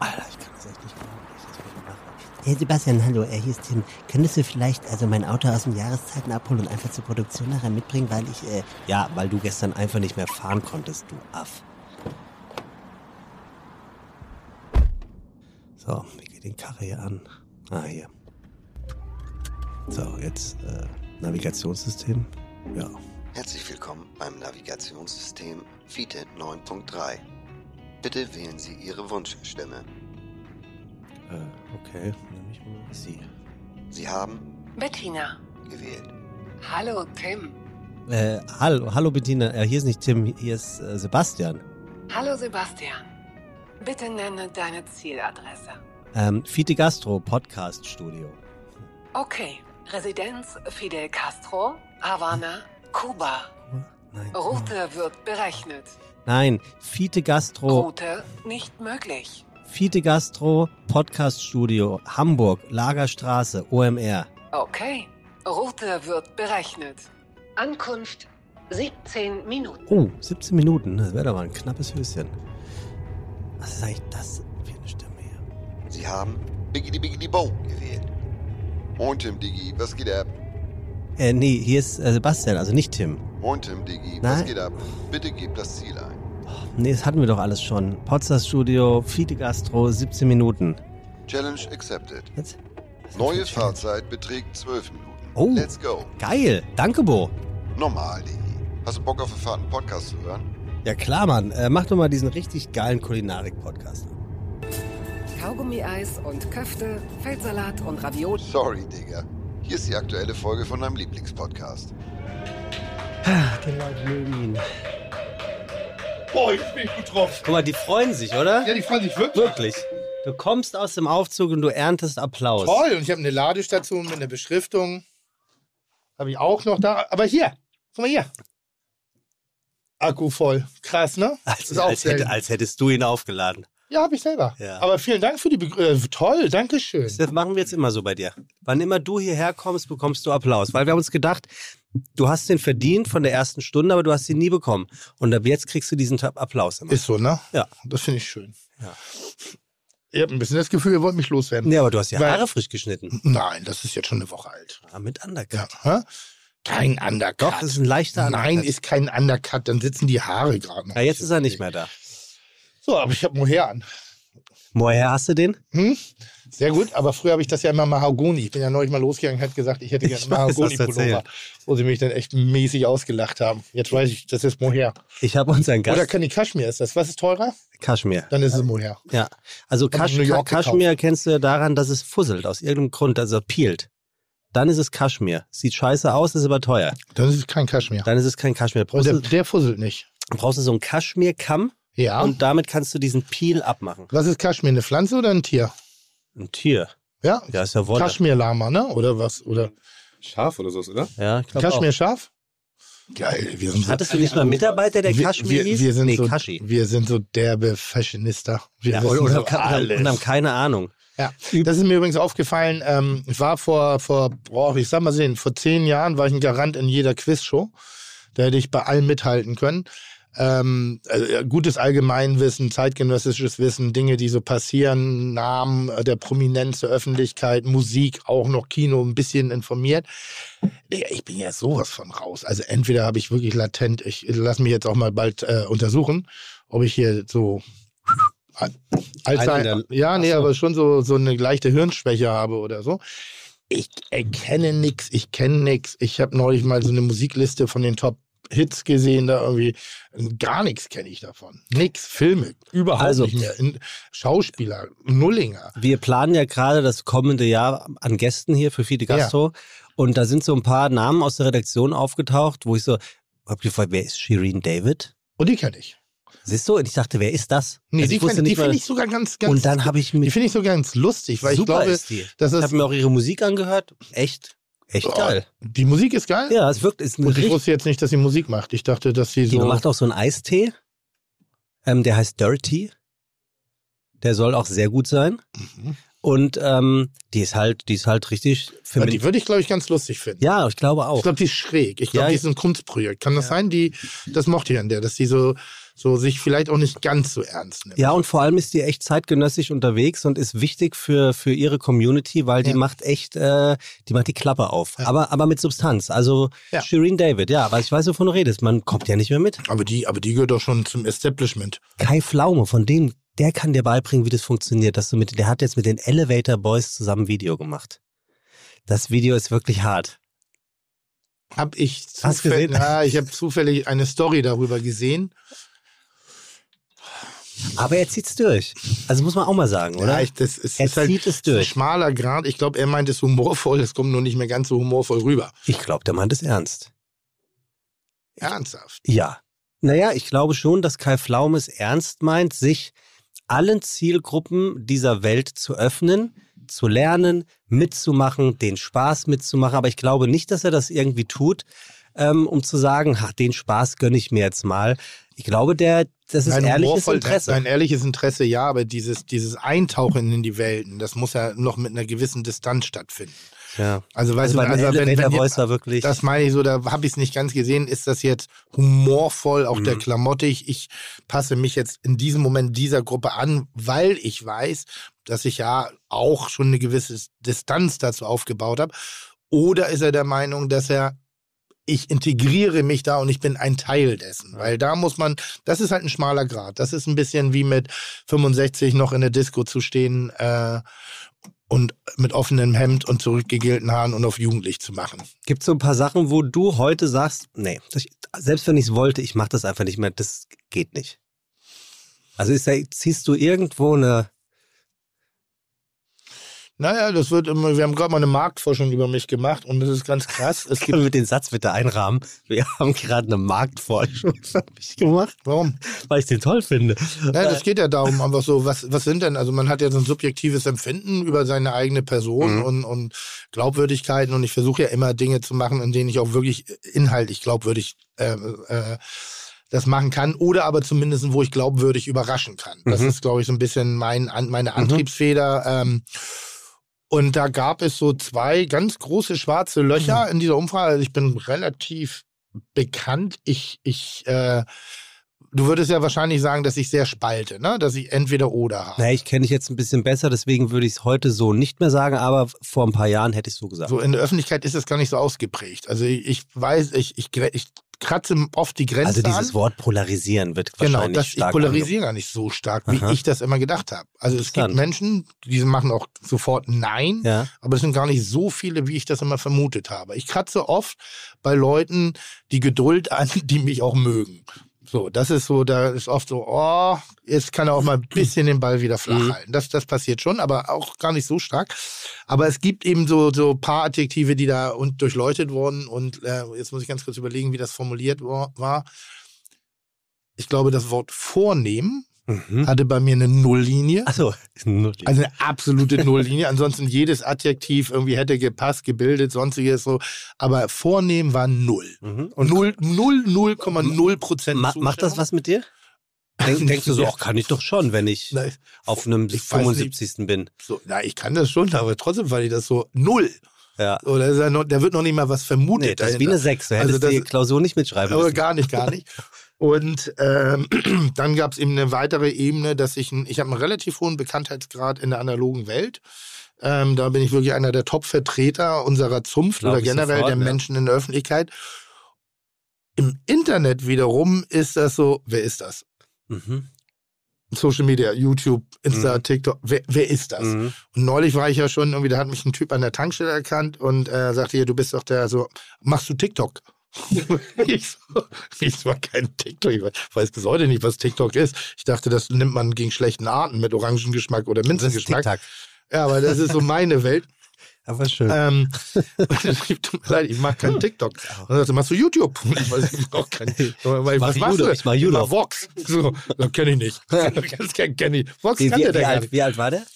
Alter, ich kann das echt nicht glauben, ich. Hey Sebastian, hallo, äh, hier ist Tim. Könntest du vielleicht also mein Auto aus dem Jahreszeiten abholen und einfach zur Produktion nachher mitbringen, weil ich, äh, ja, weil du gestern einfach nicht mehr fahren konntest, du Aff. So, wie geht den Karre hier an? Ah, hier. So, jetzt, äh, Navigationssystem. Ja. Herzlich willkommen beim Navigationssystem FITE 9.3. Bitte wählen Sie Ihre Wunschstimme. Äh, okay, nehme ich mal sie. Sie haben Bettina. gewählt. Hallo, Tim. Äh, hallo, hallo Bettina. Äh, hier ist nicht Tim, hier ist äh, Sebastian. Hallo, Sebastian. Bitte nenne deine Zieladresse. Ähm, Fite Gastro Podcast Studio. Okay. Residenz Fidel Castro, Havana, Kuba. Nein. Route wird berechnet. Nein, Fite Gastro, Route nicht möglich. Fite Gastro Podcast Studio, Hamburg, Lagerstraße, OMR. Okay. Route wird berechnet. Ankunft 17 Minuten. Oh, 17 Minuten, das wäre doch mal ein knappes Höschen. Was ist eigentlich das für eine Stimme hier? Sie haben Biggity Biggity Bo gewählt. Und Tim Diggi, was geht ab? Äh, nee, hier ist äh, Sebastian, also nicht Tim. Und Tim Diggi, Nein. was geht ab? Bitte gebt das Ziel ein. Nee, das hatten wir doch alles schon. Potsdam Studio, Fite Gastro, 17 Minuten. Challenge accepted. Jetzt? Neue? Fahrzeit beträgt 12 Minuten. Oh. Let's go. Geil, danke Bo. Normal, Diggi. Hast du Bock auf eine Fahrt, einen Podcast zu hören? Ja klar, Mann. Äh, mach doch mal diesen richtig geilen Kulinarik-Podcast. Kaugummi-Eis und Köfte, Feldsalat und Ravioli. Sorry, Digga. Hier ist die aktuelle Folge von deinem Lieblingspodcast. Die Leute mögen ihn. Boah, jetzt bin ich gut drauf. Guck mal, die freuen sich, oder? Ja, die freuen sich wirklich. Wirklich. Du kommst aus dem Aufzug und du erntest Applaus. Toll. Und ich habe eine Ladestation mit einer Beschriftung. Habe ich auch noch da. Aber hier, guck mal hier. Akku voll. Krass, ne? Als, ist auch als, hätte, als hättest du ihn aufgeladen. Ja, habe ich selber. Ja. Aber vielen Dank für die Begrü äh, Toll, danke schön. Das machen wir jetzt immer so bei dir. Wann immer du hierher kommst, bekommst du Applaus. Weil wir haben uns gedacht, du hast den verdient von der ersten Stunde, aber du hast ihn nie bekommen. Und ab jetzt kriegst du diesen Applaus immer. Ist so, ne? Ja. Das finde ich schön. Ja. Ihr habt ein bisschen das Gefühl, ihr wollt mich loswerden. Nee, aber du hast ja Weil- Haare frisch geschnitten. Nein, das ist jetzt schon eine Woche alt. Ja, mit Undercut. Ja. Kein Undercut. Doch, das ist ein leichter Undercut. Nein, ist kein Undercut. Dann sitzen die Haare gerade noch. Ja, jetzt ist er nicht mehr da. So, aber ich habe Mohair an. Woher hast du den? Hm? Sehr gut, aber früher habe ich das ja immer Mahagoni. Ich bin ja neulich mal losgegangen und hätte gesagt, ich hätte gerne Mahagoni-Pullover, wo sie mich dann echt mäßig ausgelacht haben. Jetzt weiß ich, das ist Mohair. Ich habe unseren Gast. Oder Candy Kaschmir ist das. Was ist teurer? Kaschmir. Dann ist es Mohair. Ja. Also Kasch Kaschmir kennst du ja daran, dass es fusselt aus irgendeinem Grund, also peelt. Dann ist es Kaschmir. Sieht scheiße aus, ist aber teuer. Dann ist es kein Kaschmir. Dann ist es kein Kaschmir. Der, der fusselt nicht. brauchst du so einen Kaschmirkamm Ja. und damit kannst du diesen Peel abmachen. was ist Kaschmir? Eine Pflanze oder ein Tier? Ein Tier. Ja. Ja, ist ja Wolle. Kaschmir-Lama, ne? Oder was? Oder Schaf oder so, oder? Ja, ich glaube. Kaschmir-Schaf? Geil. Wir sind so, Hattest du nicht mal einen Mitarbeiter, der wir, Kaschmir wir, hieß? wir sind nee, so. Wir sind so derbe Fashionista. Wir Ja, wissen oder, oder, so und haben- alles. und haben keine Ahnung. Ja, das ist mir übrigens aufgefallen. Ähm, ich war vor, vor, boah, ich sag mal sehen, vor zehn Jahren war ich ein Garant in jeder Quizshow. Da hätte ich bei allem mithalten können. Ähm, äh, gutes Allgemeinwissen, zeitgenössisches Wissen, Dinge, die so passieren, Namen äh, der Prominenz der Öffentlichkeit, Musik, auch noch Kino, ein bisschen informiert. Ich bin ja sowas von raus. Also entweder habe ich wirklich latent, ich lass mich jetzt auch mal bald äh, untersuchen, ob ich hier so Alzheimer, ja, nee, aber schon so, so eine leichte Hirnschwäche habe oder so. Ich erkenne nix, ich kenne nix. Ich habe neulich mal so eine Musikliste von den Top Hits gesehen, da irgendwie gar nichts kenne ich davon. Nix, Filme, überhaupt Also- nicht mehr. Schauspieler, Nullinger. Wir planen ja gerade das kommende Jahr an Gästen hier für Fide Gastro. Und da sind so ein paar Namen aus der Redaktion aufgetaucht, wo ich so, hab gefragt, wer ist Shireen David? Und die kenne ich. Siehst du? Und ich dachte, wer ist das? Nee, Also die ich finde die nicht mal- find ich sogar ganz, ganz. Und dann habe ich die mir finde ich sogar ganz lustig, weil super ich glaube, ist die. das Ich ist. habe mir auch ihre Musik angehört. Echt, echt geil. Die Musik ist geil. Ja, es wirkt, ist Und ich wusste jetzt nicht, dass sie Musik macht. Ich dachte, dass sie die so. macht auch so einen Eistee. Ähm, der heißt Dirty. Der soll auch sehr gut sein. Mhm. Und ähm, die ist halt, die ist halt richtig Ja, die würde ich, glaube ich, ganz lustig finden. Ja, ich glaube auch. Ich glaube, die ist schräg. Ich glaube, Ja, die ist ein Kunstprojekt. Kann das sein? Die, das mochte ich an der, dass die so, so sich vielleicht auch nicht ganz so ernst nimmt. Ja, und vor allem ist die echt zeitgenössisch unterwegs und ist wichtig für, für ihre Community, weil die Ja. macht echt, äh, die macht die Klappe auf. Aber, aber mit Substanz. Also Ja. Shireen David, ja, weil ich weiß, wovon du redest. Man kommt ja nicht mehr mit. Aber die, aber die gehört doch schon zum Establishment. Kai Pflaume, von dem, der kann dir beibringen, wie das funktioniert. Dass du mit, der hat jetzt mit den Elevator Boys zusammen ein Video gemacht. Das Video ist wirklich hart. Hab ich Hast zufällig, gesehen? ja, ich habe zufällig eine Story darüber gesehen. Aber er zieht's durch. Also muss man auch mal sagen, oder? Ja, ich, das ist, Er ist halt zieht es ein durch. schmaler Grad. Ich glaube, er meint es humorvoll. Es kommt nur nicht mehr ganz so humorvoll rüber. Ich glaube, der meint es ernst. Ernsthaft. Ja. Naja, ich glaube schon, dass Kai Pflaume es ernst meint, sich allen Zielgruppen dieser Welt zu öffnen, zu lernen, mitzumachen, den Spaß mitzumachen. Aber ich glaube nicht, dass er das irgendwie tut, ähm, um zu sagen, ha, den Spaß gönne ich mir jetzt mal. Ich glaube, der, das ist Nein, ehrliches Interesse. Ein ehrliches Interesse, ja, aber dieses, dieses Eintauchen in die Welten, das muss ja noch mit einer gewissen Distanz stattfinden. ja. Also, weißt Also du, also, wenn, wenn, war wirklich. das meine ich so, da habe ich es nicht ganz gesehen. Ist das jetzt humorvoll, auch der Mhm. Klamottig? Ich passe mich jetzt in diesem Moment dieser Gruppe an, weil ich weiß, dass ich ja auch schon eine gewisse Distanz dazu aufgebaut habe. Oder ist er der Meinung, dass er ich integriere mich da und ich bin ein Teil dessen. Weil da muss man, das ist halt ein schmaler Grad. Das ist ein bisschen wie mit 65 noch in der Disco zu stehen äh, und mit offenem Hemd und zurückgegelten Haaren und auf jugendlich zu machen. Gibt so ein paar Sachen, wo du heute sagst, nee, selbst wenn ich es wollte, ich mache das einfach nicht mehr, das geht nicht. Also ist da, ziehst du irgendwo eine, Naja, das wird immer, wir haben gerade mal eine Marktforschung über mich gemacht und das ist ganz krass. Es gibt, mit den Satz bitte einrahmen, wir haben gerade eine Marktforschung gemacht, warum? weil ich den toll finde. Ja, das geht ja darum, einfach so, was, was sind denn, also man hat ja so ein subjektives Empfinden über seine eigene Person Mhm. und, und Glaubwürdigkeiten und ich versuche ja immer Dinge zu machen, in denen ich auch wirklich inhaltlich glaubwürdig äh, äh, das machen kann oder aber zumindest, wo ich glaubwürdig überraschen kann. Das Mhm. ist, glaube ich, so ein bisschen mein, meine Antriebsfeder. Ähm, und da gab es so zwei ganz große schwarze Löcher Mhm. in dieser Umfrage. Also ich bin relativ bekannt. Ich, ich, äh, du würdest ja wahrscheinlich sagen, dass ich sehr spalte, ne? Dass ich entweder oder habe. Naja, ich kenne dich jetzt ein bisschen besser, deswegen würde ich es heute so nicht mehr sagen, aber vor ein paar Jahren hätte ich es so gesagt. So in der Öffentlichkeit ist das gar nicht so ausgeprägt. Also ich, ich weiß, ich, ich, ich kratze oft die Grenze also dieses an. Wort polarisieren wird Genau, wahrscheinlich das, ich stark polarisiere gar nicht so stark, wie Aha. ich das immer gedacht habe. Also es gibt. Menschen, die machen auch sofort Nein, Ja. aber es sind gar nicht so viele, wie ich das immer vermutet habe. Ich kratze oft bei Leuten die Geduld an, die mich auch mögen. So, das ist so, da ist oft so, oh, jetzt kann er auch mal ein bisschen den Ball wieder flach Mhm. halten. Das, das passiert schon, aber auch gar nicht so stark. Aber es gibt eben so, so paar Adjektive, die da und durchleuchtet wurden. Und äh, jetzt muss ich ganz kurz überlegen, wie das formuliert war. war. Ich glaube, das Wort vornehmen Mhm. hatte bei mir eine Nulllinie. Achso, die. Also eine absolute Nulllinie. Ansonsten jedes Adjektiv irgendwie hätte gepasst, gebildet, sonstiges so. Aber vornehmen war null. mhm. Und null, null, 0,0 Prozent. Ma macht das was mit dir? Denk, denkst du so, ach, kann ich doch schon, wenn ich Nein, auf einem Ich weiß 75. bin. so, na, ich kann das schon, aber trotzdem fand ich das so null. Ja. Oder ja noch, da wird noch nicht mal was vermutet. Nee, das ist wie dahinter. eine 6. Du Also hättest das- die Klausur nicht mitschreiben Aber müssen. gar nicht, gar nicht. Und ähm, dann gab es eben eine weitere Ebene, dass ich, ein, ich habe einen relativ hohen Bekanntheitsgrad in der analogen Welt. Ähm, da bin ich wirklich einer der Top-Vertreter unserer Zunft oder generell sofort, der ja. Menschen in der Öffentlichkeit. Im Internet wiederum ist das so, wer ist das? Mhm. Social Media, YouTube, Insta, Mhm. TikTok, wer, wer ist das? Mhm. Und neulich war ich ja schon, irgendwie, da hat mich ein Typ an der Tankstelle erkannt und äh, sagte, hier, du bist doch der, so, machst du TikTok? ich, so, ich war kein TikTok, ich weiß bis heute nicht, was TikTok ist. Ich dachte, das nimmt man gegen schlechten Arten mit Orangengeschmack oder Minzengeschmack. Ja, aber das ist so meine Welt. Aber schön. Ähm, tut mir leid, ich mag kein TikTok. Und sagte, machst du YouTube? Ich weiß, ich mach kein, was mach machst Judo, du? ich mach Judo. mach Vox. So, das kenne ich nicht. Das kenne ich. Vox wie, kannte wie, der wie, alt, nicht. wie alt war der?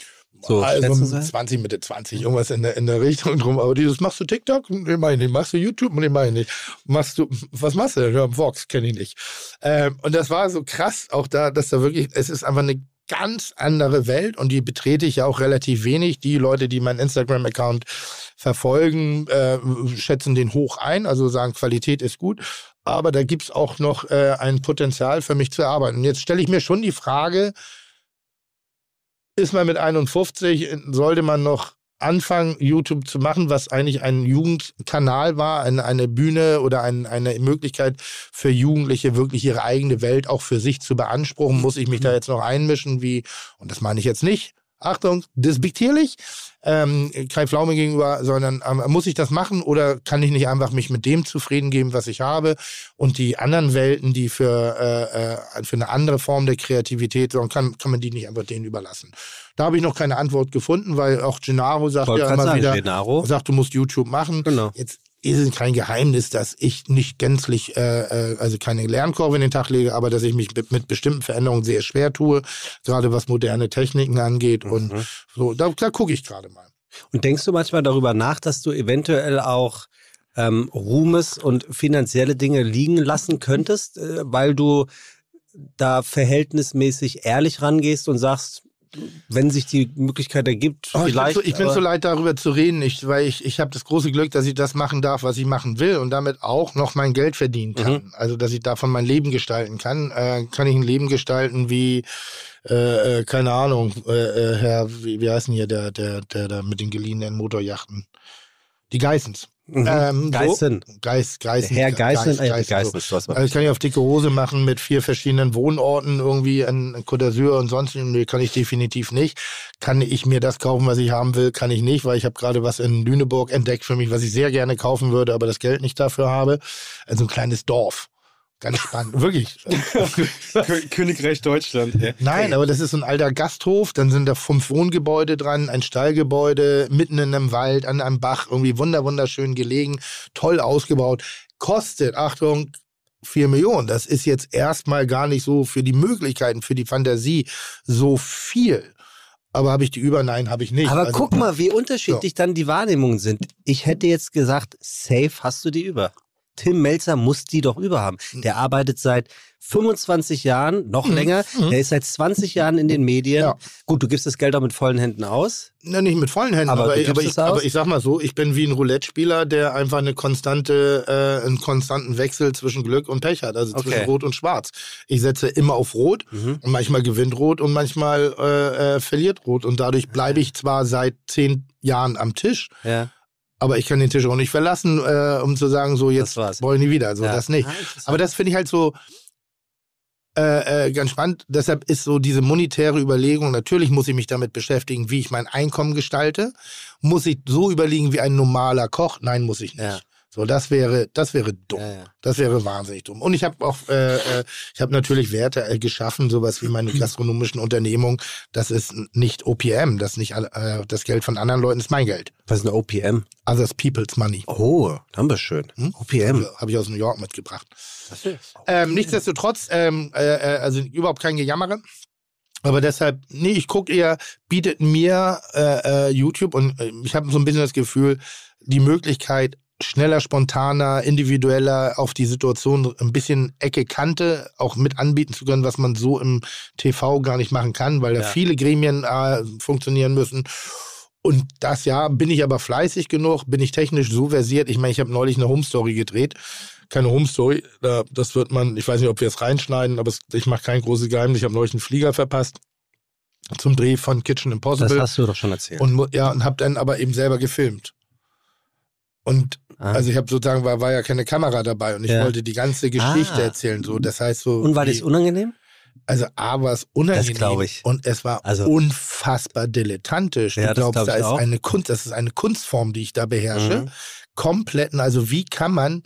So, also schätzungsweise? 20, Mitte 20, irgendwas in der, in der Richtung drum. Aber dieses, machst du TikTok? Nee, mach ich nicht. Machst du YouTube? Nee, mach ich nicht. Machst du, was machst du denn? Ja, Vox, kenne ich nicht. Ähm, und das war so krass, auch da, dass da wirklich, es ist einfach eine ganz andere Welt und die betrete ich ja auch relativ wenig. Die Leute, die meinen Instagram-Account verfolgen, äh, schätzen den hoch ein, also sagen, Qualität ist gut. Aber da gibt's auch noch äh, ein Potenzial für mich zu arbeiten. Und jetzt stelle ich mir schon die Frage, ist man mit 51, sollte man noch anfangen, YouTube zu machen, was eigentlich ein Jugendkanal war, eine, eine Bühne oder ein, eine Möglichkeit für Jugendliche wirklich ihre eigene Welt auch für sich zu beanspruchen, muss ich mich da jetzt noch einmischen, wie, und das meine ich jetzt nicht, Achtung, despektierlich, ähm, Kai Pflaume gegenüber, sondern ähm, muss ich das machen oder kann ich nicht einfach mich mit dem zufrieden geben, was ich habe und die anderen Welten, die für, äh, äh, für eine andere Form der Kreativität, sondern kann, kann man die nicht einfach denen überlassen. Da habe ich noch keine Antwort gefunden, weil auch Gennaro sagt Wollte ja immer sagen, wieder, Gennaro. sagt, du musst YouTube machen. Genau. Jetzt ist es kein Geheimnis, dass ich nicht gänzlich, äh, äh, also keine Lernkurve in den Tag lege, aber dass ich mich mit, mit bestimmten Veränderungen sehr schwer tue, gerade was moderne Techniken angeht. Und Mhm. so, da, da gucke ich gerade mal. Und denkst du manchmal darüber nach, dass du eventuell auch ähm, Ruhmes und finanzielle Dinge liegen lassen könntest, äh, weil du da verhältnismäßig ehrlich rangehst und sagst, wenn sich die Möglichkeit ergibt, Oh, ich vielleicht. bin, so, ich bin so leid, darüber zu reden, ich, weil ich, ich habe das große Glück, dass ich das machen darf, was ich machen will und damit auch noch mein Geld verdienen kann. Mhm. Also, dass ich davon mein Leben gestalten kann. Äh, kann ich ein Leben gestalten wie, äh, äh, keine Ahnung, äh, äh, Herr, wie, wie heißt denn hier der, der, der, der mit den geliehenen Motorjachten? Die Geissens. Mhm. Ähm, Geißen. So, Geis, Geißen. Herr Geißen, Geis- äh, Geißen, Geißen, so. was Also ich kann ja auf dicke Hose machen mit vier verschiedenen Wohnorten irgendwie in Côte d'Azur und sonst. Nee, kann ich definitiv nicht. Kann ich mir das kaufen, was ich haben will? Kann ich nicht, weil ich habe gerade was in Lüneburg entdeckt für mich, was ich sehr gerne kaufen würde, aber das Geld nicht dafür habe. Also ein kleines Dorf. Ganz spannend. Wirklich. Kö- Königreich Deutschland. Ja. Nein, aber das ist so ein alter Gasthof, dann sind da fünf Wohngebäude dran, ein Stallgebäude, mitten in einem Wald, an einem Bach, irgendwie wunder, wunderschön gelegen, toll ausgebaut. Kostet, Achtung, vier Millionen. Das ist jetzt erstmal gar nicht so für die Möglichkeiten, für die Fantasie so viel. Aber habe ich die über? Nein, habe ich nicht. Aber Also- guck mal, wie unterschiedlich dann die Wahrnehmungen sind. Ich hätte jetzt gesagt, safe hast du die über. Tim Melzer muss die doch über haben. Der arbeitet seit 25 Jahren, noch länger. Der ist seit 20 Jahren in den Medien. Ja. Gut, du gibst das Geld auch mit vollen Händen aus. Na, nicht mit vollen Händen, Aber aber, ich, aber, ich, aber ich sag mal so, ich bin wie ein Roulette-Spieler, der einfach eine konstante, äh, einen konstanten Wechsel zwischen Glück und Pech hat, also Okay. zwischen Rot und Schwarz. Ich setze immer auf Rot Mhm. und manchmal gewinnt Rot und manchmal äh, äh, verliert Rot. Und dadurch bleibe ich zwar seit zehn Jahren am Tisch, Ja. Aber ich kann den Tisch auch nicht verlassen, äh, um zu sagen, so jetzt ich nie wieder. So, Ja. das nicht. Aber das finde ich halt so äh, äh, ganz spannend. Deshalb ist so diese monetäre Überlegung, natürlich muss ich mich damit beschäftigen, wie ich mein Einkommen gestalte. Muss ich so überlegen wie ein normaler Koch? Nein, muss ich nicht. So, das wäre, das wäre dumm. Ja, ja. Das wäre wahnsinnig dumm. Und ich habe auch, äh, äh, ich habe natürlich Werte äh, geschaffen, sowas wie meine gastronomischen Unternehmung. Das ist nicht OPM, das ist nicht äh, das Geld von anderen Leuten ist mein Geld. Was ist eine OPM? Others People's Money. Oh, haben wir schön. Hm? OPM. Habe ich aus New York mitgebracht. Ähm, nichtsdestotrotz, ähm, äh, äh, also überhaupt kein Gejammere. Aber deshalb, nee, ich gucke eher, bietet mir äh, äh, YouTube und äh, ich habe so ein bisschen das Gefühl, die Möglichkeit, schneller, spontaner, individueller auf die Situation ein bisschen Ecke Kante auch mit anbieten zu können, was man so im TV gar nicht machen kann, weil da Ja. viele Gremien äh, funktionieren müssen. Und das Jahr bin ich aber fleißig genug, bin ich technisch so versiert. Ich meine, ich habe neulich eine Home Story gedreht. Keine Home Story, da- das wird man, ich weiß nicht, ob wir es reinschneiden, aber es, ich mache kein großes Geheimnis. Ich habe neulich einen Flieger verpasst zum Dreh von Kitchen Das Impossible hast du doch schon erzählt. und ja und habe dann aber eben selber gefilmt. Und Ah. also ich habe sozusagen war, war ja keine Kamera dabei und ich Ja. wollte die ganze Geschichte Ah. erzählen. So, das heißt so. und war das unangenehm? also A war es unangenehm Das ich. und es war Also- unfassbar dilettantisch. Ja, du das glaubst, glaub da ich ist auch. eine Kunst, das ist eine Kunstform, die ich da beherrsche. Mhm. Kompletten, also wie kann man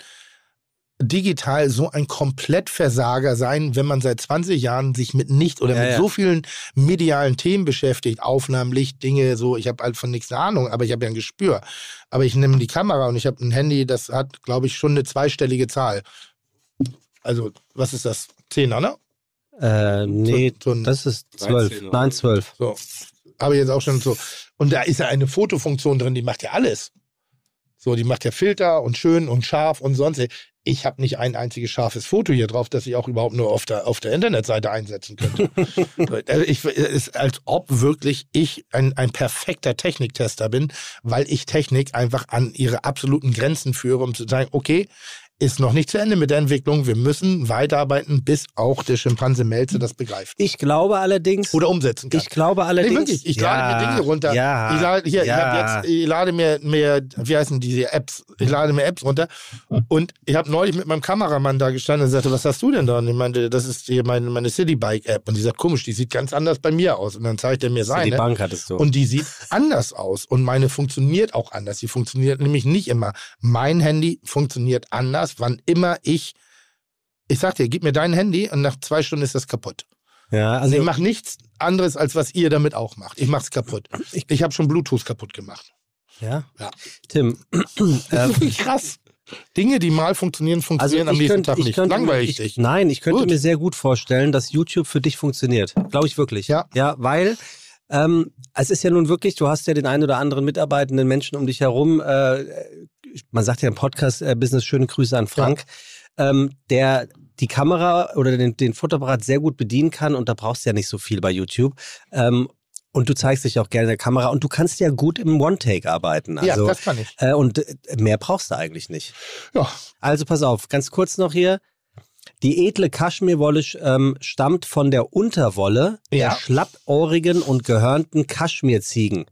digital so ein Komplettversager sein, wenn man seit 20 Jahren sich mit nicht oder Ja, mit ja. so vielen medialen Themen beschäftigt, Aufnahmen, Licht, Dinge, so, ich habe halt von nichts eine Ahnung, aber ich habe ja ein Gespür. Aber ich nehme die Kamera und ich habe ein Handy, das hat, glaube ich, schon eine zweistellige Zahl. Also, was ist das? Zehner, ne? Äh, nee, So- so das ist zwölf. 13 Nein, zwölf. So. Habe ich jetzt auch schon so. Und da ist ja eine Fotofunktion drin, die macht ja alles. So, die macht ja Filter und schön und scharf und sonst. Ich habe nicht ein einziges scharfes Foto hier drauf, das ich auch überhaupt nur auf der, auf der Internetseite einsetzen könnte. Also ich, es ist, als ob wirklich ich ein, ein perfekter Techniktester bin, weil ich Technik einfach an ihre absoluten Grenzen führe, um zu sagen, okay, ist noch nicht zu Ende mit der Entwicklung. Wir müssen weiterarbeiten, bis auch der Schimpanse Melze das begreift. Ich glaube allerdings. Oder umsetzen kann. Ich glaube allerdings. Nee, wirklich. Ich lade ja, mir Dinge runter. Ja, ich lade, hier, ja. ich, jetzt, ich lade mir, mir, wie heißen diese Apps? Ich lade mir Apps runter. Und ich habe neulich mit meinem Kameramann da gestanden und sagte, was hast du denn da? Und ich meinte, das ist hier meine, meine Citybike-App. Und die sagt, komisch, die sieht ganz anders bei mir aus. Und dann zeigt er mir Die seine. Bank hattest du. Und die sieht anders aus. Und meine funktioniert auch anders. Die funktioniert nämlich nicht immer. Mein Handy funktioniert anders, wann immer ich, ich sag dir, gib mir dein Handy und nach zwei Stunden ist das kaputt. ja, Also also ich mache nichts anderes, als was ihr damit auch macht. Ich mach's kaputt. Ich habe schon Bluetooth kaputt gemacht. ja. Ja. Tim, ähm, Krass. Dinge, die mal funktionieren, funktionieren am nächsten Tag Also ich nicht. könnte, Langweilig ich, dich. Nein, ich könnte Gut. mir sehr gut vorstellen, dass YouTube für dich funktioniert. Glaube ich wirklich. Ja. Ja, weil ähm, es ist ja nun wirklich, du hast ja den einen oder anderen mitarbeitenden Menschen um dich herum. Äh, man sagt ja im Podcast äh, Business schöne Grüße an Frank, ähm, der die Kamera oder den, den Fotoapparat sehr gut bedienen kann und da brauchst du ja nicht so viel bei YouTube. Ähm, und du zeigst dich auch gerne in der Kamera und du kannst ja gut im One-Take arbeiten. ja, Also, das kann ich. äh, und äh, mehr brauchst du eigentlich nicht. Ja, Also pass auf, ganz kurz noch hier. Die edle Kaschmirwolle ähm, stammt von der Unterwolle Ja. der schlappohrigen und gehörnten Kaschmirziegen,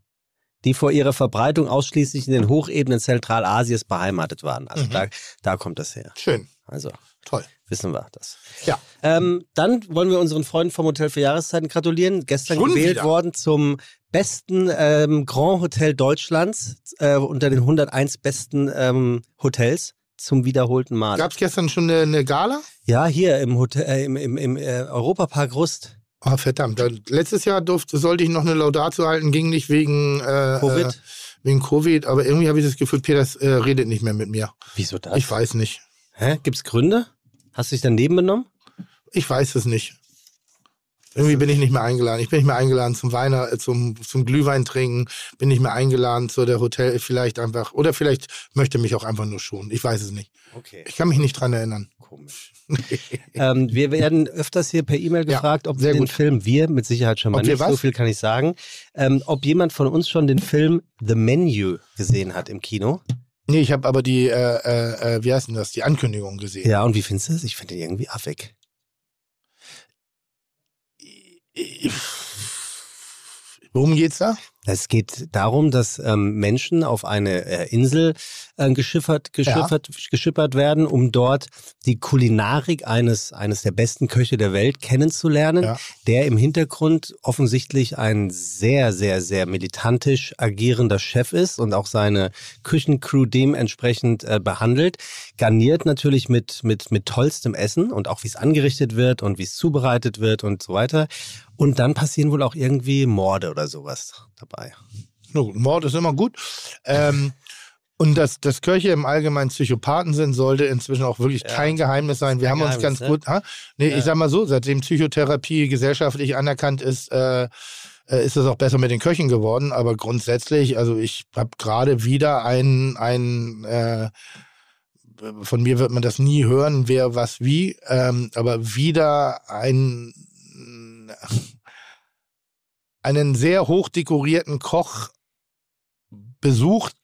die vor ihrer Verbreitung ausschließlich in den Hochebenen Zentralasiens beheimatet waren. Also Mhm. da, da kommt das her. schön. Also Toll. wissen wir das. Ja. Ähm, dann wollen wir unseren Freunden vom Hotel für Jahreszeiten gratulieren. Gestern Schon gewählt wieder? worden zum besten ähm, Grand Hotel Deutschlands äh, unter den 101 besten ähm, Hotels zum wiederholten Mal. Gab es gestern schon eine, eine Gala? Ja, hier im Hotel, äh, im, im, im äh, Europapark Rust. Ah, verdammt. Da, letztes Jahr durfte, sollte ich noch eine Laudatio halten, ging nicht wegen äh, Covid? Äh, wegen Covid, aber irgendwie habe ich das Gefühl, Peters äh, redet nicht mehr mit mir. Wieso das? Ich weiß nicht. Hä? Gibt's Gründe? Hast du dich daneben benommen? Ich weiß es nicht. Irgendwie bin ich nicht mehr eingeladen. Ich bin nicht mehr eingeladen zum Weiner, äh, zum, zum Glühwein trinken, bin nicht mehr eingeladen zu der Hotel, vielleicht einfach, oder vielleicht möchte mich auch einfach nur schonen. Ich weiß es nicht. Okay. Ich kann mich nicht dran erinnern. Komisch. ähm, wir werden öfters hier per E-Mail Ja, gefragt, ob wir den gut. Film, wir mit Sicherheit schon mal Ob wir nicht, so viel kann ich sagen, ähm, ob jemand von uns schon den Film The Menu gesehen hat im Kino. Nee, ich habe aber die, äh, äh, äh, wie heißt denn das, die Ankündigung gesehen. Ja, und wie findest du das? Ich finde den irgendwie affig. Worum geht's da? Es geht darum, dass ähm, Menschen auf eine äh, Insel äh, geschiffert, geschiffert, geschippert werden, um dort die Kulinarik eines, eines der besten Köche der Welt kennenzulernen, Ja. der im Hintergrund offensichtlich ein sehr, sehr, sehr militantisch agierender Chef ist und auch seine Küchencrew dementsprechend äh, behandelt. Garniert natürlich mit, mit, mit tollstem Essen und auch wie es angerichtet wird und wie es zubereitet wird und so weiter. Und dann passieren wohl auch irgendwie Morde oder sowas dabei. Na gut, Mord ist immer gut. Ähm, und dass, dass Köche im Allgemeinen Psychopathen sind, sollte inzwischen auch wirklich Ja. kein Geheimnis sein. Wir Kein haben uns Geheimnis, ganz ne? gut, ha? nee, Ja. ich sag mal so, seitdem Psychotherapie gesellschaftlich anerkannt ist, äh, äh, ist es auch besser mit den Köchen geworden. Aber grundsätzlich, also ich habe gerade wieder ein, ein äh, von mir wird man das nie hören, wer was wie, ähm, aber wieder ein einen sehr hoch dekorierten Koch besucht,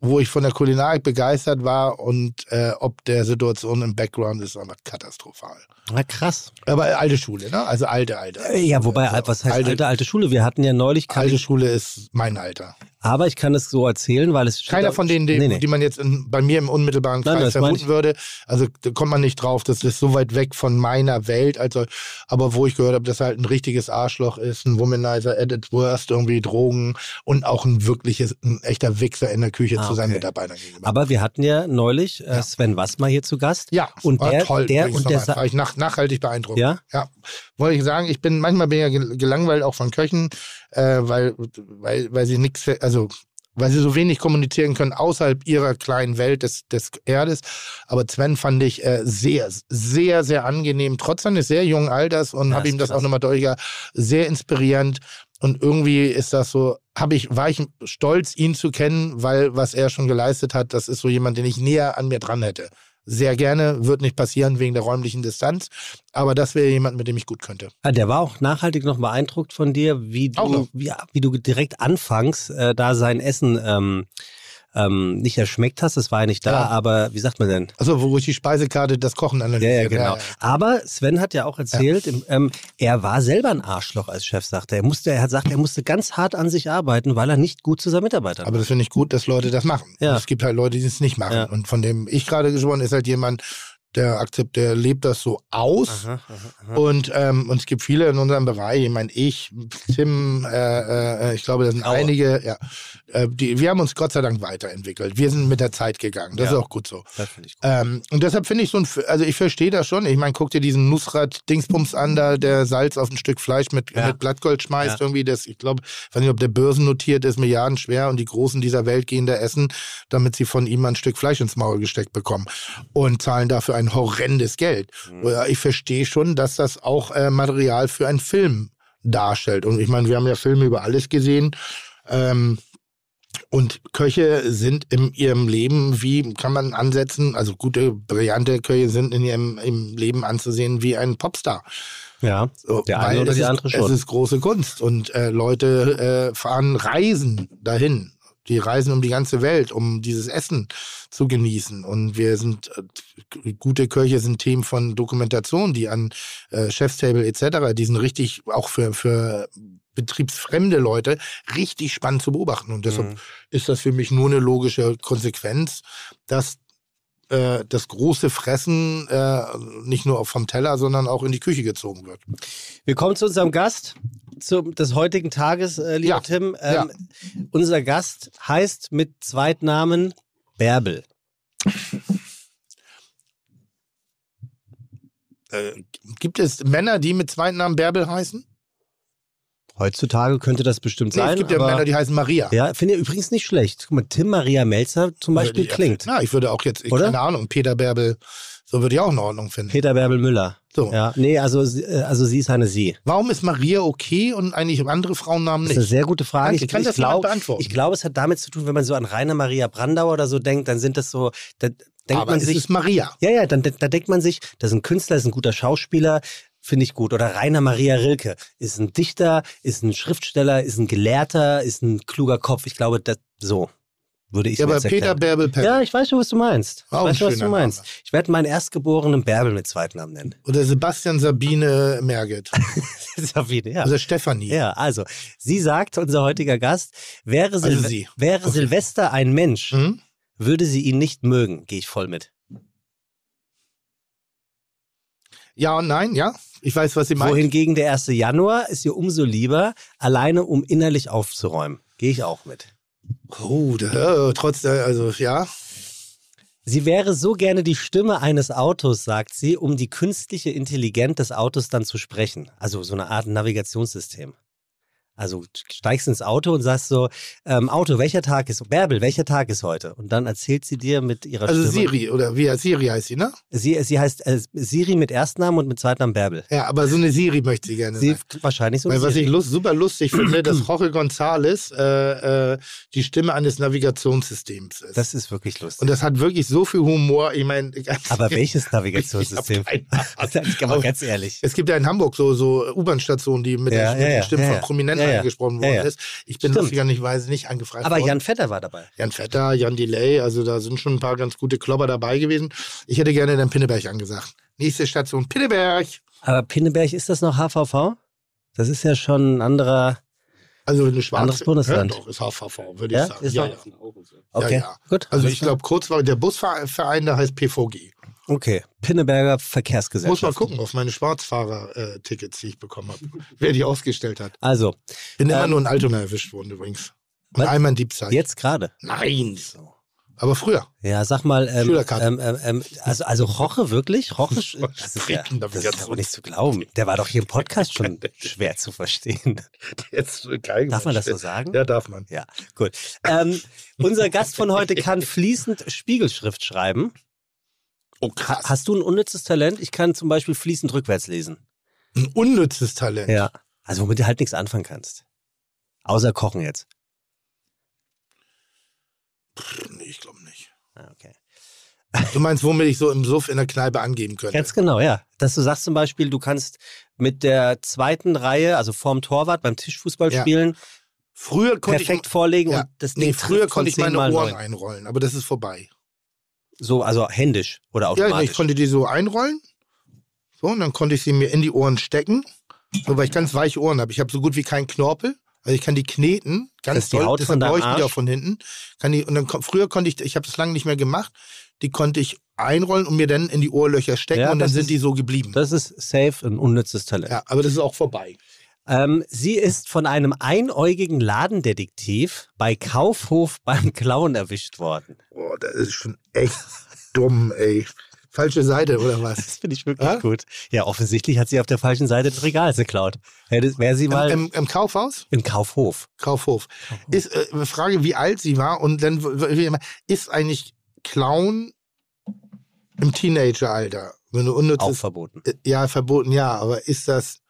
wo ich von der Kulinarik begeistert war und äh, ob der Situation im Background ist einfach katastrophal. Na krass. Aber alte Schule, ne? Also alte, alte. Äh, Ja, wobei, Also, was heißt alte, alte, Schule? Wir hatten ja neulich, Alte ich, Schule ist mein Alter. aber ich kann es so erzählen, weil es Keiner von denen, die, Nee, nee. die man jetzt in, bei mir im unmittelbaren Nein, Kreis meine vermuten würde. Also da kommt man nicht drauf, das ist so weit weg von meiner Welt. Also, aber wo ich gehört habe, dass er halt ein richtiges Arschloch ist, ein Womanizer, at its worst, irgendwie Drogen und auch ein wirkliches, ein echter Wichser in der Küche Ah, zu seinen okay. Mitarbeitern gegenüber. Aber wir hatten ja neulich äh. Sven Wassmer hier zu Gast. ja, und war der, toll. der und der war ich nach, nachhaltig beeindruckt. Ja? Ja, wollte ich sagen, ich bin manchmal bin ja gel- gelangweilt auch von Köchen, äh, weil, weil, weil sie nichts, also weil sie so wenig kommunizieren können außerhalb ihrer kleinen Welt des, des Erdes. Aber Sven fand ich äh, sehr, sehr, sehr angenehm, trotz seines sehr jungen Alters und Ja, habe ihm das krass. auch nochmal deutlicher, sehr inspirierend. Und irgendwie ist das so, habe ich, war ich stolz, ihn zu kennen, weil was er schon geleistet hat, das ist so jemand, den ich näher an mir dran hätte. sehr gerne, wird nicht passieren wegen der räumlichen Distanz. Aber das wäre jemand, mit dem ich gut könnte. Ah, Der war auch nachhaltig noch beeindruckt von dir, wie du, wie, wie du direkt anfangs äh, da sein Essen ähm, ähm, nicht erschmeckt hast. Das war ja nicht da, Ja. aber wie sagt man denn? Also, wo ich die Speisekarte das Kochen Ja, analysiert. ja, genau. ja. Aber Sven hat ja auch erzählt, ähm, er war selber ein Arschloch als Chef, sagte er. Er musste, er hat gesagt, er musste ganz hart an sich arbeiten, weil er nicht gut zu seinen Mitarbeitern Aber das finde ich gut, dass Leute das machen. Ja. Es gibt halt Leute, die es nicht machen. Ja. Und von dem ich gerade gesprochen ist halt jemand, der akzept, der lebt das so aus. Aha, aha, aha. Und, ähm, und es gibt viele in unserem Bereich, ich meine, ich, Tim, äh, äh, ich glaube, das sind Aue. einige, ja, äh, die, wir haben uns Gott sei Dank weiterentwickelt. Wir sind mit der Zeit gegangen. Das Ja. ist auch gut so. Das finde ich gut. Ähm, und deshalb finde ich so ein, also ich verstehe das schon. Ich meine, guck dir diesen Nusrat-Dingsbums an, da der Salz auf ein Stück Fleisch mit, Ja. mit Blattgold schmeißt. Ja. Irgendwie das, ich glaube, ich weiß nicht, ob der börsennotiert ist, Milliarden schwer und die Großen dieser Welt gehen da essen, damit sie von ihm ein Stück Fleisch ins Maul gesteckt bekommen und zahlen dafür ein horrendes Geld. Ja, Ich verstehe schon, dass das auch äh, Material für einen Film darstellt. Und ich meine, wir haben ja Filme über alles gesehen. Ähm, und Köche sind in ihrem Leben, wie kann man ansetzen, also gute, brillante Köche sind in ihrem im Leben anzusehen wie ein Popstar. Ja, So, der eine weil oder es die ist, andere Es schon. ist große Kunst und äh, Leute äh, fahren Reisen dahin. Die reisen um die ganze Welt, um dieses Essen zu genießen. Und wir sind, äh, gute Köche sind Themen von Dokumentation, die an äh, Chefstable etc., die sind richtig auch für, für betriebsfremde Leute richtig spannend zu beobachten. Und deshalb Mhm. ist das für mich nur eine logische Konsequenz, dass äh, das große Fressen äh, nicht nur vom Teller, sondern auch in die Küche gezogen wird. Wir kommen zu unserem Gast zum, des heutigen Tages, äh, lieber Ja, Tim. Ähm, ja. Unser Gast heißt mit Zweitnamen Bärbel. Äh, gibt es Männer, die mit zweiten Namen Bärbel heißen? Heutzutage könnte das bestimmt Nee, sein. es gibt ja Männer, die heißen Maria. ja, finde ich übrigens nicht schlecht. Guck mal, Tim Maria Melzer zum Beispiel Würde ich- klingt. Na, ich würde auch jetzt, ich, keine Ahnung, Peter Bärbel, so würde ich auch in Ordnung finden. Peter Bärbel Müller. So. Ja, nee, also, sie- also sie ist eine Sie. Warum ist Maria okay und eigentlich andere Frauennamen Das ist eine nicht? sehr gute Frage. Danke, kann das jemand glaube, beantworten? ich glaube, es hat damit zu tun, wenn man so an Rainer Maria Brandauer oder so denkt, dann sind das so, da denkt Aber man es sich, ist Maria. ja, ja, dann, da denkt man sich, das ist ein Künstler, das ist ein guter Schauspieler, finde ich gut. Oder Rainer Maria Rilke ist ein Dichter, ist ein Schriftsteller, ist ein Gelehrter, ist ein kluger Kopf. Ich glaube, das, so würde ich Ja, aber jetzt Peter. Bärbel Pep. Ja, ich weiß schon, was du meinst. Ich Auch ein weiß schon, was du meinst. Name. Ich werde meinen erstgeborenen Bärbel mit Zweitnamen nennen. Oder Sebastian Sabine Merget. Jeden Fall. Oder Stefanie. Ja, also, sie sagt, unser heutiger Gast, wäre, Also Silve sie. wäre Okay. Silvester ein Mensch, Hm? würde sie ihn nicht mögen. Gehe ich voll mit. Ja und nein, ja. Ich weiß, was sie meint. Wohingegen der 1. Januar ist ihr umso lieber, alleine um innerlich aufzuräumen. Gehe ich auch mit. Oh, da, trotz der, also ja. Sie wäre so gerne die Stimme eines Autos, sagt sie, um die künstliche Intelligenz des Autos dann zu sprechen. Also so eine Art Navigationssystem. Also du steigst ins Auto und sagst so, ähm, Auto, welcher Tag ist, Bärbel, welcher Tag ist heute? Und dann erzählt sie dir mit ihrer Also Stimme. Siri, oder wie Siri heißt sie, ne? Sie, sie heißt äh, Siri mit Erstnamen und mit Zweitnamen Bärbel. Ja, aber so eine Siri möchte sie gerne Sie sein. wahrscheinlich so. Weil was Siri. ich lust, super lustig finde, dass Jorge González äh, äh, die Stimme eines Navigationssystems ist. das ist wirklich lustig. und das hat wirklich so viel Humor. Ich meine, Aber welches Navigationssystem? Ich. Ich aber ganz ehrlich. Es gibt ja in Hamburg so, so U-Bahn-Stationen, die mit, Ja, der, ja, den ja, Stimmen ja, von. Prominenten Ja, angesprochen worden ist. Ich bin lustigerweise nicht angefragt Aber worden. Jan Vetter war dabei. Jan Vetter, Jan Delay, also da sind schon ein paar ganz gute Klopper dabei gewesen. Ich hätte gerne den Pinneberg angesagt. Nächste Station Pinneberg. Aber Pinneberg, ist das noch HVV? Das ist ja schon ein anderer. Also eine schwarze. Anderes Bundesland. Ja, doch, ist HVV, würde Ja? ich sagen. Ist Ja, ja. Okay, gut. Also ich glaube, kurz war der Busverein, der heißt PVG. Okay, Pinneberger Verkehrsgesellschaft. Muss mal gucken auf meine Schwarzfahrer-Tickets, die ich bekommen habe. wer die ausgestellt hat. Also, Bin immer Ähm, nur in Altona erwischt worden übrigens. Und Was? einmal in Diebstahl. jetzt gerade. Nein. Aber früher. Ja, sag mal, ähm, Schülerkarte. ähm, ähm, ähm, also, also Roche, wirklich? Roche, das ist, ja, das ist aber nicht zu glauben. Der war doch hier im Podcast schon schwer zu verstehen. Jetzt so geil Darf man das so sagen? Ja, darf man. Ja, gut. Ähm, unser Gast von heute kann fließend Spiegelschrift schreiben. Oh, Ha krass. hast du ein unnützes Talent? Ich kann zum Beispiel fließend rückwärts lesen. Ein unnützes Talent. Ja. Also womit du halt nichts anfangen kannst. Außer kochen jetzt. Pff, nee, ich glaube nicht. Ah, Okay. Du meinst, womit ich so im Suff in der Kneipe angeben könnte? Ganz genau, ja. Dass du sagst zum Beispiel, du kannst mit der zweiten Reihe, also vorm Torwart beim Tischfußball Ja. spielen, Früher konnte perfekt ich, vorlegen ja, und das nee, Ding früher trifft von konnte ich 10 meine Ohren neun. einrollen, aber das ist vorbei. So, also händisch oder Ja, automatisch. ich konnte die so einrollen. So, und dann konnte ich sie mir in die Ohren stecken. So, weil ich ganz weiche Ohren habe. Ich habe so gut wie keinen Knorpel. Also ich kann die kneten, ganz Das ist die doll, deshalb deinem leuchten die auch von hinten. Kann die, und dann früher konnte ich, ich habe das lange nicht mehr gemacht, die konnte ich einrollen und mir dann in die Ohrlöcher stecken Ja, und dann sind ist- die so geblieben. das ist safe ein unnützes Talent. ja, aber das ist auch vorbei. Ähm, sie ist von einem einäugigen Ladendetektiv bei Kaufhof beim Klauen erwischt worden. Boah, das ist schon echt dumm, ey. Falsche Seite oder was? Das finde ich wirklich Ja? gut. Ja, offensichtlich hat sie auf der falschen Seite des Regals geklaut. Wäre sie mal Im, im, Im Kaufhaus? im Kaufhof. Kaufhof. Ist äh, Frage, wie alt sie war und dann ist eigentlich Clown im Teenageralter, wenn du Auch unnützes verboten. äh, ja verboten, ja, aber ist das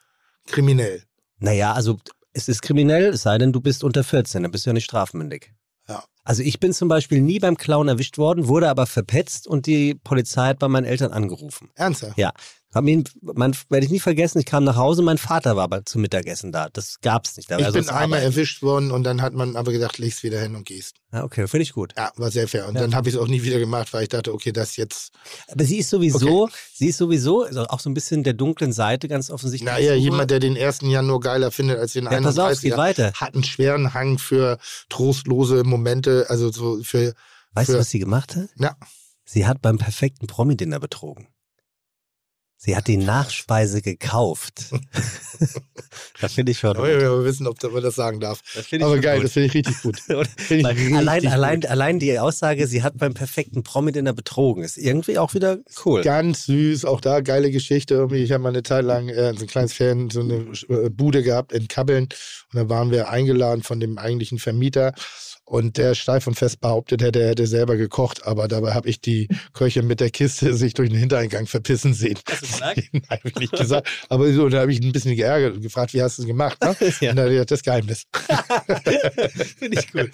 kriminell? Naja, also es ist kriminell, es sei denn, du bist unter 14, dann bist du ja nicht strafmündig. Ja. Also ich bin zum Beispiel nie beim Klauen erwischt worden, wurde aber verpetzt und die Polizei hat bei meinen Eltern angerufen. Ernsthaft? Ja. Hab ihn, man, werde ich nie vergessen, ich kam nach Hause, mein Vater war aber zum Mittagessen da. Das gab's nicht. Da Ich bin einmal arbeiten. erwischt worden und dann hat man aber gesagt, legst wieder hin und gehst. Ja, okay, finde ich gut. Ja, war sehr fair. Und Ja. dann habe ich es auch nie wieder gemacht, weil ich dachte, okay, das jetzt. Aber sie ist sowieso, sie ist sowieso also auch so ein bisschen der dunklen Seite ganz offensichtlich. Naja, jemand, der den 1. Januar geiler findet als den Ja, pass auf, es geht 31. weiter. hat einen schweren Hang für trostlose Momente, also so für. Weißt du, für was sie gemacht hat? Ja. Sie hat beim perfekten Promi-Dinner betrogen. Sie hat die Nachspeise gekauft. das finde ich schon. Aber wir wissen, ob man das sagen darf. Das Aber geil, gut. das finde ich richtig gut. Ich richtig allein, gut. allein, allein die Aussage, sie hat beim perfekten Promi-Dinner betrogen, ist irgendwie auch wieder cool. Ganz süß, auch da geile Geschichte. Irgendwie, ich habe mal eine Zeit lang äh, so ein kleines Fan, so eine äh, Bude gehabt in Kabbeln und da waren wir eingeladen von dem eigentlichen Vermieter und der steif und fest behauptet hätte, er hätte selber gekocht, aber dabei habe ich die Köchin mit der Kiste sich durch den Hintereingang verpissen sehen. Hast du gesagt? Nein, habe ich nicht gesagt. Aber so, da habe ich ihn ein bisschen geärgert und gefragt, wie hast du es gemacht? Ne? Ja. Und dann hat er gesagt, das Geheimnis. finde ich gut.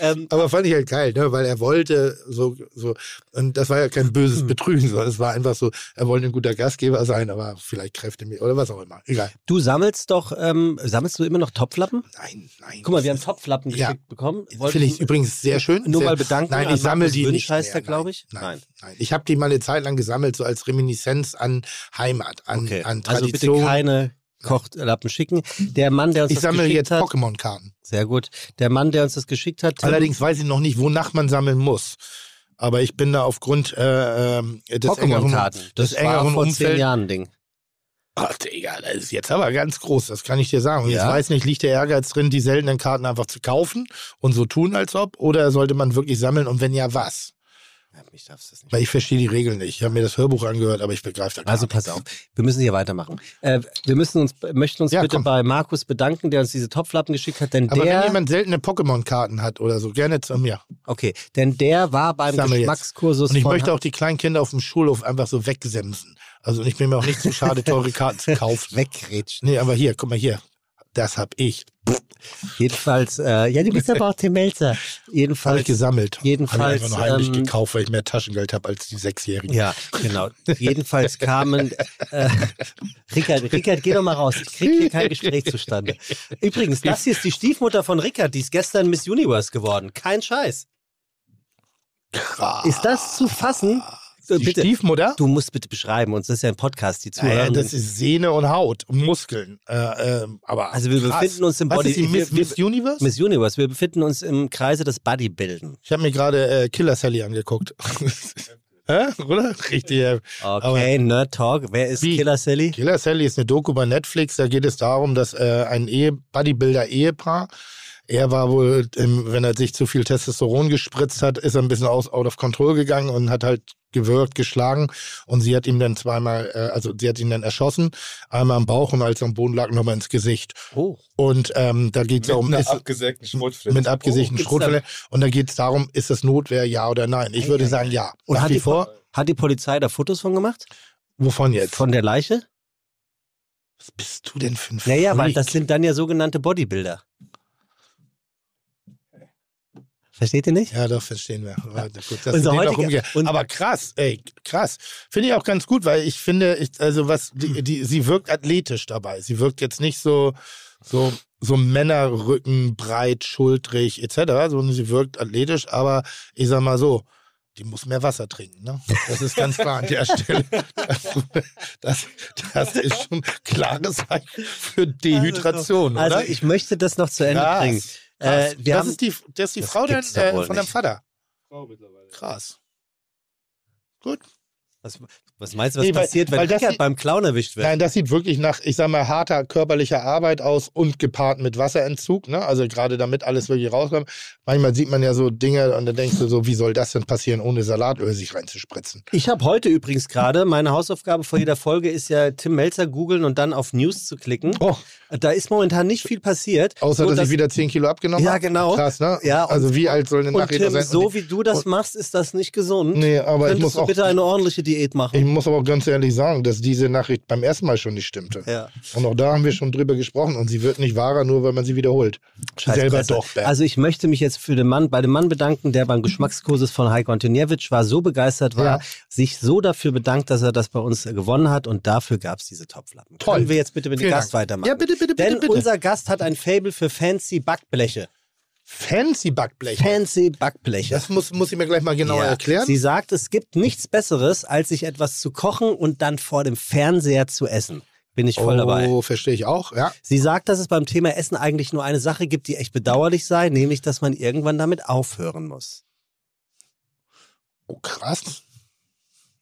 Ähm, Aber fand ich halt geil, ne? weil er wollte so, so, und das war ja kein Hm. böses Betrügen, sondern es war einfach so, er wollte ein guter Gastgeber sein, aber vielleicht Kräfte mehr oder was auch immer. Egal. du sammelst doch, ähm, sammelst du immer noch Topflappen? Nein, nein. Guck mal, wir haben Topflappen Ja. geschickt bekommen. Finde ich übrigens sehr schön. Nur sehr, mal bedanken Nein, ich sammle die Wünsch nicht heißt mehr. glaube ich? Nein, Nein. nein. Ich habe die mal eine Zeit lang gesammelt, so als Reminiszenz an Heimat, an, Okay. an Also bitte Tradition. keine Kochtlappen schicken. Der Mann, der uns ich das sammle geschickt jetzt Pokémon-Karten. sehr gut. Der Mann, der uns das geschickt hat, Allerdings weiß ich noch nicht, wonach man sammeln muss. Aber ich bin da aufgrund äh, ähm, des engeren, des Das war engeren vor zehn Umfelds. Jahren Ding. Ach, Digga, das ist jetzt aber ganz groß, das kann ich dir sagen. Und Ja? ich weiß nicht, liegt der Ehrgeiz drin, die seltenen Karten einfach zu kaufen und so tun, als ob? Oder sollte man wirklich sammeln und wenn ja, was? Darfst du das nicht. Weil ich verstehe die Regeln nicht. Ich habe mir das Hörbuch angehört, aber ich begreife da gar Also pass auf, wir müssen hier weitermachen. Äh, wir müssen uns, möchten uns Ja, bitte komm. bei Markus bedanken, der uns diese Topflappen geschickt hat, denn Aber wenn der, jemand seltene Pokémon-Karten hat oder so, gerne zu mir. okay, denn der war beim. Geschmackskursus Und ich möchte auch die kleinen Kinder auf dem Schulhof einfach so wegsemsen. Also ich bin mir auch nicht zu schade, teure Karten zu kaufen. wegrätschen. Nee, aber hier, guck mal hier. Das hab ich. Jedenfalls, äh, ja, du bist aber auch Tim Melzer. Habe Jedenfalls, ich gesammelt. jedenfalls, Habe ich einfach nur heimlich ähm, gekauft, weil ich mehr Taschengeld habe als die Sechsjährigen. Ja, genau. Jedenfalls kamen. Äh, Rickard, Rickard, geh doch mal raus. Ich krieg hier kein Gespräch zustande. Übrigens, das hier ist die Stiefmutter von Rickard, die ist gestern Miss Universe geworden. Kein Scheiß. Krass. Ist das zu fassen? Äh, Die bitte. Stiefmutter? Du musst bitte beschreiben, uns das ist ja ein Podcast, die Naja, Zuhörer. das ist Sehne und Haut und Muskeln. Äh, ähm, aber Also wir krass. befinden uns im Was Body- ist die Miss, Miss Universe? Miss Universe, wir befinden uns im Kreise des Bodybuilden. Ich habe mir gerade äh, Killer Sally angeguckt. Hä? Oder? Richtig. äh, Okay, Nerd Talk. Wer ist Wie? Killer Sally? Killer Sally ist eine Doku bei Netflix. Da geht es darum, dass äh, ein Ehe Bodybuilder-Ehepaar, er war wohl, ähm, wenn er sich zu viel Testosteron gespritzt hat, ist er ein bisschen aus, out of control gegangen und hat halt gewürgt, geschlagen und sie hat ihm dann zweimal, äh, also sie hat ihn dann erschossen, einmal am Bauch und als er am Boden lag, nochmal ins Gesicht. Oh. Und ähm, da geht es Mit darum, einer ist, abgesägten Schrotflinte. mit abgesicherten Oh, Schrotfälle und da geht es darum, ist das Notwehr, ja oder nein? Ich würde sagen, ja. Und Nach hat wie die, vor, hat die Polizei da Fotos von gemacht? wovon jetzt? Von der Leiche? Was bist du denn für ein Naja, weil Freak? das sind dann ja sogenannte Bodybuilder. Versteht ihr nicht? Ja, doch, verstehen wir. Aber gut, Unser heutiger- Aber krass, ey, krass. Finde ich auch ganz gut, weil ich finde, ich, also was, die, die, sie wirkt athletisch dabei. Sie wirkt jetzt nicht so, so, so Männerrücken, breit, schultrig, etc., sondern sie wirkt athletisch, aber ich sag mal so, die muss mehr Wasser trinken, ne? Das ist ganz klar an der Stelle. Das, das, ist schon ein klares Zeichen für Dehydration, Also oder? ich möchte das noch zu Ende Krass, bringen. Äh, wir das, haben, ist die, das ist die Das Frau dann, äh, von deinem. Vater. Frau mittlerweile. Krass. Gut. was, was meinst du, was Nee, weil- passiert, wenn sieht- beim Clown erwischt wird? Nein, das sieht wirklich nach, ich sag mal, harter körperlicher Arbeit aus und gepaart mit Wasserentzug. Ne? Also gerade damit alles wirklich rauskommt. Manchmal sieht man ja so Dinge und dann denkst du so, wie soll das denn passieren, ohne Salatöl sich reinzuspritzen? Ich habe heute übrigens gerade, meine Hausaufgabe vor jeder Folge ist ja Tim Melzer googeln und dann auf News zu klicken. Oh, Da ist momentan nicht viel passiert. außer So, dass ich wieder 10 Kilo abgenommen Ja, habe. genau. Krass, ne? Ja, und- also wie alt soll eine Nachricht Tim, sein? so wie du das machst, ist das nicht gesund. Nee, aber ich Könntest muss du auch, bitte eine ordentliche Diät machen? Muss aber auch ganz ehrlich sagen, dass diese Nachricht beim ersten Mal schon nicht stimmte. ja. Und auch da haben wir schon drüber gesprochen und sie wird nicht wahrer, nur weil man sie wiederholt. Selber Scheißpresse. doch, Bernd. Also ich möchte mich jetzt für den Mann, bei dem Mann bedanken, der beim Geschmackskurses von Heiko Antoniewicz war, so begeistert war, Ja. sich so dafür bedankt, dass er das bei uns gewonnen hat und dafür gab es diese Topflappen. Toll. Können wir jetzt bitte mit dem Gast Dank. weitermachen? Ja, bitte, bitte, bitte, Denn bitte. unser Gast hat ein Fable für fancy Backbleche. Fancy Backblech. Fancy Backbleche. Das muss, muss ich mir gleich mal genauer Ja. erklären. Sie sagt, es gibt nichts Besseres, als sich etwas zu kochen und dann vor dem Fernseher zu essen. Bin ich voll oh, dabei. verstehe ich auch, ja. Sie sagt, dass es beim Thema Essen eigentlich nur eine Sache gibt, die echt bedauerlich sei, nämlich, dass man irgendwann damit aufhören muss. Oh, krass.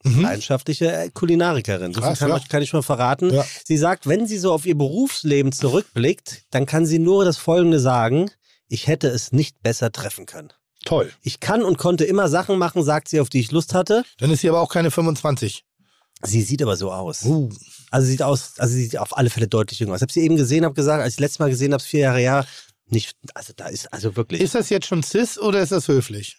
Mhm. Leidenschaftliche äh, Kulinarikerin. Krass, kann, ja. kann ich schon verraten. Ja. Sie sagt, wenn sie so auf ihr Berufsleben zurückblickt, dann kann sie nur das Folgende sagen. Ich hätte es nicht besser treffen können. Toll. Ich kann und konnte immer Sachen machen, sagt sie, auf die ich Lust hatte. Dann ist sie aber auch keine 25. Sie sieht aber so aus. Uh. Also sie sieht aus, also sie sieht auf alle Fälle deutlich jünger aus. Ich habe sie eben gesehen, habe gesagt, als ich letztes Mal gesehen habe, vier Jahre her, nicht, also da ist, also wirklich. Ist das jetzt schon cis oder ist das höflich?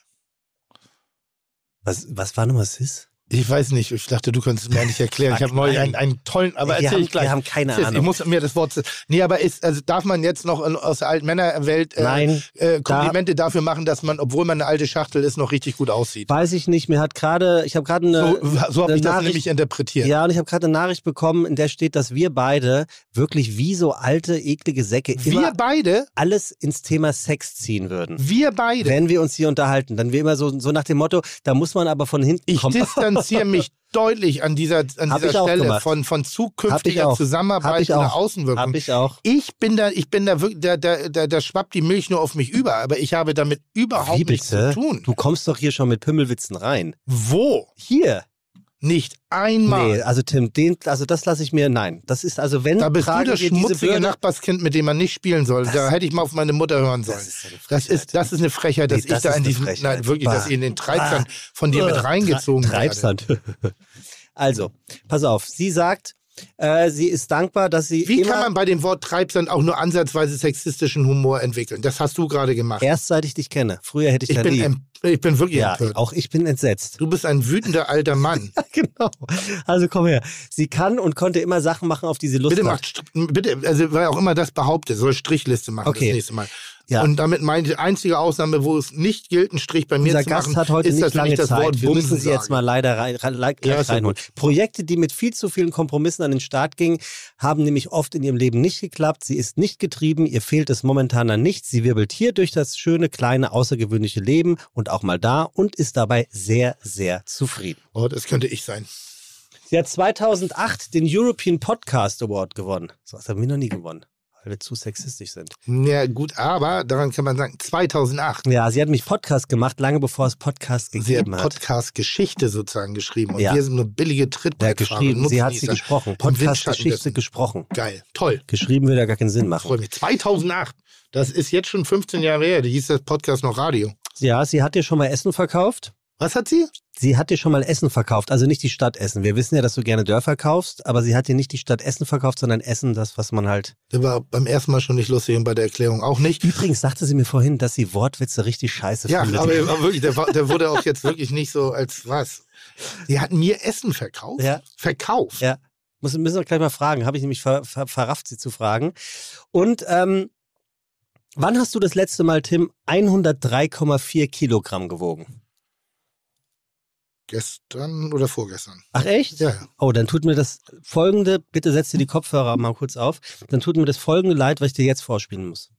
was, was war nochmal Sis? Ich weiß nicht. Ich dachte, du könntest es mir nicht erklären. Ich habe neulich einen, einen tollen, aber wir, erzähl haben, ich gleich. wir haben keine Cis, Ich Ahnung. muss mir das Wort. Nee, aber ist, also darf man jetzt noch aus der alten Männerwelt äh, Nein, äh, Komplimente dafür machen, dass man, obwohl man eine alte Schachtel ist, noch richtig gut aussieht? weiß ich nicht. Mir hat gerade, ich habe gerade eine, So, so habe ich das Nachricht- nämlich interpretiert. ja, und ich habe gerade eine Nachricht bekommen, in der steht, dass wir beide wirklich wie so alte, eklige Säcke Wir beide, alles ins Thema Sex ziehen würden. wir beide. Wenn wir uns hier unterhalten, dann wir immer so, so nach dem Motto, da muss man aber von hinten Ich kommen. Distanziere mich deutlich an dieser, an Hab dieser Stelle gemacht. von, von zukünftiger Zusammenarbeit in der. Außenwirkung. Hab ich auch. Ich bin da, ich bin da wirklich, da, da, da, da schwappt die Milch nur auf mich über, aber ich habe damit überhaupt Wie nichts zu tun. Du kommst doch hier schon mit Pimmelwitzen rein. Wo? Hier. Nicht einmal. Nee, also Tim, den, also das lasse ich mir, nein. Das ist also, wenn Da bist du das schmutzige Nachbarskind, mit dem man nicht spielen soll. da hätte ich mal auf meine Mutter hören sollen. Das ist eine Das Frechheit. ist, das ist eine Frechheit, dass Nee, das ich da in Frechheit. nein, wirklich, dass Bah. ich in den Treibsand von dir mit reingezogen Tre-. Treibsand. also, pass auf. Sie sagt, äh, sie ist dankbar, dass sie Wie kann man bei dem Wort Treibsand auch nur ansatzweise sexistischen Humor entwickeln? Das hast du gerade gemacht. erst seit ich dich kenne. Früher hätte ich, Ich da bin, nie. ich bin wirklich ja, empört. auch ich bin entsetzt. Du bist ein wütender alter Mann. genau. Also komm her. Sie kann und konnte immer Sachen machen, auf die sie Lust Bitte hat. macht, bitte, also wer auch immer das behauptet, soll Strichliste machen Okay. das nächste Mal. Ja. Und damit meine ich, einzige Ausnahme, wo es nicht gilt, einen Strich bei mir Unser zu Gast machen, hat heute ist, nicht lange das Zeit. Wort Wir müssen sie jetzt mal leider rein, rein, Ja, reinholen. Projekte, die mit viel zu vielen Kompromissen an den Start gingen, haben nämlich oft in ihrem Leben nicht geklappt. Sie ist nicht getrieben, ihr fehlt es momentan an nichts. Sie wirbelt hier durch das schöne, kleine, außergewöhnliche Leben und auch mal da und ist dabei sehr, sehr zufrieden. Oh, das könnte ich sein. Sie hat 2008 den European Podcast Award gewonnen. So was haben wir noch nie gewonnen, wir zu sexistisch sind. Ja, gut, aber daran kann man sagen, 2008. Ja, sie hat mich Podcast gemacht, lange bevor es Podcast Sie hat gegeben hat. Podcast-Geschichte sozusagen geschrieben. Und Ja. wir sind nur billige Ja, Trittbrettfahrer. geschrieben. Sie hat sie gesprochen. Podcast-Geschichte gesprochen. Geil, toll. Geschrieben würde ja gar keinen Sinn machen. Freue mich. 2008. Das ist jetzt schon 15 Jahre her. Da hieß das Podcast noch Radio. Ja, sie hat dir schon mal Essen verkauft. Was hat sie? Sie hat dir schon mal Essen verkauft, also nicht die Stadt Essen. Wir wissen ja, dass du gerne Dörfer kaufst, aber sie hat dir nicht die Stadt Essen verkauft, sondern Essen, das, was man halt. Der war beim ersten Mal schon nicht lustig und bei der Erklärung auch nicht. Übrigens sagte sie mir vorhin, dass sie Wortwitze richtig scheiße Ja, findet. aber, aber wirklich, der, war- der wurde auch jetzt wirklich nicht so als was. Die hat mir Essen verkauft. Ja. Verkauft. Ja. Muss, müssen wir gleich mal fragen. Habe ich nämlich ver, ver, verrafft, sie zu fragen. Und ähm, Wann hast du das letzte Mal, Tim, 103,4 Kilogramm gewogen? Gestern oder vorgestern. Ach echt? Ja, ja. Oh, dann tut mir das folgende, bitte setz dir die Kopfhörer mal kurz auf, dann tut mir das folgende leid, was ich dir jetzt vorspielen muss.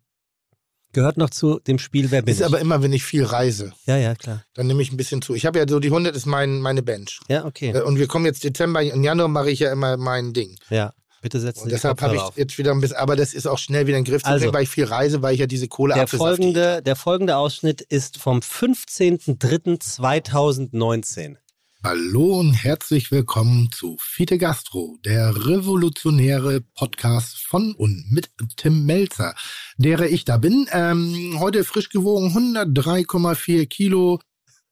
Gehört noch zu dem Spiel Wer bin Ist ich? aber immer, wenn ich viel reise, ja, ja, klar. dann nehme ich ein bisschen zu. Ich habe ja so, die 100 ist mein, meine Bench. Ja, okay. Äh, Und wir kommen jetzt Dezember, im Januar mache ich ja immer mein Ding. Ja, bitte setz dir Und deshalb habe ich auf. jetzt wieder ein bisschen, aber das ist auch schnell wieder in den Griff zu Also. weil ich viel reise, weil ich ja diese Kohle Der folgende, der folgende Ausschnitt ist vom 15.03.2019. Hallo und herzlich willkommen zu Fite Gastro, der revolutionäre Podcast von und mit Tim Melzer, derer ich da bin. Ähm, heute frisch gewogen 103,4 Kilo.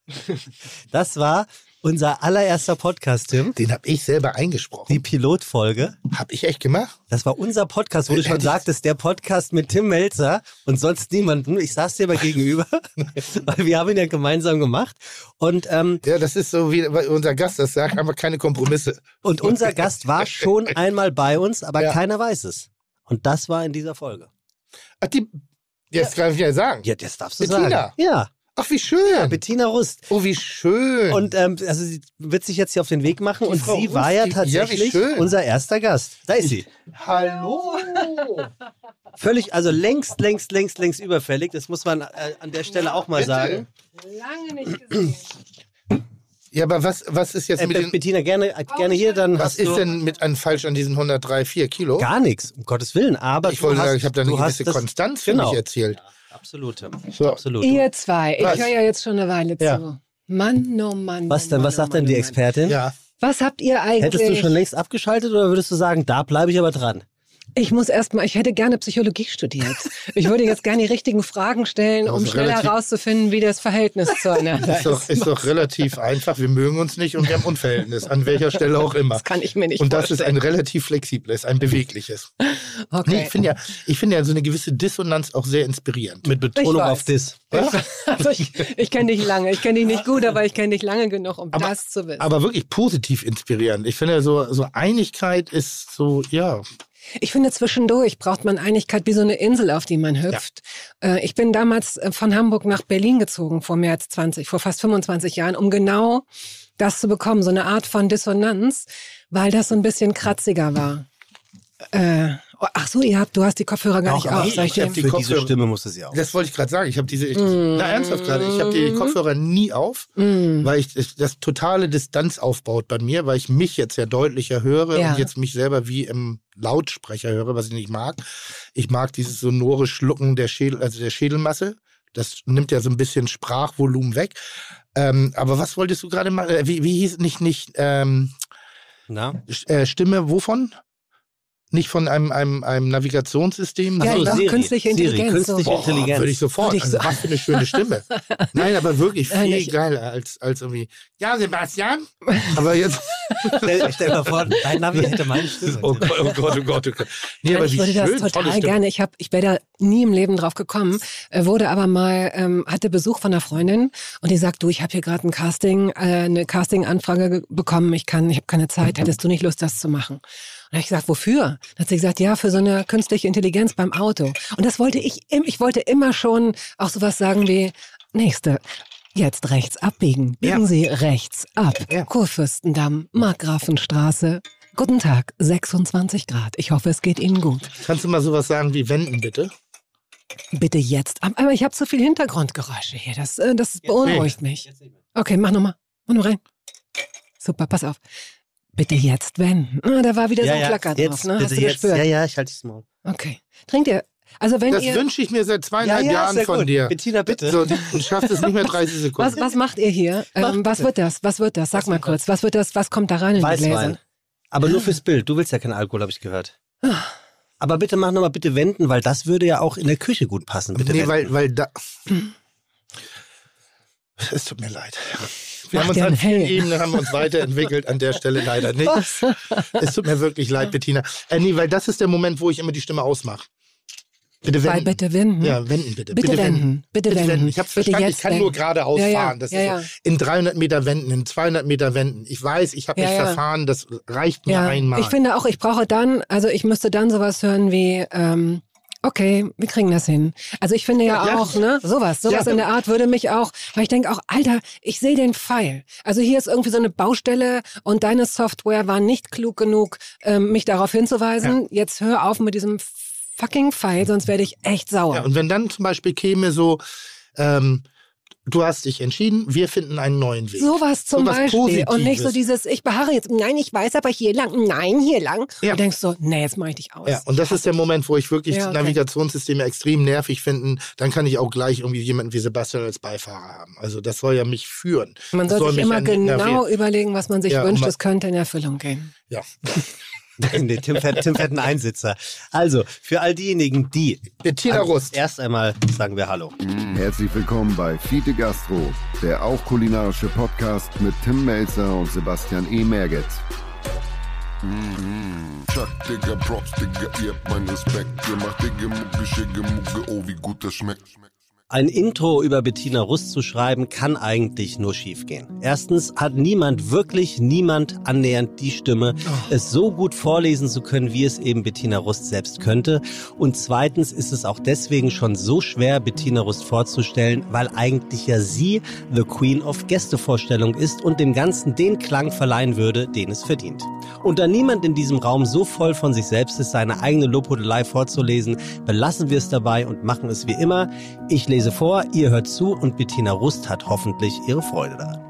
Das war unser allererster Podcast, Tim. Den habe ich selber eingesprochen. Die Pilotfolge. Habe ich echt gemacht? Das war unser Podcast, wo du schon Hätte ich- sagtest, der Podcast mit Tim Melzer und sonst niemanden. Ich saß dir aber gegenüber, weil wir haben ihn ja gemeinsam gemacht. Und, ähm, Ja, das ist so wie unser Gast das sagt, aber keine Kompromisse. und unser Gast war schon einmal bei uns, aber Ja. keiner weiß es. Und das war in dieser Folge. Ach, die, jetzt kann ich ja sagen. Ja, das darfst du Bettina. sagen. Ja, Ach, wie schön. Bettina Rust. oh, wie schön. Und ähm, also sie wird sich jetzt hier auf den Weg machen und Frau sie war ja Rust, die- ja, tatsächlich schön. unser erster Gast. Da ist sie. Hallo. Völlig, also längst, längst, längst, längst überfällig. Das muss man äh, an der Stelle auch mal Bitte. sagen. Lange nicht gesehen. Ja, aber was, was ist jetzt Äh, mit den, Bettina, gerne, äh, gerne hier, dann was hast ist du denn mit einem falsch an diesen 103,4 Kilo? gar nichts, um Gottes Willen. Aber ich du wollte hast, sagen, ich habe da eine du hast gewisse das- Konstanz für genau. mich erzielt. Absolut. So. Absolut. Ihr zwei, ich Was? höre ja jetzt schon eine Weile Ja. zu. Mann, oh Mann. Was oh denn, Mann, was oh sagt denn Mann, die oh Mann. Expertin? Ja. Was habt ihr eigentlich? Hättest du schon längst abgeschaltet oder würdest du sagen, da bleibe ich aber dran? Ich muss erstmal, ich hätte gerne Psychologie studiert. Ich würde jetzt gerne die richtigen Fragen stellen, um ist schnell relativ- herauszufinden, wie das Verhältnis zueinander Ist doch, ist. ist doch relativ einfach. Wir mögen uns nicht und wir haben Unverhältnis, an welcher Stelle auch immer. Das kann ich mir nicht Und das ist vorstellen. ein relativ flexibles, ein bewegliches. okay. Nee, ich finde ja, ich finde ja so eine gewisse Dissonanz auch sehr inspirierend. Mit Betonung Ich auf Dis. also ich ich kenne dich lange. Ich kenne dich nicht gut, aber ich kenne dich lange genug, um Aber- das zu wissen. Aber wirklich positiv inspirierend. Ich finde so, so Einigkeit ist so, ja. Ich finde, zwischendurch braucht man Einigkeit wie so eine Insel, auf die man hüpft. Äh, Ich bin damals äh, von Hamburg nach Berlin gezogen, vor mehr als 20, vor fast 25 Jahren, um genau das zu bekommen, so eine Art von Dissonanz, weil das so ein bisschen kratziger war. Äh, ach so, ihr habt, du hast die Kopfhörer gar nicht Doch, auf. nee, ich ich hab dir- die Für diese Kopfhörer- Stimme musste sie auch. Das wollte ich gerade sagen. Ich habe diese, ich, Mm. na ernsthaft gerade, ich habe die Kopfhörer nie auf, Mm. weil ich das, das totale Distanz aufbaut bei mir, weil ich mich jetzt ja deutlicher höre Ja. und jetzt mich selber wie im Lautsprecher höre, was ich nicht mag. Ich mag dieses sonore Schlucken der Schädel, also der Schädelmasse. Das nimmt ja so ein bisschen Sprachvolumen weg. Ähm, aber was wolltest du gerade machen? Äh, Wie, wie hieß nicht nicht ähm, äh, Stimme wovon? Nicht von einem, einem, einem Navigationssystem? Ja, so, doch, Siri. künstliche Siri, Intelligenz, Künstliche so. Boah, Intelligenz. Würde ich sofort. Würde ich also, so- was für eine schöne Stimme. Nein, aber wirklich viel nicht- geiler als, als irgendwie. Ja, Sebastian. Aber jetzt. stell, stell mal vor, dein Navi hätte meine Stimme. Oh Gott, oh Gott, oh Gott. Oh Gott. Nee, aber ich wie würde das schön, tolle total gerne. Ich habe, ich wäre da nie im Leben drauf gekommen, äh, wurde aber mal, ähm, hatte Besuch von einer Freundin und die sagt, du, ich habe hier gerade ein Casting, äh, eine Casting-Anfrage ge- bekommen. Ich kann, ich habe keine Zeit. Hättest du nicht Lust, das zu machen? Und habe ich gesagt, wofür? Dann hat sie gesagt, ja, für so eine künstliche Intelligenz beim Auto. Und das wollte ich, im- ich wollte immer schon auch sowas sagen wie, nächste. Jetzt rechts abbiegen. Biegen Ja. Sie rechts ab. Ja. Kurfürstendamm, Markgrafenstraße. Guten Tag, 26 Grad. Ich hoffe, es geht Ihnen gut. Kannst du mal sowas sagen wie wenden, bitte? Bitte jetzt. ab- Aber ich habe zu viel Hintergrundgeräusche hier. Das, äh, das beunruhigt mich. Okay, mach nochmal. Mach nur rein. Super, pass auf. Bitte jetzt wenden. Ah, da war wieder so ein Klacker drauf. jetzt, Ne? Hast du jetzt. gespürt? Ja, ja, ich halte das Maul. Okay. Trinkt ihr. Also wenn Das ihr. wünsche ich mir seit zweieinhalb Ja, ja, Jahren von gut. dir. Bettina, bitte. So, du schaffst es nicht mehr 30 Sekunden. Was, was macht ihr hier? Ähm, was wird das? Was wird das? Sag mal kurz. Was wird das? Was kommt da rein in die Weißwein. Gläser? Aber nur fürs Bild. Du willst ja keinen Alkohol, habe ich gehört. Aber bitte mach nochmal bitte wenden, weil das würde ja auch in der Küche gut passen. Bitte nee, wenden. weil, weil da. Es tut mir leid. Wir haben uns an einen vielen Hell. Ebenen haben uns weiterentwickelt, an der Stelle leider nicht. Es tut mir wirklich leid, Bettina. Äh, nee, weil das ist der Moment, wo ich immer die Stimme ausmache. Bitte wenden. bitte wenden. Ja, wenden bitte. Bitte wenden. Bitte wenden. Ich habe Bitte verstanden, ich kann nur wenden. geradeaus Ja, ja. fahren. Das Ja, ist ja. so, in 300 Meter wenden, in 200 Meter wenden. Ich weiß, ich habe mich verfahren, das reicht mir einmal. ich finde auch, ich brauche dann, also ich müsste dann sowas hören wie, ähm, Okay, wir kriegen das hin. Also ich finde ja, Ja, auch, ne, sowas, sowas Ja. in der Art würde mich auch, weil ich denke auch, Alter, ich sehe den Pfeil. Also hier ist irgendwie so eine Baustelle und deine Software war nicht klug genug, ähm, mich darauf hinzuweisen. Jetzt hör auf mit diesem fucking Pfeil, sonst werde ich echt sauer. Ja, und wenn dann zum Beispiel käme so, ähm, du hast dich entschieden, wir finden einen neuen Weg. Sowas zum Sowas Beispiel. Und nicht so Positives. dieses, ich beharre jetzt, nein, ich weiß aber hier lang, nein, hier lang. Ja. Du denkst so, nee, jetzt mach ich dich aus. Ja, und das ist der Moment, wo ich wirklich Ja, okay. Navigationssysteme extrem nervig finde. Dann kann ich auch gleich irgendwie jemanden wie Sebastian als Beifahrer haben. Also das soll ja mich führen. Man Das soll sich immer genau überlegen, was man sich Ja, wünscht. und ma- Es könnte in Erfüllung gehen. Ja. nee, Tim fährt, Tim fährt einen Einsitzer. Also, für all diejenigen, die Bettina Rust. erst einmal sagen wir Hallo. Herzlich willkommen bei Fiete Gastro, der auch kulinarische Podcast mit Tim Melzer und Sebastian E. Merget. Chuck, Digga, Props, Digga, ihr habt meinen Respekt. Ihr macht Digga, Mucke, Schicke, Mucke, oh, wie gut das schmeckt. Ein Intro über Bettina Rust zu schreiben, kann eigentlich nur schiefgehen. Erstens hat niemand, wirklich niemand annähernd die Stimme, es so gut vorlesen zu können, wie es eben Bettina Rust selbst könnte. Und zweitens ist es auch deswegen schon so schwer, Bettina Rust vorzustellen, weil eigentlich ja sie The Queen of Gästevorstellung ist und dem Ganzen den Klang verleihen würde, den es verdient. Und da niemand in diesem Raum so voll von sich selbst ist, seine eigene Lobhudelei vorzulesen, belassen wir es dabei und machen es wie immer. Ich lese vor, ihr hört zu und Bettina Rust hat hoffentlich ihre Freude daran.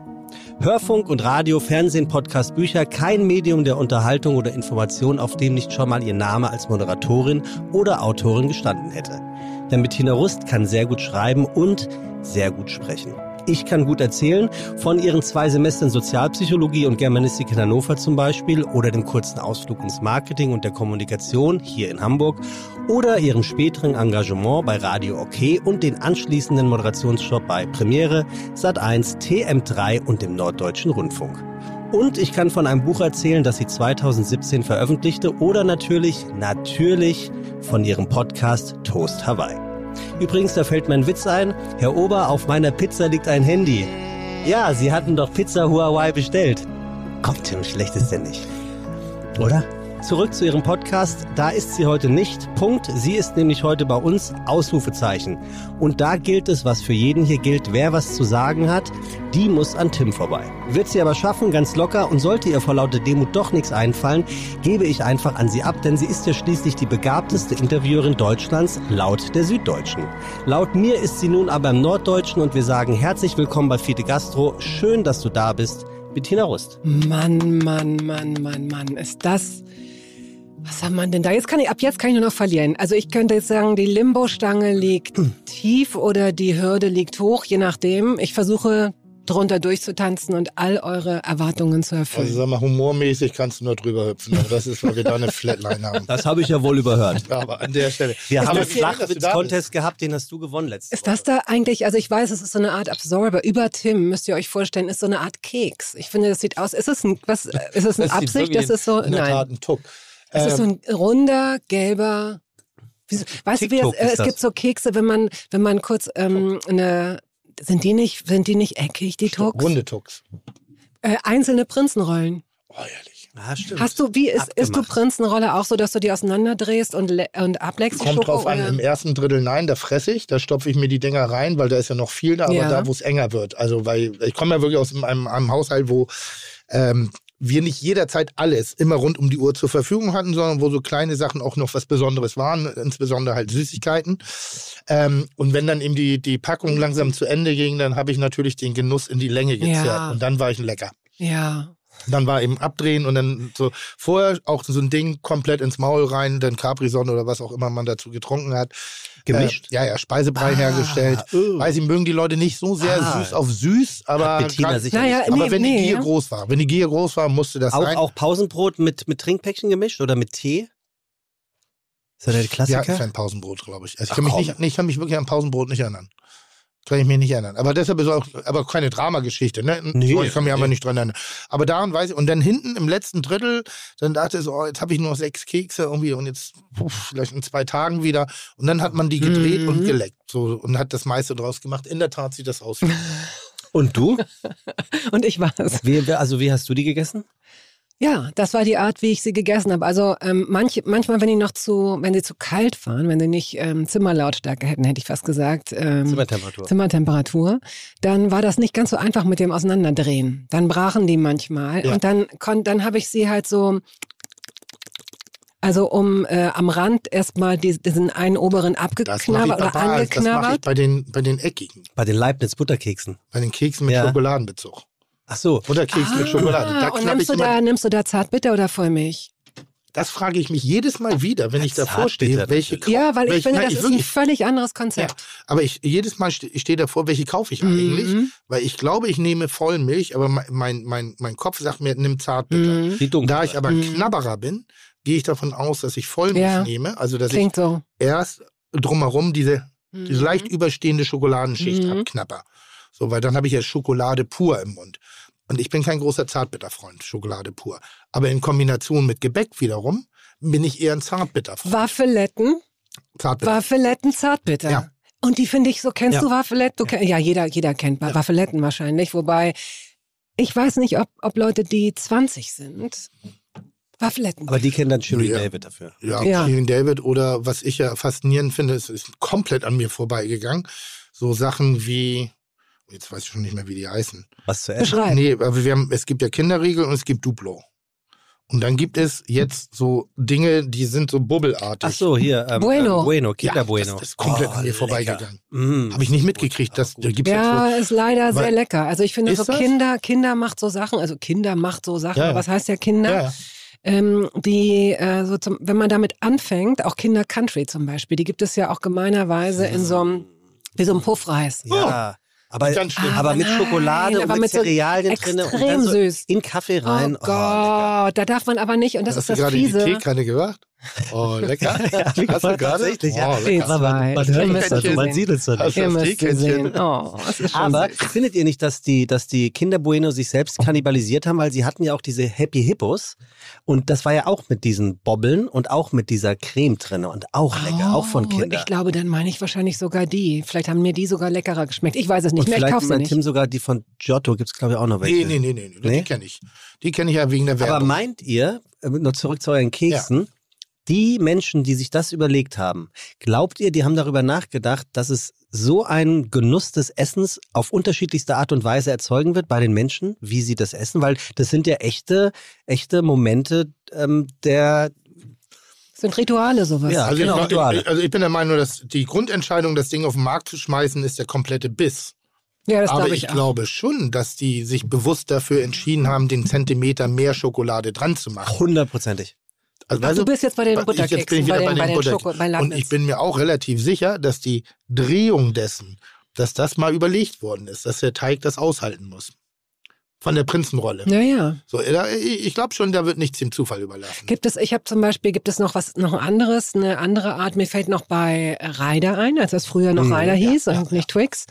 Hörfunk und Radio, Fernsehen, Podcast, Bücher, kein Medium der Unterhaltung oder Information, auf dem nicht schon mal ihr Name als Moderatorin oder Autorin gestanden hätte. Denn Bettina Rust kann sehr gut schreiben und sehr gut sprechen. Ich kann gut erzählen, von ihren zwei Semestern Sozialpsychologie und Germanistik in Hannover zum Beispiel oder dem kurzen Ausflug ins Marketing und der Kommunikation hier in Hamburg oder ihrem späteren Engagement bei Radio OK und den anschließenden Moderationsjob bei Premiere, Sat1, TM3 und dem Norddeutschen Rundfunk. Und ich kann von einem Buch erzählen, das sie 2017 veröffentlichte oder natürlich, natürlich von ihrem Podcast Toast Hawaii. Übrigens, da fällt mir ein Witz ein. Herr Ober, auf meiner Pizza liegt ein Handy. Ja, Sie hatten doch Pizza Huawei bestellt. Komm, Tim, schlecht ist der nicht. Oder? Zurück zu Ihrem Podcast. Da ist sie heute nicht. Punkt. Sie ist nämlich heute bei uns. Ausrufezeichen. Und da gilt es, was für jeden hier gilt. Wer was zu sagen hat, die muss an Tim vorbei. Wird sie aber schaffen, ganz locker. Und sollte ihr vor lauter Demut doch nichts einfallen, gebe ich einfach an sie ab, denn sie ist ja schließlich die begabteste Interviewerin Deutschlands laut der Süddeutschen. Laut mir ist sie nun aber im Norddeutschen und wir sagen herzlich willkommen bei Fiete Gastro. Schön, dass du da bist. Bettina Rust. Mann, Mann, Mann, Mann, Mann, ist das. Was hat man denn da? Jetzt kann ich, ab jetzt kann ich nur noch verlieren. Also ich könnte jetzt sagen, die Limbo-Stange liegt tief oder die Hürde liegt hoch, je nachdem. Ich versuche drunter durchzutanzen und all eure Erwartungen zu erfüllen. Also sag mal, humormäßig kannst du nur drüber hüpfen. Aber das ist, weil wir da eine Flatline haben. Das habe ich ja wohl überhört. Aber an der Stelle. Wir haben Aber einen. Flachwitz-Contest gehabt, den hast du gewonnen letzte Ist das da eigentlich, also ich weiß, es ist so eine Art Absorber. Über Tim, müsst ihr euch vorstellen, ist so eine Art Keks. Ich finde, das sieht aus, ist es ein, was, ist es eine Das Absicht? Das ist so, In der nein. Tat ein Tuck. Es ist so Ähm, ein runder, gelber. Wieso, weißt du, wie das, äh, es das. gibt so Kekse, wenn man, wenn man kurz ähm, eine. Sind die nicht, sind die nicht eckig, die Tucks? Runde Tucks. Äh, einzelne Prinzenrollen. Oh, ehrlich. Ja, stimmt. Hast du, wie ist, ist du Abgemacht. Prinzenrolle auch so, dass du die auseinanderdrehst und, und ableckst? Kommt Schoko, drauf an, oder? im ersten Drittel nein, da fresse ich, da stopfe ich mir die Dinger rein, weil da ist ja noch viel da, aber Ja. da, wo es enger wird. Also, weil ich komme ja wirklich aus einem, einem Haushalt, wo ähm, wir nicht jederzeit alles immer rund um die Uhr zur Verfügung hatten, sondern wo so kleine Sachen auch noch was Besonderes waren, insbesondere halt Süßigkeiten. Ähm, und wenn dann eben die, die Packung langsam zu Ende ging, dann habe ich natürlich den Genuss in die Länge gezerrt. Ja. Und dann war ich Lecker. Ja. Dann war eben abdrehen und dann so vorher auch so ein Ding komplett ins Maul rein, dann Capri-Sonne oder was auch immer man dazu getrunken hat. Gemischt? Äh, ja, ja, Speisebrei hergestellt. oh. Weiß ich, mögen die Leute nicht so sehr Ah. süß auf süß, aber, grad- Naja, aber nee, wenn die nee, Gier ja. groß war, wenn die Gier groß war, musste das Auch, sein. auch Pausenbrot mit, mit Trinkpäckchen gemischt oder mit Tee? Ist das der ja, Klassiker? ist ein Pausenbrot, glaube ich. Also ich, Ach, kann mich nicht, nee, ich kann mich wirklich an Pausenbrot nicht erinnern. Kann ich mich nicht erinnern. Aber deshalb ist auch aber keine Dramageschichte. Ne? Nee, ich kann mich aber nee. nicht dran erinnern. Aber daran weiß ich. Und dann hinten im letzten Drittel, dann dachte ich so, oh, jetzt habe ich nur noch sechs Kekse irgendwie und jetzt puff, vielleicht in zwei Tagen wieder. Und dann hat man die gedreht Mhm. und geleckt. So, und hat das meiste draus gemacht. In der Tat sieht das aus. Und du? Und ich war's. Wie, also wie hast du die gegessen? Ja, das war die Art, wie ich sie gegessen habe. Also ähm, manch, manchmal, wenn die noch zu, wenn sie zu kalt waren, wenn sie nicht ähm, Zimmerlautstärke hätten, hätte ich fast gesagt. Ähm, Zimmertemperatur. Zimmertemperatur, dann war das nicht ganz so einfach mit dem Auseinanderdrehen. Dann brachen die manchmal Ja. und dann kon, dann habe ich sie halt so, also um äh, am Rand erstmal die, diesen einen oberen abgeknabbert oder aber, das mache ich angeknabbert. bei den, bei den eckigen, Bei den Leibniz-Butterkeksen. bei den Keksen mit Ja. Schokoladenbezug. Ach so. Butterkeks mit Schokolade. Da Ah, und knapp nimmst ich du, immer, da, nimmst du da Zartbitter oder Vollmilch? das frage ich mich jedes Mal wieder, wenn ich davor stehe, welche natürlich. Ja, weil ich welche, finde, das ist ein wirklich- völlig anderes Ja, Konzept. aber ich jedes Mal ste ich stehe davor, welche kaufe ich eigentlich? Mhm. Weil ich glaube, ich nehme Vollmilch, aber mein, mein, mein, mein Kopf sagt mir, nimm Zartbitter. Mhm. Da ich aber Mhm. Knabberer bin, gehe ich davon aus, dass ich Vollmilch Ja. nehme. Also dass Klingt so. ich erst drumherum diese, diese Mhm. leicht überstehende Schokoladenschicht Mhm. abknapper. So, weil dann habe ich ja Schokolade pur im Mund. Und ich bin kein großer Zartbitterfreund, Schokolade pur. Aber in Kombination mit Gebäck wiederum bin ich eher ein Zartbitterfreund. Waffeletten, Zartbitter. Waffeletten Zartbitter. Ja. Und die finde ich so, kennst Ja. du Waffeletten? Du kenn, ja, jeder, jeder kennt Ja. Waffeletten wahrscheinlich, wobei ich weiß nicht, ob, ob Leute, die 20 sind, Waffeletten. Aber die kennen dann Shirley Ja. David dafür. Ja, Ja. Shirin David oder was ich ja faszinierend finde, es ist komplett an mir vorbeigegangen. So Sachen wie, jetzt weiß ich schon nicht mehr, wie die heißen. Was zu essen. Beschreib. Nee, aber wir haben, es gibt ja Kinderriegel und es gibt Duplo. Und dann gibt es jetzt so Dinge, die sind so bubbelartig. Ach so, hier. Ähm, Bueno. Ähm, bueno, ja, Kinder Bueno. Das, das ist komplett Oh, an mir lecker. vorbeigegangen. Mm. Habe ich nicht mitgekriegt. Das, da gibt's Ja, ist leider Weil- sehr lecker. Also ich finde so das? Kinder, Kinder macht so Sachen, also Kinder macht so Sachen. Ja, ja. Was heißt ja Kinder? ja, ja. Ähm, die, äh, so zum, wenn man damit anfängt, auch Kinder Country zum Beispiel, die gibt es ja auch gemeinerweise in so einem, wie so einem Puffreis. Ja. Aber, Ganz schlimm. aber mit nein, Schokolade aber und mit, mit so Cerealien drin und extrem dann so süß. in Kaffee rein. Oh Gott, da darf man aber nicht, und das Hast ist du das gerade die Fiese. Teekanne gemacht? Oh, lecker. Hast du gerade? ja. Oh, lecker. Man, man Ihr hört es, also man sieht es. Ihr das sehen. Oh, Aber süß. findet ihr nicht, dass die, dass die Kinder Bueno sich selbst kannibalisiert haben, weil sie hatten ja auch diese Happy Hippos und das war ja auch mit diesen Bobbeln und auch mit dieser Creme drin und auch lecker, auch von Oh, Kindern. Ich glaube, dann meine ich wahrscheinlich sogar die. Vielleicht haben mir die sogar leckerer geschmeckt. Ich weiß es nicht und mehr, ich vielleicht kaufe sie mein nicht. Tim sogar die von Giotto, gibt es glaube ich auch noch welche. Nee, nee, nee, nee, nee. Die kenne ich. Die kenne ich ja wegen der Aber Werbung. meint ihr, äh, nur zurück zu euren Keksen, die Menschen, die sich das überlegt haben, glaubt ihr, die haben darüber nachgedacht, dass es so einen Genuss des Essens auf unterschiedlichste Art und Weise erzeugen wird bei den Menschen, wie sie das essen? Weil das sind ja echte, echte Momente ähm, der, Das sind Rituale sowas. Ja. also, genau, ich, Rituale. ich, also ich bin der Meinung, dass die Grundentscheidung, das Ding auf den Markt zu schmeißen, ist der komplette Biss. Ja, das Aber glaube ich, ich, glaube schon, dass die sich bewusst dafür entschieden haben, den Zentimeter mehr Schokolade dran zu machen. hundertprozentig. Also, Ach, weißt du bist jetzt bei den ich- jetzt bin ich Butterkeksen, wieder bei bei den, bei den den Butter- Schoko, bei Und ich bin mir auch relativ sicher, dass die Drehung dessen, dass das mal überlegt worden ist, dass der Teig das aushalten muss. Von der Prinzenrolle. Naja. So, da- ich ich glaube schon, da wird nichts dem Zufall überlassen. Gibt es, ich habe zum Beispiel, gibt es noch was, noch anderes, eine andere Art, mir fällt noch bei Ryder ein, als das früher noch Mhm, Ryder ja, hieß ja, und nicht Twix,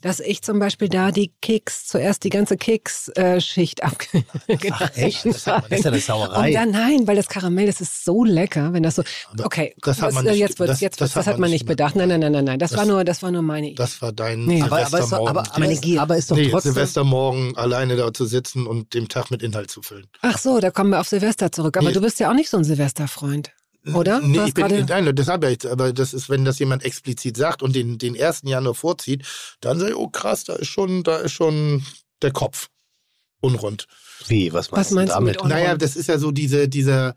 dass ich zum Beispiel da die Keks, zuerst die ganze Keksschicht abge... Ach echt? Das, hat man- das ist ja eine Und Sauerei. dann, nein, weil das Karamell, das ist so lecker, wenn das so. Okay, das hat man äh, nicht- jetzt wird's, das- jetzt wird's, das das, hat man nicht bedacht. Nein, nein, nein, nein, nein. Das, war nur, das war nur meine Idee. Das war dein Nee. aber, aber, ist doch, Silvestermorgen. aber, aber, Meine ist, Gier. aber ist doch nee, trotzdem. Silvestermorgen alleine da zu sitzen und dem Tag mit Inhalt zu füllen. Ach so, da kommen wir auf Silvester zurück. Aber Nee. du bist ja auch nicht so ein Silvesterfreund, oder? Nee, du ich bin, nein, deshalb ja, ich- aber das ist, wenn das jemand explizit sagt und den, den 1. Januar vorzieht, dann sage ich, oh krass, da ist schon, da ist schon der Kopf unrund. Wie, was meinst, Was meinst du damit? mit unrund? Naja, das ist ja so diese, dieser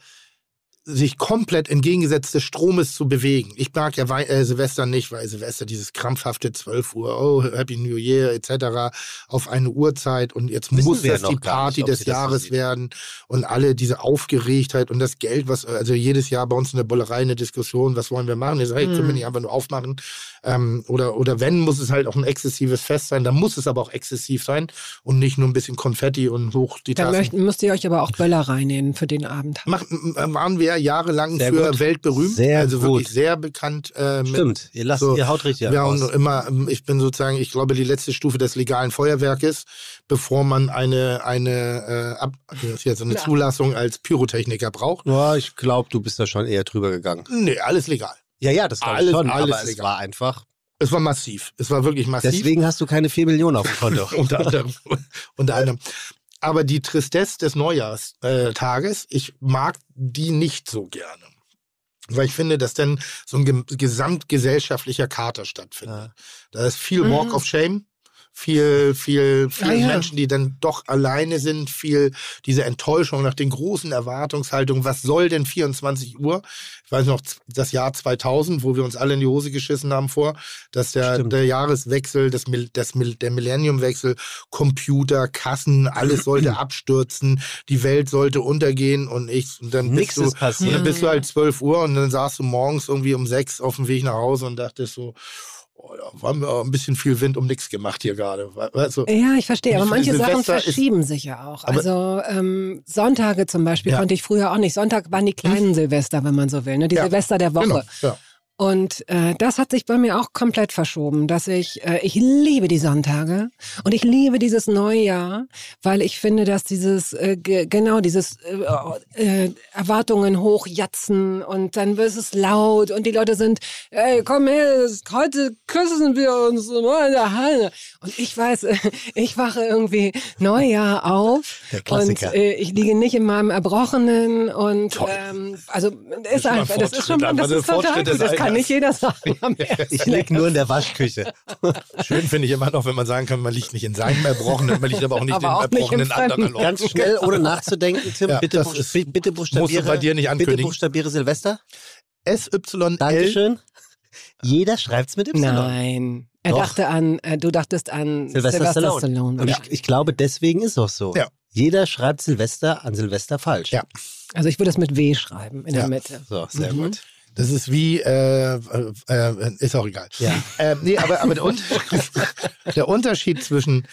sich komplett entgegengesetzte Stromes zu bewegen. Ich mag ja Wei äh, Silvester nicht, weil Silvester dieses krampfhafte 12 Uhr, oh, Happy New Year etc. auf eine Uhrzeit und jetzt Wissen muss wir das noch die Party nicht, des Jahres werden und alle diese Aufgeregtheit und das Geld, was, also jedes Jahr bei uns in der Bullerei eine Diskussion, was wollen wir machen? Ich sage, hey, können wir Mhm. nicht einfach nur aufmachen? Ähm, oder, oder wenn, muss es halt auch ein exzessives Fest sein, dann muss es aber auch exzessiv sein und nicht nur ein bisschen Konfetti und hoch die Da Tassen. möchten, müsst ihr euch aber auch Böller reinnehmen für den Abend. Mach, m- m- wir jahrelang Sehr für gut. weltberühmt, Sehr also wirklich gut. sehr bekannt. Äh, mit, Stimmt, ihr, lasst, So, ihr haut richtig Ja, raus. und immer, ähm, ich bin sozusagen, ich glaube, die letzte Stufe des legalen Feuerwerkes, bevor man eine, eine, äh, ab, jetzt eine Ja. Zulassung als Pyrotechniker braucht. Ja, ich glaube, du bist da schon eher drüber gegangen. Nee, alles legal. Ja, ja, das glaube ich Alles- schon, alles aber es legal. war einfach. Es war massiv. Es war wirklich massiv. Deswegen hast du keine 4 Millionen auf dem Konto. unter anderem. unter anderem. Aber die Tristesse des Neujahrstages, äh, ich mag die nicht so gerne. Weil ich finde, dass dann so ein gesamtgesellschaftlicher Kater stattfindet. Da ist viel Walk Mhm. of Shame, viel, viel, viel Ah, ja. Menschen, die dann doch alleine sind, viel diese Enttäuschung nach den großen Erwartungshaltungen. Was soll denn 24 Uhr? Ich weiß noch, das Jahr 2000, wo wir uns alle in die Hose geschissen haben vor, dass der, Stimmt. der Jahreswechsel, das, das, der Millenniumwechsel, Computer, Kassen, alles sollte abstürzen, die Welt sollte untergehen und ich, und dann Nix bist du, ist passiert. und dann bist du halt 12 Uhr und dann saßt du morgens irgendwie um sechs auf dem Weg nach Hause und dachtest so, oh, ja, war mir ein bisschen viel Wind um nichts gemacht hier gerade. Du? Ja, ich verstehe, aber manche finde, Sachen Silvester ist- verschieben sich ja auch. Also ähm, Sonntage zum Beispiel Ja. Hm? konnte ich früher auch nicht. Sonntag waren die kleinen Silvester, wenn man so will, ne? die Ja, Silvester der Woche. Genau, ja. Und äh, das hat sich bei mir auch komplett verschoben, dass ich, äh, ich liebe die Sonntage und ich liebe dieses Neujahr, weil ich finde, dass dieses, äh, ge genau dieses äh, äh, Erwartungen hochjatzen und dann wird es laut und die Leute sind, ey, komm her, heute küssen wir uns in der Halle. Und ich weiß, äh, ich wache irgendwie Neujahr auf und äh, ich liege nicht in meinem Erbrochenen und ähm, also ist einfach, das ist schon, das ist total gut, das kann nicht jeder sagen. am Ich ersten. lieg nur in der Waschküche. Schön finde ich immer noch, wenn man sagen kann, man liegt nicht in seinem Erbrochenen, man liegt aber auch nicht Aber in auch nicht Erbrochenen im Fremden. anderer Leute. Ganz schnell, ohne nachzudenken, Tim, Ja, bitte, ist- bi- bitte buchstabiere. bei dir nicht Bitte ankündigen. buchstabiere Silvester. SYL. Dankeschön. Jeder schreibt's mit Y. Nein. Er Doch. dachte an, äh, du dachtest an Sylvester Stallone. Stallone. Und Ja. ich, ich glaube, deswegen ist es auch so. Ja. Jeder schreibt Silvester an Silvester falsch. Ja. Also ich würde es mit W schreiben in Ja. der Mitte. So, sehr Mhm. gut. Das ist wie, äh, äh, äh, ist auch egal. Ja. Ähm, nee, aber, aber der, Unterschied, der Unterschied zwischen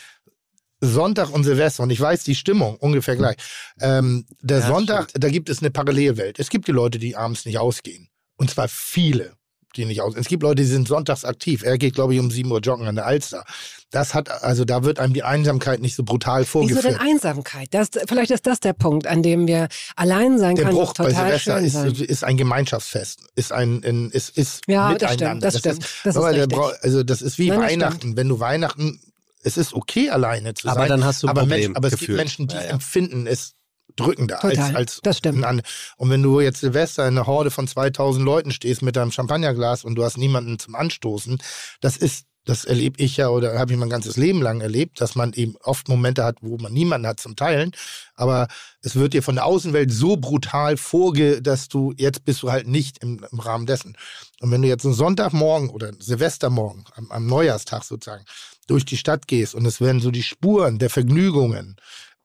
Sonntag und Silvester, und ich weiß die Stimmung ungefähr gleich. Ähm, der Ja, Sonntag, da gibt es eine Parallelwelt. Es gibt die Leute, die abends nicht ausgehen. Und zwar viele, die nicht ausgehen. Es gibt Leute, die sind sonntags aktiv. Er geht, glaube ich, um 7 Uhr joggen an der Alster. Das hat, also da wird einem die Einsamkeit nicht so brutal Wieso vorgeführt. denn Einsamkeit? Das, vielleicht ist das der Punkt, an dem wir allein sein Der kann Bruch bei Silvester ist, ist ein Gemeinschaftsfest, ist ein, ein ist, ist Ja, das miteinander. stimmt, das stimmt. Das ist aber der richtig. Brau- also das ist wie Nein, das Weihnachten. Wenn du Weihnachten, es ist okay alleine zu Aber sein. dann hast du ein aber, Problem Menschen, aber es gibt. Menschen, die Ja, ja. empfinden es drückender Total, als, als das stimmt. anderer. Und wenn du jetzt Silvester in einer Horde von 2000 Leuten stehst mit deinem Champagnerglas und du hast niemanden zum Anstoßen, das ist das erlebe ich ja oder habe ich mein ganzes Leben lang erlebt, dass man eben oft Momente hat, wo man niemanden hat zum Teilen. Aber es wird dir von der Außenwelt so brutal vorge, dass du jetzt bist du halt nicht im, im Rahmen dessen. Und wenn du jetzt einen Sonntagmorgen oder Silvestermorgen am, am Neujahrstag sozusagen durch die Stadt gehst und es werden so die Spuren der Vergnügungen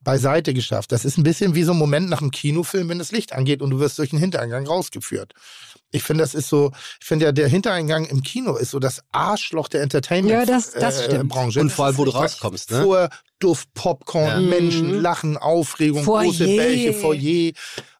beiseite geschafft. Das ist ein bisschen wie so ein Moment nach einem Kinofilm, wenn das Licht angeht und du wirst durch den Hintereingang rausgeführt. Ich finde, das ist so, ich finde ja, der Hintereingang im Kino ist so das Arschloch der Entertainment Ja, das- das äh, stimmt. Branche. Und vor allem, wo du rauskommst, ne? Vor Duft, Popcorn, Ja. Menschen, Lachen, Aufregung, Foyer. große Bäche, Foyer.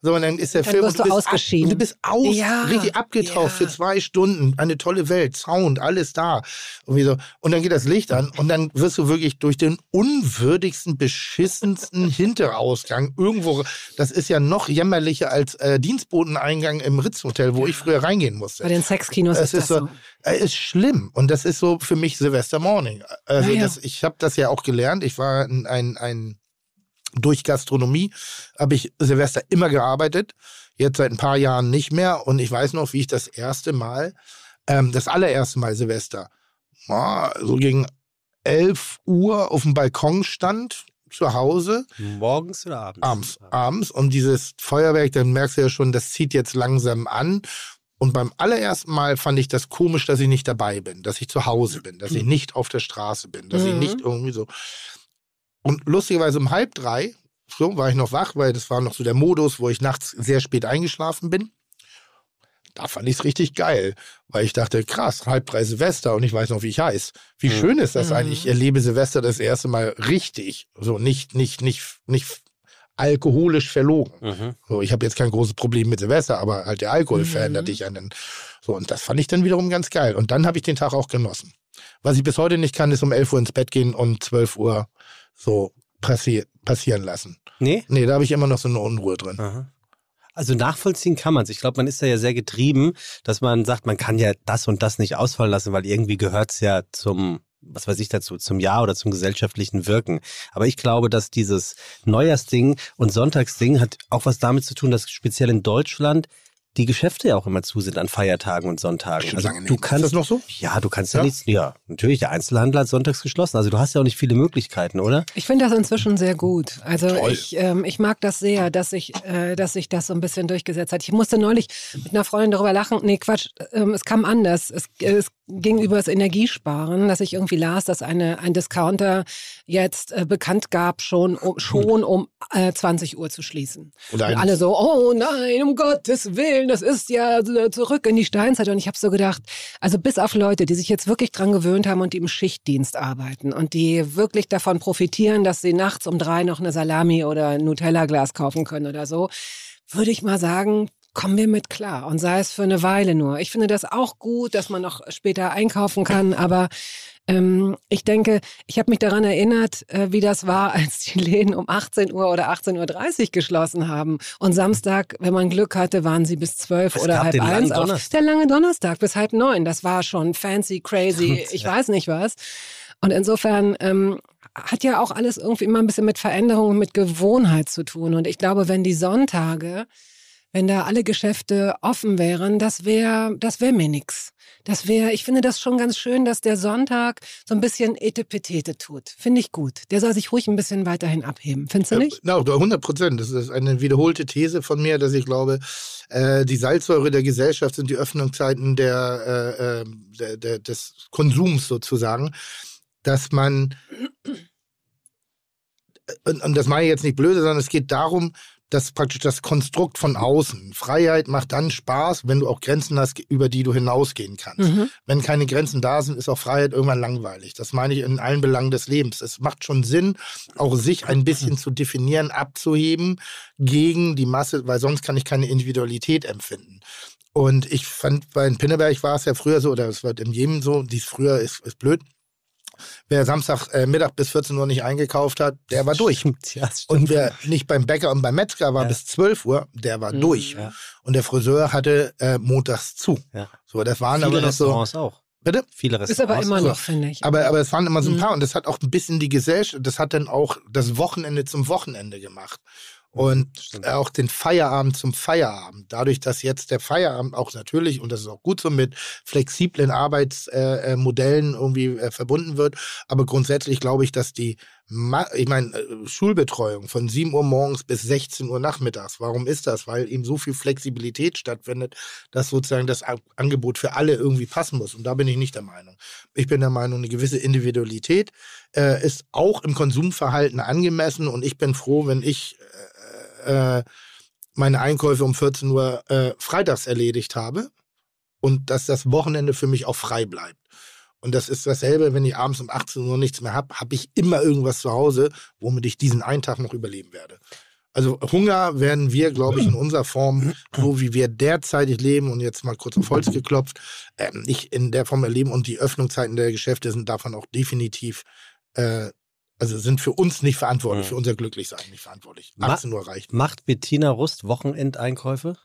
So, und dann ist der Dann Film wirst und du bist ab- ausgeschieden. Und du bist aus, Ja, richtig abgetaucht ja. für zwei Stunden. Eine tolle Welt, Sound, alles da. Und, so. und dann geht das Licht an und dann wirst du wirklich durch den unwürdigsten, beschissensten Hinterausgang irgendwo. Das ist ja noch jämmerlicher als äh, Dienstboteneingang im Ritz-Hotel, wo ich früher reingehen musste. Bei den Sexkinos Es ist das so, so. äh, ist schlimm und das ist so für mich Silvester Morning. Also ja. Das, ich habe das ja auch gelernt. Ich war ein, ein, ein durch Gastronomie habe ich Silvester immer gearbeitet. Jetzt seit ein paar Jahren nicht mehr und ich weiß noch, wie ich das erste Mal, ähm, das allererste Mal Silvester, ah, so gegen 11 Uhr auf dem Balkon stand zu Hause Morgens oder abends? abends, abends und dieses Feuerwerk, dann merkst du ja schon, das zieht jetzt langsam an. Und beim allerersten Mal fand ich das komisch, dass ich nicht dabei bin, dass ich zu Hause bin, dass ich nicht auf der Straße bin, dass ich Mhm. nicht irgendwie so. Und lustigerweise um halb drei, so war ich noch wach, weil das war noch so der Modus, wo ich nachts sehr spät eingeschlafen bin. Da fand ich es richtig geil, weil ich dachte, krass, halb drei Silvester und ich weiß noch, wie ich heiß. Wie Mhm. schön ist das Mhm. eigentlich? Ich erlebe Silvester das erste Mal richtig. So nicht, nicht, nicht, nicht alkoholisch verlogen. Mhm. So, ich habe jetzt kein großes Problem mit Silvester, aber halt der Alkohol Mhm. verändert dich an den. So, und das fand ich dann wiederum ganz geil. Und dann habe ich den Tag auch genossen. Was ich bis heute nicht kann, ist um 11 Uhr ins Bett gehen und 12 Uhr so passi passieren lassen. Nee? Nee, da habe ich immer noch so eine Unruhe drin. Aha. Also nachvollziehen kann man es. Ich glaube, man ist da ja sehr getrieben, dass man sagt, man kann ja das und das nicht ausfallen lassen, weil irgendwie gehört es ja zum was weiß ich dazu, zum Jahr oder zum gesellschaftlichen Wirken. Aber ich glaube, dass dieses Neujahrsding und Sonntagsding hat auch was damit zu tun, dass speziell in Deutschland die Geschäfte ja auch immer zu sind an Feiertagen und Sonntagen. Also du kannst Ist das noch so? Ja, du kannst ja, Ja? nichts. Ja, natürlich. Der Einzelhandel hat sonntags geschlossen. Also du hast ja auch nicht viele Möglichkeiten, oder? Ich finde das inzwischen sehr gut. Also Toll. ich, ähm, ich mag das sehr, dass sich, äh, dass sich das so ein bisschen durchgesetzt hat. Ich musste neulich mit einer Freundin darüber lachen. Nee, Quatsch, ähm, es kam anders. Es, es ging über das Energiesparen, dass ich irgendwie las, dass eine, ein Discounter jetzt äh, bekannt gab, schon um, schon um äh, 20 Uhr zu schließen. Und Und alle so, oh nein, um Gottes Willen, das ist ja äh, zurück in die Steinzeit. Und ich habe so gedacht, also bis auf Leute, die sich jetzt wirklich dran gewöhnt haben und die im Schichtdienst arbeiten und die wirklich davon profitieren, dass sie nachts um drei noch eine Salami oder ein Nutella-Glas kaufen können oder so, würde ich mal sagen, kommen wir mit klar. Und sei es für eine Weile nur. Ich finde das auch gut, dass man noch später einkaufen kann, aber ähm, ich denke, ich habe mich daran erinnert, äh, wie das war, als die Läden um 18 Uhr oder 18.30 Uhr geschlossen haben. Und Samstag, wenn man Glück hatte, waren sie bis 12 Es oder halb eins. Der lange Donnerstag bis halb neun. Das war schon fancy, crazy, ich weiß nicht was. Und insofern ähm, hat ja auch alles irgendwie immer ein bisschen mit Veränderung und mit Gewohnheit zu tun. Und ich glaube, wenn die Sonntage, wenn da alle Geschäfte offen wären, das wäre das wär mir nix. Das wäre, ich finde das schon ganz schön, dass der Sonntag so ein bisschen Etepetete tut. Finde ich gut. Der soll sich ruhig ein bisschen weiterhin abheben. Findest du nicht? Ja, 100 Prozent. Das ist eine wiederholte These von mir, dass ich glaube, äh, die Salzsäure der Gesellschaft sind die Öffnungszeiten der, äh, äh, der, der, des Konsums sozusagen, dass man, und, und das meine ich jetzt nicht blöde, sondern es geht darum, dass praktisch das Konstrukt von außen, Freiheit macht dann Spaß, wenn du auch Grenzen hast, über die du hinausgehen kannst. Mhm. Wenn keine Grenzen da sind, ist auch Freiheit irgendwann langweilig. Das meine ich in allen Belangen des Lebens. Es macht schon Sinn, auch sich ein bisschen zu definieren, abzuheben gegen die Masse, weil sonst kann ich keine Individualität empfinden. Und ich fand, bei Pinneberg war es ja früher so, oder es wird in jedem so, dies früher ist, ist blöd. Wer Samstag äh, Mittag bis 14 Uhr nicht eingekauft hat, der war durch. Stimmt, ja, stimmt. Und wer nicht beim Bäcker und beim Metzger war Ja. bis 12 Uhr, der war Mhm. durch. Ja. Und der Friseur hatte äh, montags zu. Ja. So, das waren Viele aber noch so. Restaurants auch. Bitte? Viele Restaurants. Ist aber immer so. noch, finde ich. Aber, aber es waren immer so ein Mhm. paar und das hat auch ein bisschen die Gesellschaft, das hat dann auch das Wochenende zum Wochenende gemacht. Und auch den Feierabend zum Feierabend. Dadurch, dass jetzt der Feierabend auch natürlich, und das ist auch gut so, mit flexiblen Arbeitsmodellen äh, Modellen irgendwie äh, verbunden wird. Aber grundsätzlich glaube ich, dass die, Ma ich meine, äh, Schulbetreuung von 7 Uhr morgens bis 16 Uhr nachmittags, warum ist das? Weil eben so viel Flexibilität stattfindet, dass sozusagen das A- Angebot für alle irgendwie passen muss. Und da bin ich nicht der Meinung. Ich bin der Meinung, eine gewisse Individualität äh, ist auch im Konsumverhalten angemessen und ich bin froh, wenn ich äh, meine Einkäufe um 14 Uhr äh, freitags erledigt habe und dass das Wochenende für mich auch frei bleibt. Und das ist dasselbe, wenn ich abends um 18 Uhr nichts mehr habe, habe ich immer irgendwas zu Hause, womit ich diesen einen Tag noch überleben werde. Also Hunger werden wir, glaube ich, in unserer Form, so wie wir derzeitig leben und jetzt mal kurz auf Holz geklopft, ähm, nicht in der Form erleben und die Öffnungszeiten der Geschäfte sind davon auch definitiv, äh, also sind für uns nicht verantwortlich, Mhm. für unser Glücklichsein nicht verantwortlich. Ma- 18 Uhr reicht. Macht Bettina Rust Wochenendeinkäufe?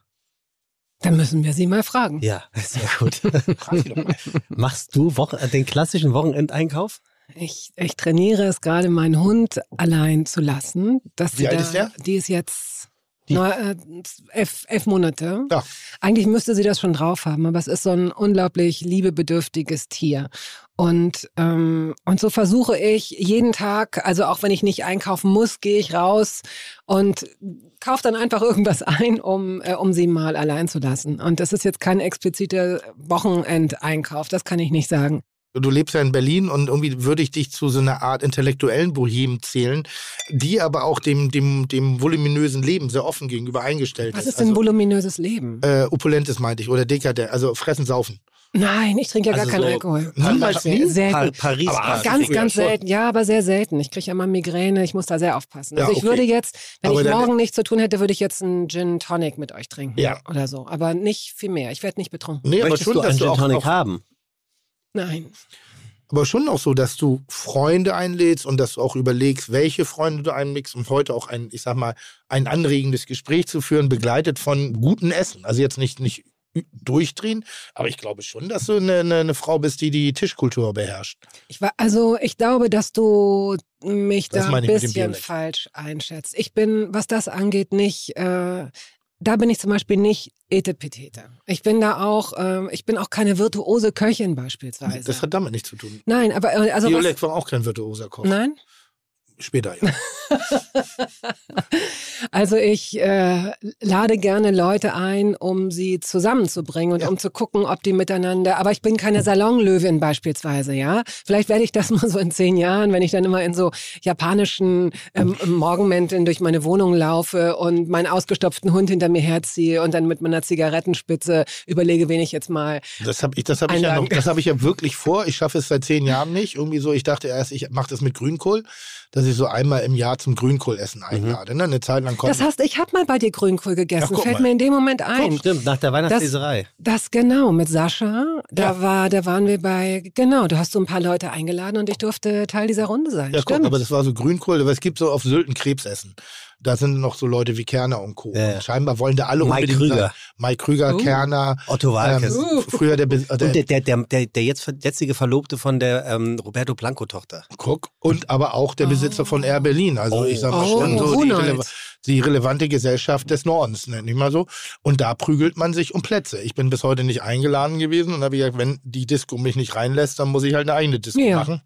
Dann müssen wir sie mal fragen. Ja, sehr gut. Machst du Wochen, äh, den klassischen Wochenendeinkauf? Ich, ich trainiere es gerade, meinen Hund allein zu lassen. Dass Wie sie alt da, ist der? Die ist jetzt neu- äh, elf, elf Monate. Ja. Eigentlich müsste sie das schon drauf haben, aber es ist so ein unglaublich liebebedürftiges Tier. Und, ähm, und so versuche ich jeden Tag, also auch wenn ich nicht einkaufen muss, gehe ich raus und kaufe dann einfach irgendwas ein, um, äh, um sie mal allein zu lassen. Und das ist jetzt kein expliziter Wochenendeinkauf, das kann ich nicht sagen. Du lebst ja in Berlin und irgendwie würde ich dich zu so einer Art intellektuellen Bohem zählen, die aber auch dem, dem, dem voluminösen Leben sehr offen gegenüber eingestellt Was ist. ist denn also, voluminöses Leben? äh, Opulentes meinte ich oder dekadent, also fressen, saufen. Nein, ich trinke ja Also gar keinen so- Alkohol. Niemals Sehr- nie? Selten. Pa Paris. Aber. Ganz, ganz selten. Ja, aber sehr selten. Ich kriege ja immer Migräne. Ich muss da sehr aufpassen. Ja, Also ich okay. würde jetzt, wenn Aber ich morgen nichts zu tun hätte, würde ich jetzt einen Gin Tonic mit euch trinken. Ja. Oder so. Aber nicht viel mehr. Ich werde nicht betrunken. Nee, aber Möchtest schon, du einen Gin Tonic auch, haben? Nein. aber schon auch so, dass du Freunde einlädst und dass du auch überlegst, welche Freunde du einmixst, um heute auch ein, ich sag mal, ein anregendes Gespräch zu führen, begleitet von gutem Essen. Also jetzt nicht, nicht durchdrehen. Aber ich glaube schon, dass du eine, eine, eine Frau bist, die die Tischkultur beherrscht. Ich war, also ich glaube, dass du mich Das da ein bisschen falsch einschätzt. Ich bin, was das angeht, nicht, äh, da bin ich zum Beispiel nicht etepetete. Ich bin da auch, ähm, ich bin auch keine virtuose Köchin beispielsweise. Das hat damit nichts zu tun. Nein, aber äh, also was, Violett war auch kein virtuoser Koch. Nein? Später, ja. Also ich äh, lade gerne Leute ein, um sie zusammenzubringen und Ja. um zu gucken, ob die miteinander. Aber ich bin keine Salonlöwin beispielsweise, ja. Vielleicht werde ich das mal so in zehn Jahren, wenn ich dann immer in so japanischen ähm, Morgenmänteln durch meine Wohnung laufe und meinen ausgestopften Hund hinter mir herziehe und dann mit meiner Zigarettenspitze überlege, wen ich jetzt mal. Das habe ich, das ich ja noch, das habe ich ja wirklich vor. Ich schaffe es seit zehn Jahren nicht. Irgendwie so, ich dachte erst, ich mache das mit Grünkohl, dass ich so einmal im Jahr zum Grünkohlessen einlade. Ne? Eine Zeit lang konnte Das heißt, ich habe mal bei dir Grünkohl gegessen. Guck Fällt mal. mir in dem Moment ein. Stimmt, nach der Weihnachtsleserei. Das genau, mit Sascha. Da Ja. war, da waren wir bei, genau, du hast so ein paar Leute eingeladen und ich durfte Teil dieser Runde sein. Ja, guck, Stimmt. aber das war so Grünkohl, aber es gibt so auf Sylt ein Krebsessen. Da sind noch so Leute wie Kerner und Co. Ja. Und scheinbar wollen da alle Mike unbedingt Krüger. Mike Krüger, Uh. Kerner, Otto Walkes. ähm, f- früher der, äh, Und der, der, der, der, der, jetzt jetzige Verlobte von der ähm, Roberto Blanco-Tochter. Guck, und aber auch der Besitzer von Air Berlin. Also Oh. ich sag mal Oh, schon so die, rele die relevante Gesellschaft des Nordens, nenne ich mal so. Und da prügelt man sich um Plätze. Ich bin bis heute nicht eingeladen gewesen und habe gesagt, wenn die Disco mich nicht reinlässt, dann muss ich halt eine eigene Disco Ja. machen.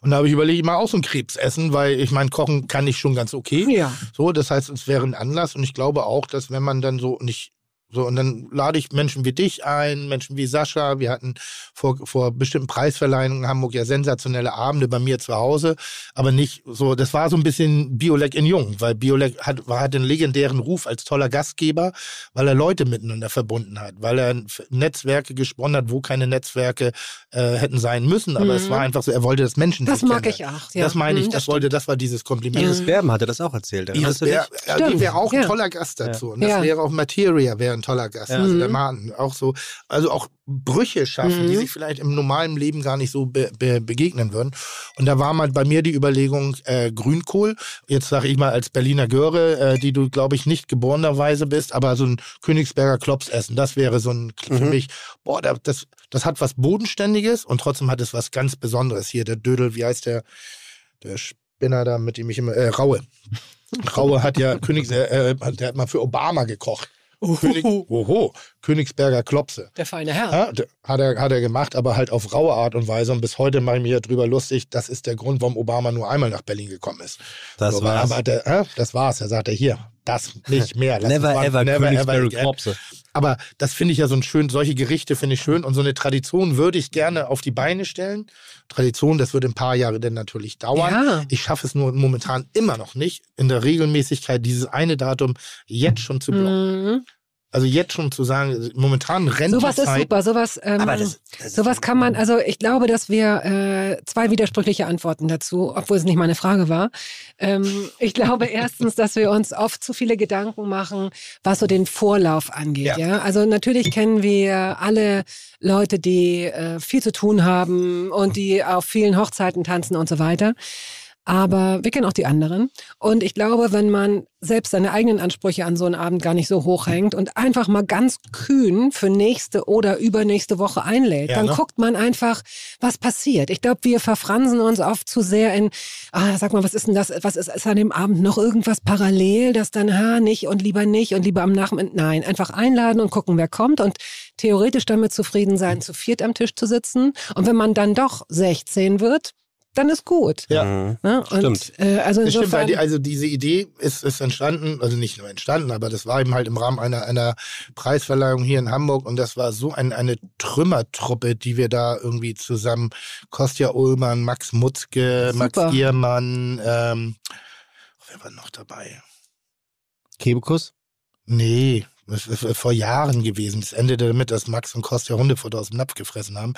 Und da habe ich überlegt, ich mache auch so ein Krebsessen, weil ich meine, kochen kann ich schon ganz okay. ja. So, das heißt, es wäre ein Anlass und ich glaube auch, dass wenn man dann so nicht so, und dann lade ich Menschen wie dich ein, Menschen wie Sascha. Wir hatten vor, vor bestimmten Preisverleihungen in Hamburg ja sensationelle Abende bei mir zu Hause, aber nicht so, das war so ein bisschen Biolek in Jung, weil Biolek hat, war, hat einen legendären Ruf als toller Gastgeber, weil er Leute miteinander verbunden hat, weil er Netzwerke gesponnen hat, wo keine Netzwerke äh, hätten sein müssen, aber Mhm. es war einfach so, er wollte das Menschen Das mag ich auch. Ja. Das meine ich, Mhm, das, wollte, das war dieses Kompliment. Iris Berben hatte das auch erzählt. Iris ja, die Stimmt, wäre auch ein ja. toller Gast dazu. Und das Ja. wäre auch Materia, wäre ein toller Gast. Ja. Also der Mhm. Martin. Auch so, also auch Brüche schaffen, die Mhm. sich vielleicht im normalen Leben gar nicht so be be begegnen würden. Und da war mal bei mir die Überlegung, äh, Grünkohl, jetzt sage ich mal als Berliner Göre, äh, die du, glaube ich, nicht geborenerweise bist, aber so ein Königsberger Klops essen, das wäre so ein, für Mhm. mich, boah, da- das, das hat was Bodenständiges und trotzdem hat es was ganz Besonderes. Hier, der Dödel, wie heißt der, der Spinner da, mit dem ich immer, äh, Raue. Raue hat ja Königs, äh, äh, der hat mal für Obama gekocht. König, oho, Königsberger Klopse. Der feine Herr. Ja, hat, er, hat er gemacht, aber halt auf raue Art und Weise. Und bis heute mache ich mich ja drüber lustig. Das ist der Grund, warum Obama nur einmal nach Berlin gekommen ist. Das So, war's. Aber der, äh, das war's. Er sagte hier, das nicht mehr. Lass Never ever never Königsberry again. Klopse. Aber das finde ich ja so ein schön, solche Gerichte finde ich schön und so eine Tradition würde ich gerne auf die Beine stellen. Tradition, das wird ein paar Jahre denn natürlich dauern. Ja. Ich schaffe es nur momentan immer noch nicht, in der Regelmäßigkeit dieses eine Datum jetzt schon zu blocken. Mhm. Also jetzt schon zu sagen, momentan rennt Sowas ist super, sowas, ähm, Aber das, das sowas kann man, also ich glaube, dass wir äh, zwei widersprüchliche Antworten dazu, obwohl es nicht meine Frage war. Ähm, ich glaube erstens, dass wir uns oft zu viele Gedanken machen, was so den Vorlauf angeht. Ja. Ja. Also natürlich kennen wir alle Leute, die äh, viel zu tun haben und die auf vielen Hochzeiten tanzen und so weiter. Aber wir kennen auch die anderen. Und ich glaube, wenn man selbst seine eigenen Ansprüche an so einen Abend gar nicht so hoch hängt und einfach mal ganz kühn für nächste oder übernächste Woche einlädt, Ja, dann ne? guckt man einfach, was passiert. Ich glaube, wir verfransen uns oft zu sehr in, ah, sag mal, was ist denn das, was ist, ist an dem Abend noch irgendwas parallel, das dann, ha, nicht und lieber nicht und lieber am Nachmittag, nein, einfach einladen und gucken, wer kommt und theoretisch damit zufrieden sein, zu viert am Tisch zu sitzen. Und wenn man dann doch 16 wird, dann ist gut. Ja. Ne? Und, Stimmt. Äh, also Das stimmt, weil insofern, die, also diese Idee ist, ist entstanden, also nicht nur entstanden, aber das war eben halt im Rahmen einer, einer Preisverleihung hier in Hamburg und das war so ein, eine Trümmertruppe, die wir da irgendwie zusammen, Kostja Ullmann, Max Mutzke, Max Super. Giermann, ähm, wer war noch dabei? Kebekus? Nee, das ist vor Jahren gewesen. Es endete damit, dass Max und Kostja Hundefutter aus dem Napf gefressen haben.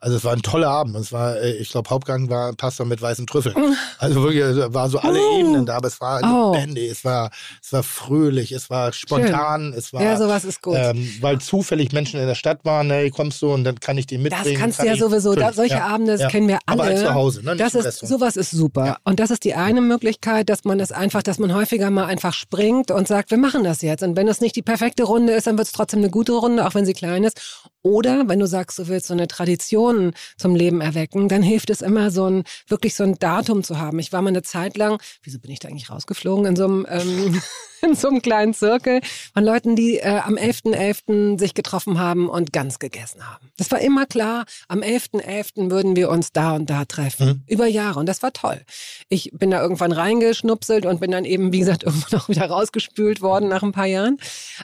Also es war ein toller Abend. Es war, äh, ich glaube, Hauptgang war Pasta mit weißen Trüffeln. Also wirklich, es war so alle Mm. Ebenen da, aber es war Oh. lebendig, es war, es war fröhlich, es war spontan, es war, ja, sowas ist gut. ähm, weil zufällig Menschen in der Stadt waren, hey, kommst du und dann kann ich die mitbringen. das kannst du kann ja sowieso. Da, solche ja, Abende, ja. kennen wir alle. Aber zu Hause, ne? nicht Das ist, sowas ist super. Ja. Und das ist die eine Möglichkeit, dass man das einfach, dass man häufiger mal einfach springt und sagt, wir machen das jetzt. Und wenn es nicht die perfekte perfekte Runde ist, dann wird es trotzdem eine gute Runde, auch wenn sie klein ist. Oder wenn du sagst, du willst so eine Tradition zum Leben erwecken, dann hilft es immer so ein, wirklich so ein Datum zu haben. Ich war mal eine Zeit lang, wieso bin ich da eigentlich rausgeflogen, in so einem, ähm, in so einem kleinen Zirkel von Leuten, die äh, am 11.11. .11. sich getroffen haben und ganz gegessen haben. Das war immer klar, am 11.11. .11. würden wir uns da und da treffen. Mhm. Über Jahre. Und das war toll. Ich bin da irgendwann reingeschnupselt und bin dann eben, wie gesagt, irgendwann auch wieder rausgespült worden nach ein paar Jahren.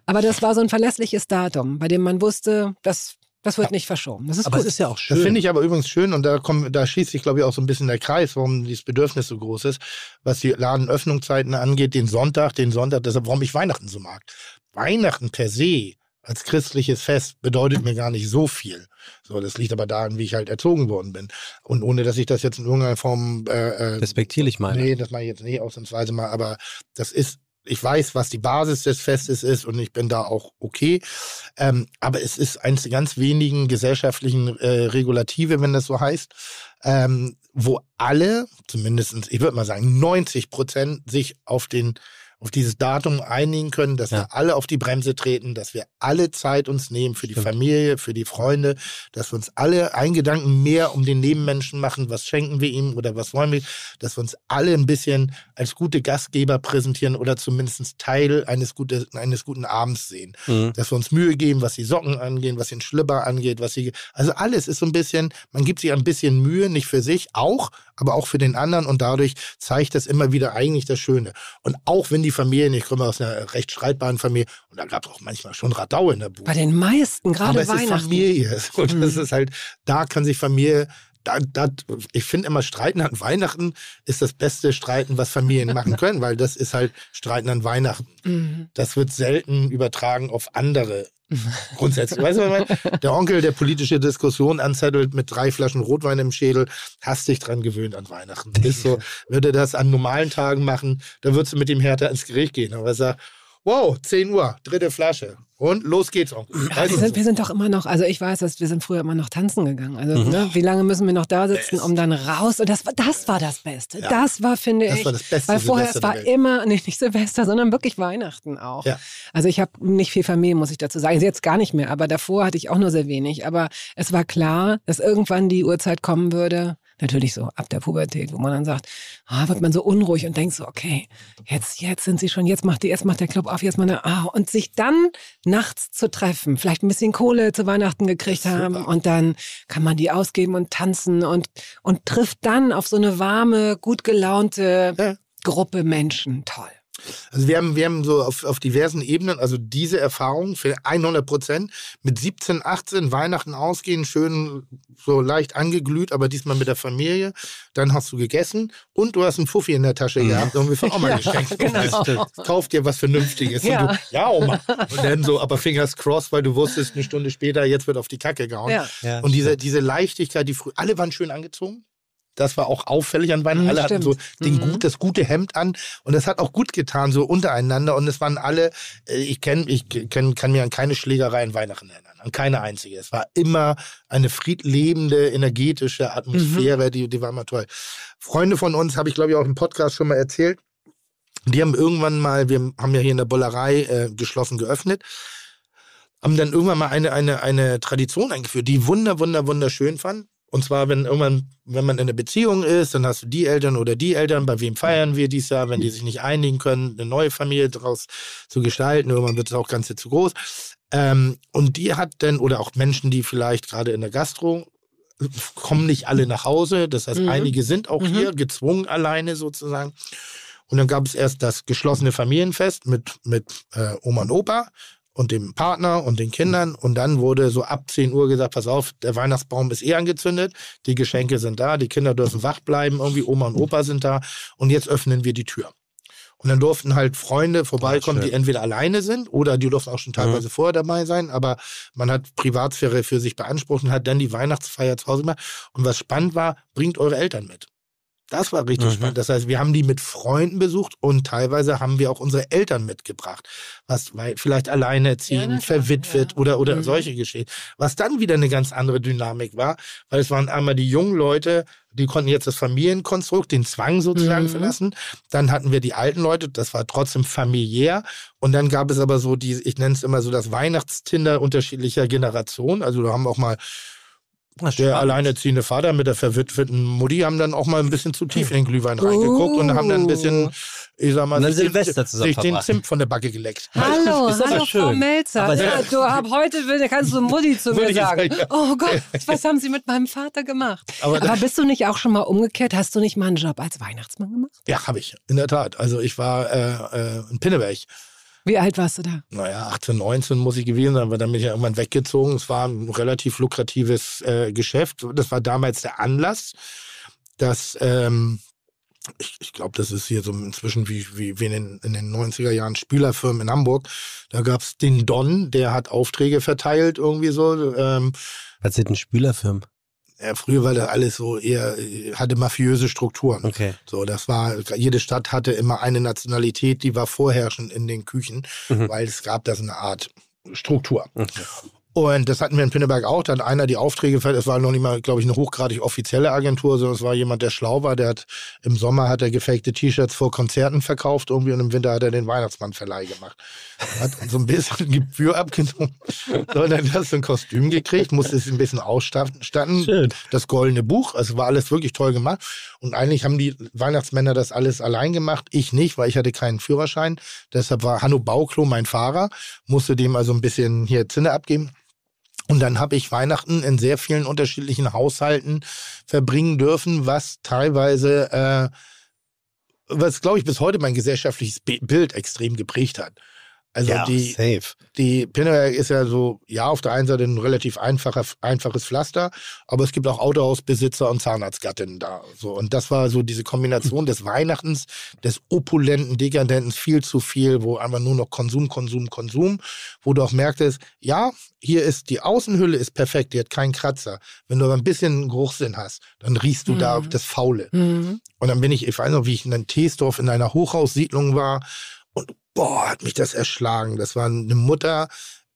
Aber das war so ein verlässliches Datum, bei dem man wusste, das, das wird nicht verschoben. Das ist Aber gut. es ist ja auch schön. Das finde ich aber übrigens schön und da, kommt, da schließt sich, glaube ich, auch so ein bisschen der Kreis, warum dieses Bedürfnis so groß ist, was die Ladenöffnungszeiten angeht, den Sonntag, den Sonntag, deshalb, warum ich Weihnachten so mag. Weihnachten per se als christliches Fest bedeutet mir gar nicht so viel. So, das liegt aber daran, wie ich halt erzogen worden bin. Und ohne, dass ich das jetzt in irgendeiner Form äh, äh, Respektierlich meine. Nee, das mache ich jetzt nicht ausnahmsweise mal, aber das ist, ich weiß, was die Basis des Festes ist und ich bin da auch okay. Ähm, aber es ist eines der ganz wenigen gesellschaftlichen äh, Regulative, wenn das so heißt, ähm, wo alle, zumindest, ich würde mal sagen, 90 Prozent sich auf den auf dieses Datum einigen können, dass Ja. wir alle auf die Bremse treten, dass wir alle Zeit uns nehmen für die Stimmt. Familie, für die Freunde, dass wir uns alle einen Gedanken mehr um den Nebenmenschen machen, was schenken wir ihm oder was wollen wir, dass wir uns alle ein bisschen als gute Gastgeber präsentieren oder zumindest Teil eines, gute, eines guten Abends sehen. Mhm. Dass wir uns Mühe geben, was die Socken angeht, was den Schlipper angeht, was die, also alles ist so ein bisschen, man gibt sich ein bisschen Mühe, nicht für sich, auch, aber auch für den anderen und dadurch zeigt das immer wieder eigentlich das Schöne. Und auch wenn die Familien, ich komme aus einer recht streitbaren Familie und da gab es auch manchmal schon Radau in der Bude. Bei den meisten, gerade Aber es ist Weihnachten. Familie. Und das Mhm. ist halt, da kann sich Familie, da, da, ich finde immer, Streiten an Weihnachten ist das beste Streiten, was Familien machen können, weil das ist halt Streiten an Weihnachten. Mhm. Das wird selten übertragen auf andere. Grundsätzlich. Weißt du, was ich meine? der Onkel, der politische Diskussion anzettelt mit drei Flaschen Rotwein im Schädel, hast dich dran gewöhnt an Weihnachten. Ist so, würde das an normalen Tagen machen, dann würdest du mit dem härter ins Gericht gehen. Aber er sagt, wow, 10 Uhr, dritte Flasche. Und los geht's, Onkel. Wir sind, wir sind doch immer noch, also ich weiß, dass wir sind früher immer noch tanzen gegangen. Also Mhm. ne, wie lange müssen wir noch da sitzen, um dann raus? Und das war, das war das Beste. Ja. Das war, finde Das ich. war das beste Weil vorher, es war immer, nee, nicht Silvester, sondern wirklich Weihnachten auch. Ja. Also ich habe nicht viel Familie, muss ich dazu sagen. Also Jetzt gar nicht mehr, aber davor hatte ich auch nur sehr wenig. Aber es war klar, dass irgendwann die Uhrzeit kommen würde. Natürlich so ab der Pubertät, wo man dann sagt, ah, wird man so unruhig und denkt so, okay, jetzt, jetzt sind sie schon, jetzt macht die, jetzt macht der Club auf, jetzt mal eine, ah, und sich dann nachts zu treffen, vielleicht ein bisschen Kohle zu Weihnachten gekriegt ist haben super. und dann kann man die ausgeben und tanzen und, und trifft dann auf so eine warme, gut gelaunte Ja. Gruppe Menschen. Toll. Also wir haben, wir haben so auf, auf diversen Ebenen, also diese Erfahrung für 100 Prozent mit 17, 18 Weihnachten ausgehen, schön so leicht angeglüht, aber diesmal mit der Familie. Dann hast du gegessen und du hast einen Fuffi in der Tasche gehabt und wir auch mal Ja, geschenkt. genau. Kauf dir was Vernünftiges. Ja. Und du, ja, Oma. Und dann so, aber Fingers crossed, weil du wusstest, eine Stunde später, jetzt wird auf die Kacke gehauen. Ja. Ja, Und diese, diese Leichtigkeit, die früh, alle waren schön angezomm. Das war auch auffällig an Weihnachten. Mhm, Alle hatten so stimmt. den Mhm. gut, das gute Hemd an. Und das hat auch gut getan, so untereinander. Und es waren alle, äh, ich kenn, ich kenn, kann mir an keine Schlägerei an Weihnachten erinnern. An keine einzige. Es war immer eine friedlebende, energetische Atmosphäre, die, die war immer toll. Freunde von uns, habe ich glaube ich auch im Podcast schon mal erzählt, die haben irgendwann mal, wir haben ja hier in der Bollerei äh, geschlossen geöffnet, haben dann irgendwann mal eine, eine, eine Tradition eingeführt, die wunder, wunder, wunderschön fand. Und zwar, wenn irgendwann, wenn man in einer Beziehung ist, dann hast du die Eltern oder die Eltern, bei wem feiern wir dies Jahr, wenn die sich nicht einigen können, eine neue Familie daraus zu gestalten, irgendwann wird es auch ganz zu groß. Ähm, und die hat dann, oder auch Menschen, die vielleicht gerade in der Gastro kommen nicht alle nach Hause. Das heißt, Mhm. einige sind auch Mhm. hier gezwungen alleine sozusagen. Und dann gab es erst das geschlossene Familienfest mit, mit äh, Oma und Opa und dem Partner und den Kindern. Und dann wurde so ab 10 Uhr gesagt, pass auf, der Weihnachtsbaum ist eh angezündet, die Geschenke sind da, die Kinder dürfen wach bleiben, irgendwie Oma und Opa sind da und jetzt öffnen wir die Tür. Und dann durften halt Freunde vorbeikommen, schön. die entweder alleine sind oder die durften auch schon teilweise vorher dabei sein, aber man hat Privatsphäre für sich beansprucht und hat dann die Weihnachtsfeier zu Hause gemacht. Und was spannend war, bringt eure Eltern mit. Das war richtig Mhm. spannend. Das heißt, wir haben die mit Freunden besucht und teilweise haben wir auch unsere Eltern mitgebracht. Was weil vielleicht Ja, alleinerziehend, klar, verwitwet ja. oder, oder Mhm. solche Geschichten. Was dann wieder eine ganz andere Dynamik war, weil es waren einmal die jungen Leute, die konnten jetzt das Familienkonstrukt, den Zwang sozusagen Mhm. verlassen. Dann hatten wir die alten Leute, das war trotzdem familiär. Und dann gab es aber so die, ich nenne es immer so das Weihnachtstinder unterschiedlicher Generationen. Also da haben auch mal der alleinerziehende Vater mit der verwitweten Mutti haben dann auch mal ein bisschen zu tief in den Glühwein reingeguckt und haben dann ein bisschen, ich sag mal, sich den- Silvester zusammen sich den. Zimt von der Backe geleckt. Hallo, Ist das hallo schön. Frau Melzer. Aber- ja, du, ab heute kannst du Mutti zu mir sagen. sagen, ja. Oh Gott, was haben Sie mit meinem Vater gemacht? Aber- Aber, bist du nicht auch schon mal umgekehrt? Hast du nicht mal einen Job als Weihnachtsmann gemacht? Ja, habe ich, in der Tat. Also ich war äh, äh, in Pinneberg. Wie alt warst du da? Naja, 18, 19 muss ich gewesen sein, aber dann bin ich ja irgendwann weggezogen. Es war ein relativ lukratives äh, Geschäft. Das war damals der Anlass, dass ähm, ich, ich glaube, das ist hier so inzwischen wie, wie, wie in, den, in den 90er Jahren Spülerfirmen in Hamburg. Da gab es den Don, der hat Aufträge verteilt, irgendwie so. Ähm, Was sind denn Spülerfirmen? Ja, früher war das alles so eher, äh, hatte mafiöse Strukturen. Okay. So, das war, jede Stadt hatte immer eine Nationalität, die war vorherrschend in den Küchen, Mhm. weil es gab da so eine Art Struktur. Okay. Und das hatten wir in Pinneberg auch. Da hat einer die Aufträge, es war noch nicht mal, glaube ich, eine hochgradig offizielle Agentur, sondern es war jemand, der schlau war. Der hat im Sommer hat er gefakte T-Shirts vor Konzerten verkauft irgendwie und im Winter hat er den Weihnachtsmannverleih gemacht. Hat so ein bisschen Gebühr abgenommen. So, dann hast du ein Kostüm gekriegt, musste es ein bisschen ausstatten. Schön. Das goldene Buch, also war alles wirklich toll gemacht. Und eigentlich haben die Weihnachtsmänner das alles allein gemacht. Ich nicht, weil ich hatte keinen Führerschein. Deshalb war Hanno Bauklo mein Fahrer, musste dem also ein bisschen hier Zinne abgeben. Und dann habe ich Weihnachten in sehr vielen unterschiedlichen Haushalten verbringen dürfen, was teilweise, äh, was glaube ich bis heute mein gesellschaftliches Bi- Bild extrem geprägt hat. Also ja, die, safe. die Pinneberg ist ja so, ja, auf der einen Seite ein relativ einfacher, einfaches Pflaster, aber es gibt auch Autohausbesitzer und Zahnarztgattinnen da. So. Und das war so diese Kombination des Weihnachtens, des opulenten, dekadenten, viel zu viel, wo einfach nur noch Konsum, Konsum, Konsum, wo du auch merktest, ja, hier ist die Außenhülle ist perfekt, die hat keinen Kratzer. Wenn du aber ein bisschen Geruchssinn hast, dann riechst du da Mhm. das Faule. Mhm. Und dann bin ich, ich weiß noch, wie ich in einem Teesdorf in einer Hochhaussiedlung war boah, hat mich das erschlagen. Das war eine Mutter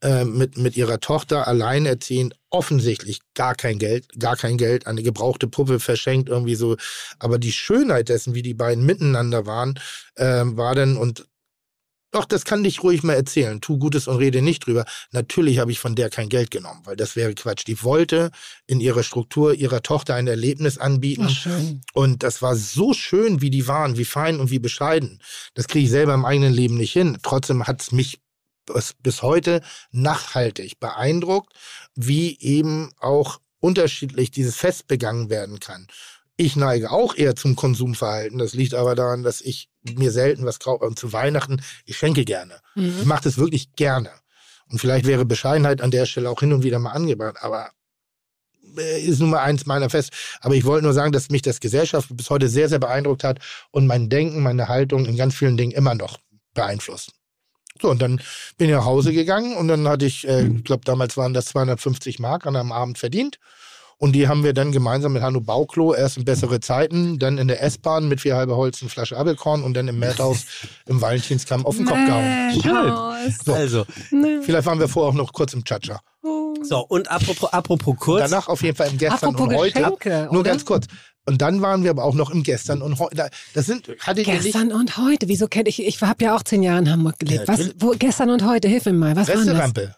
äh, mit, mit ihrer Tochter alleinerziehend, offensichtlich gar kein Geld, gar kein Geld, eine gebrauchte Puppe verschenkt, irgendwie so. Aber die Schönheit dessen, wie die beiden miteinander waren, äh, war dann und doch, das kann dich ruhig mal erzählen. Tu Gutes und rede nicht drüber. Natürlich habe ich von der kein Geld genommen, weil das wäre Quatsch. Die wollte in ihrer Struktur ihrer Tochter ein Erlebnis anbieten. Schön. Und das war so schön, wie die waren, wie fein und wie bescheiden. Das kriege ich selber im eigenen Leben nicht hin. Trotzdem hat es mich bis, bis heute nachhaltig beeindruckt, wie eben auch unterschiedlich dieses Fest begangen werden kann. Ich neige auch eher zum Konsumverhalten. Das liegt aber daran, dass ich mir selten was kaufe. Und zu Weihnachten, ich schenke gerne. Ich Mhm. mache das wirklich gerne. Und vielleicht wäre Bescheidenheit an der Stelle auch hin und wieder mal angebracht. Aber äh, ist nun mal eins meiner Fest. Aber ich wollte nur sagen, dass mich das Gesellschaft bis heute sehr, sehr beeindruckt hat und mein Denken, meine Haltung in ganz vielen Dingen immer noch beeinflusst. So, und dann bin ich nach Hause gegangen und dann hatte ich, äh, ich glaube, damals waren das 250 Mark an einem Abend verdient. Und die haben wir dann gemeinsam mit Hanno Bauklo erst in bessere Zeiten, dann in der S-Bahn mit vier halbe Holz eine Flasche Abelkorn und dann im Märthaus im Valentinskamm auf den Kopf gehauen. Mensch, So. Also. Vielleicht waren wir vorher auch noch kurz im Chacha. so, und apropos, apropos kurz. Danach auf jeden Fall im Gestern Apropos und heute. Geschenke, Nur oder? ganz kurz. Und dann waren wir aber auch noch im Gestern und heute. Das sind, hattet ihr nicht Gestern und heute. Wieso kennt ich? Ich habe ja auch zehn Jahre in Hamburg gelebt. Ja, Was? Wo, gestern und heute? Hilf mir mal. Was war das? Resterampe?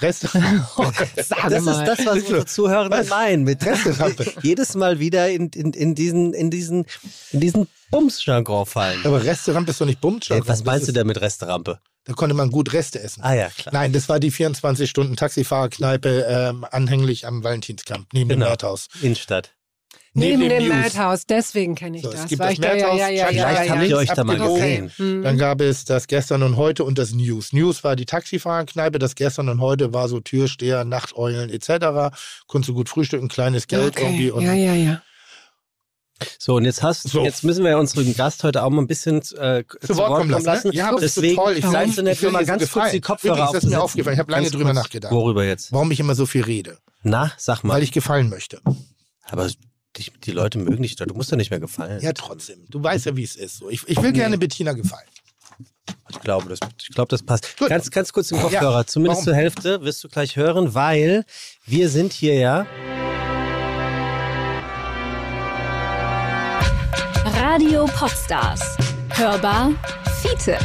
Restaurant. Oh Das mal. ist das, was unsere Zuhörenden Was? meinen. Mit Resterampe. jedes Mal wieder in, in, in diesen, in diesen, in diesen Bums-Jargon fallen. Aber Restaurant ist doch nicht. Ey, was meinst du denn mit Resterampe? Da konnte man gut Reste essen. Ah ja, klar. Nein, das war die 24-Stunden-Taxifahrerkneipe ähm, anhänglich am Valentinskamp, neben dem Genau. Märthaus. Innenstadt. Neben dem News. Madhouse, deswegen kenne ich So, es das. gibt War das ich da, ja, Madhouse, ja, ja, ja, vielleicht ja, habt ja. ihr euch da mal gesehen. Mhm. Dann gab es das Gestern und Heute und das News. News war die Taxifahrerkneipe, das Gestern und Heute war so Türsteher, Nachteulen etc. Konntest du gut frühstücken, kleines Geld irgendwie. Okay. Und Ja, ja, ja. So, und jetzt hast So. jetzt müssen wir unseren Gast heute auch mal ein bisschen äh, zu Wort kommen lassen. ne? Ja, aber das ist so Deswegen toll. Ich nett, ich will mir mal ganz kurz die gefallen. Kopfhörer Übrigens, das ist mir aufgefallen. Ich habe lange Ganz drüber kurz. nachgedacht. Worüber jetzt? Warum ich immer so viel rede. Na, sag mal. Weil ich gefallen möchte. Aber dich, die Leute mögen dich. Du musst doch nicht mehr gefallen. Ja, trotzdem. Du weißt ja, wie es ist. So. Ich, ich will gerne Bettina gefallen. Ich glaube, das, ich glaube, das passt. Gut. Ganz, ganz kurz den Kopfhörer. Ja, Zumindest warum? zur Hälfte wirst du gleich hören, weil wir sind hier ja. Radio Popstars. Hörbar Fiete.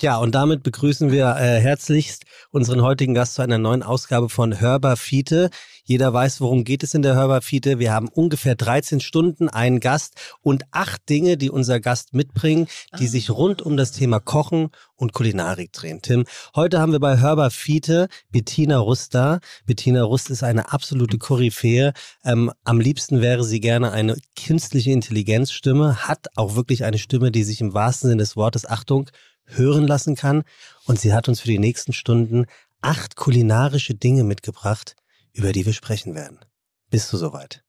Ja, und damit begrüßen wir äh, herzlichst unseren heutigen Gast zu einer neuen Ausgabe von Hörbar Fiete. Jeder weiß, worum geht es in der Hörbar Fiete. Wir haben ungefähr 13 Stunden einen Gast und acht Dinge, die unser Gast mitbringt, die sich rund um das Thema Kochen und Kulinarik drehen. Tim, heute haben wir bei Hörbar Fiete Bettina Rust da. Bettina Rust ist eine absolute Koryphäe. Ähm, am liebsten wäre sie gerne eine künstliche Intelligenzstimme, hat auch wirklich eine Stimme, die sich im wahrsten Sinne des Wortes, Achtung, hören lassen kann. Und sie hat uns für die nächsten Stunden acht kulinarische Dinge mitgebracht, über die wir sprechen werden. Bist du soweit?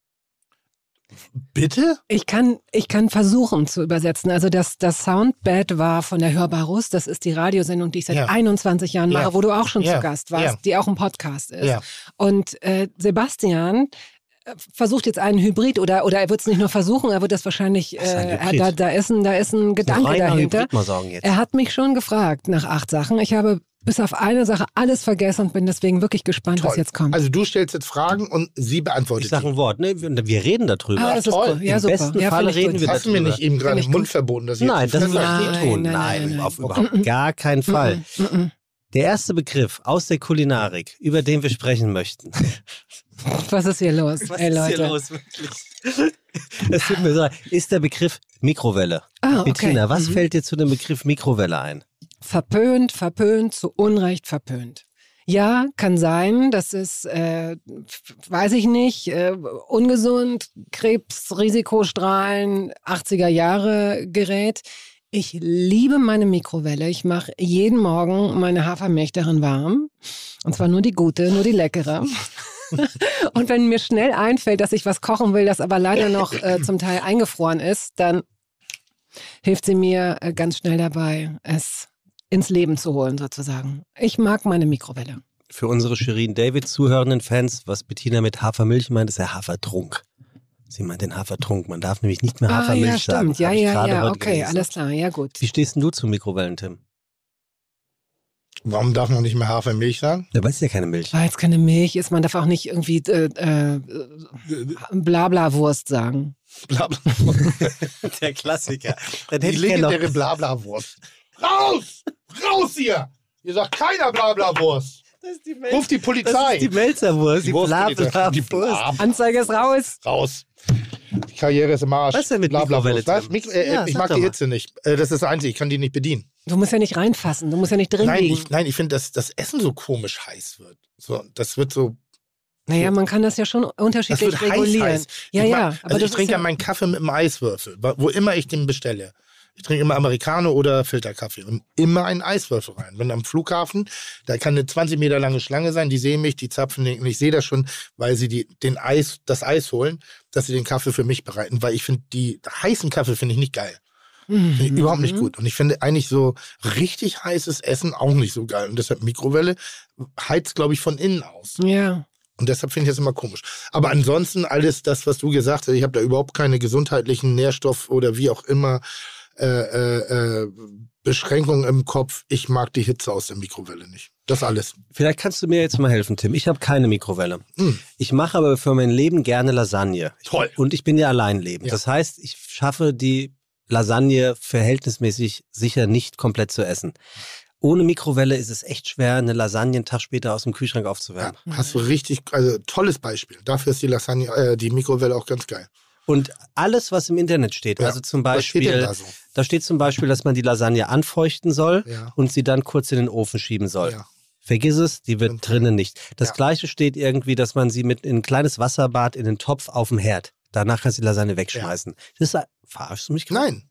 Bitte? Ich kann, ich kann versuchen zu übersetzen. Also das, das Soundbed war von der Hörbarus. Das ist die Radiosendung, die ich seit Ja. 21 Jahren Ja. mache, wo du auch schon Ja. zu Gast warst, Ja. die auch ein Podcast ist. Ja. Und äh, Sebastian äh, versucht jetzt einen Hybrid oder, oder er wird es nicht nur versuchen, er wird das wahrscheinlich, Das ist ein äh, da, da, ist ein, da ist ein Gedanke Reiner dahinter. Hybrid mal sagen jetzt. Er hat mich schon gefragt nach acht Sachen. Ich habe bis auf eine Sache alles vergessen und bin deswegen wirklich gespannt, was Toll. jetzt kommt. Also du stellst jetzt Fragen und sie beantwortet Ich sage ein Wort. Ne? Wir, wir reden darüber. ah, das ist toll. cool. Ja, Im super. besten ja, ich reden gut. wir Hast du mir darüber. nicht eben gerade den Mund verboten? Dass ich Nein, das würde ich nie Nein, tun. nein, Nein, nein, nein. auf überhaupt gar keinen Fall. Der erste Begriff aus der Kulinarik, über den wir sprechen möchten. Was ist hier los? Ey, Leute. wirklich? Es tut mir leid. Ist der Begriff Mikrowelle. Ah, okay. Bettina, was Mhm. fällt dir zu dem Begriff Mikrowelle ein? Verpönt, verpönt, zu Unrecht verpönt. Ja, kann sein, das ist, äh, weiß ich nicht, äh, ungesund, Krebs, Risikostrahlen, 80er Jahre Gerät. Ich liebe meine Mikrowelle. Ich mache jeden Morgen meine Hafermilch darin warm. Und zwar nur die gute, nur die leckere. Und wenn mir schnell einfällt, dass ich was kochen will, das aber leider noch äh, zum Teil eingefroren ist, dann hilft sie mir äh, ganz schnell dabei, es ins Leben zu holen, sozusagen. Ich mag meine Mikrowelle. Für unsere Shirin David zuhörenden Fans, was Bettina mit Hafermilch meint, ist der Hafertrunk. Sie meint den Hafertrunk. Man darf nämlich nicht mehr Ah, Hafermilch ja, sagen. stimmt. Ja, ja, ja. Okay, gelesen. alles klar. Ja, gut. Wie stehst denn du zu Mikrowellen, Tim? Warum darf man nicht mehr Hafermilch sagen? Da weiß ja keine Milch. Weil es keine Milch ist, man darf auch nicht irgendwie äh, äh, Blabla-Wurst sagen. Blabla. Der Klassiker. Dann Die legendäre Blabla-Wurst. Raus! Raus hier! Ihr sagt keiner Blabla-Wurst. Ruf die Polizei. Das ist die Melzerwurst, die, Wurstpolizei. Blabla-Wurst. Die Blab- Anzeige ist raus. Raus. Die Karriere ist im Arsch. Was ist denn mit Mikrowelle, Blabla-Wurst. Was? Tim? Mikro äh, Ja, ich mag die mal. Hitze nicht. Äh, das ist das Einzige. Ich kann die nicht bedienen. Du musst ja nicht reinfassen, du musst ja nicht drin Nein, liegen. ich, nein, ich finde, dass das Essen so komisch heiß wird. So, das wird so. naja, man kann das ja schon Das unterschiedlich wird heiß, regulieren. heiß. Ja, ich ja. Mag, aber also das ich trinke ja meinen Kaffee mit einem Eiswürfel, wo immer ich den bestelle. Ich trinke immer Americano oder Filterkaffee und immer einen Eiswürfel rein. Wenn am Flughafen, da kann eine 20 Meter lange Schlange sein, die sehen mich, die zapfen den, und ich sehe das schon, weil sie die, den Eis, das Eis holen, dass sie den Kaffee für mich bereiten, weil ich finde, die heißen Kaffee finde ich nicht geil. Ich überhaupt nicht gut. Und ich finde eigentlich so richtig heißes Essen auch nicht so geil. Und deshalb Mikrowelle heizt, glaube ich, von innen aus. Ja. Und deshalb finde ich das immer komisch. Aber ansonsten alles das, was du gesagt hast, ich habe da überhaupt keine gesundheitlichen Nährstoff oder wie auch immer äh, äh, äh, Beschränkungen im Kopf. Ich mag die Hitze aus der Mikrowelle nicht. Das alles. Vielleicht kannst du mir jetzt mal helfen, Tim. Ich habe keine Mikrowelle. Hm. Ich mache aber für mein Leben gerne Lasagne. Toll. Und ich bin ja allein leben. Ja. Das heißt, ich schaffe die Lasagne verhältnismäßig sicher nicht komplett zu essen. Ohne Mikrowelle ist es echt schwer, eine Lasagne einen Tag später aus dem Kühlschrank Ja, aufzuwärmen. hast du richtig, also tolles Beispiel. Dafür ist die Lasagne, äh, die Mikrowelle auch ganz geil. Und alles, was im Internet steht, Ja. also zum Was steht Beispiel, da so? da steht zum Beispiel, dass man die Lasagne anfeuchten soll Ja. und sie dann kurz in den Ofen schieben soll. Ja. Vergiss es, die wird drinnen nicht. Das Ja. gleiche steht irgendwie, dass man sie mit in ein kleines Wasserbad in den Topf auf dem Herd. Danach kannst du die Lasagne wegschmeißen. Das ist, verarschst du mich gerade? Nein.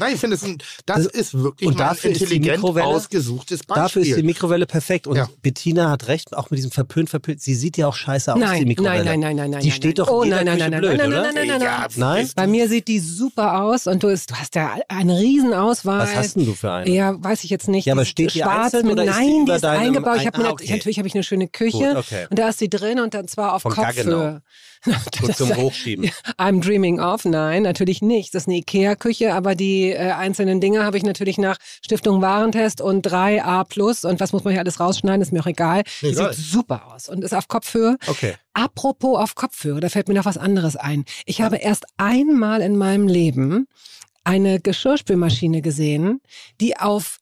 Nein, ich finde, das, ein- das Also- ist wirklich und mal dafür ein ist die intelligent Mikrowelle- ausgesuchtes Beispiel. Dafür ist die Mikrowelle perfekt. Und Ja. Bettina hat recht, auch mit diesem verpönt, verpönt. Sie sieht ja auch scheiße aus, die Nein, Mikrowelle. nein, nein, nein, nein, nein. Die nein, steht nein. doch in oh, jeder nein, nein, Küche nein, blöd, nein, oder? nein, nein, nein, nein, Ja, nein. Nein? Bei mir sieht die super aus und du, ist, du hast ja eine Riesenauswahl. Was hast denn du für eine? Ja, weiß ich jetzt nicht. Ja, aber Die ist steht die schwarz einzeln mit, oder ist die Nein, die ist eingebaut. Ich ein- habe mir ah, nat- okay. natürlich habe ich eine schöne Küche Gut, okay. und da ist sie drin und dann zwar auf Von Kopfhöhe. Und zum Hochschieben. I'm dreaming of. Nein, natürlich nicht. Das ist eine Ikea-Küche, aber die äh, einzelnen Dinge habe ich natürlich nach Stiftung Warentest und 3A plus und was muss man hier alles rausschneiden, ist mir auch egal. Egal. sieht super aus und ist auf Kopfhöhe. Okay. Apropos auf Kopfhörer, da fällt mir noch was anderes ein. Ich habe erst einmal in meinem Leben eine Geschirrspülmaschine gesehen, die auf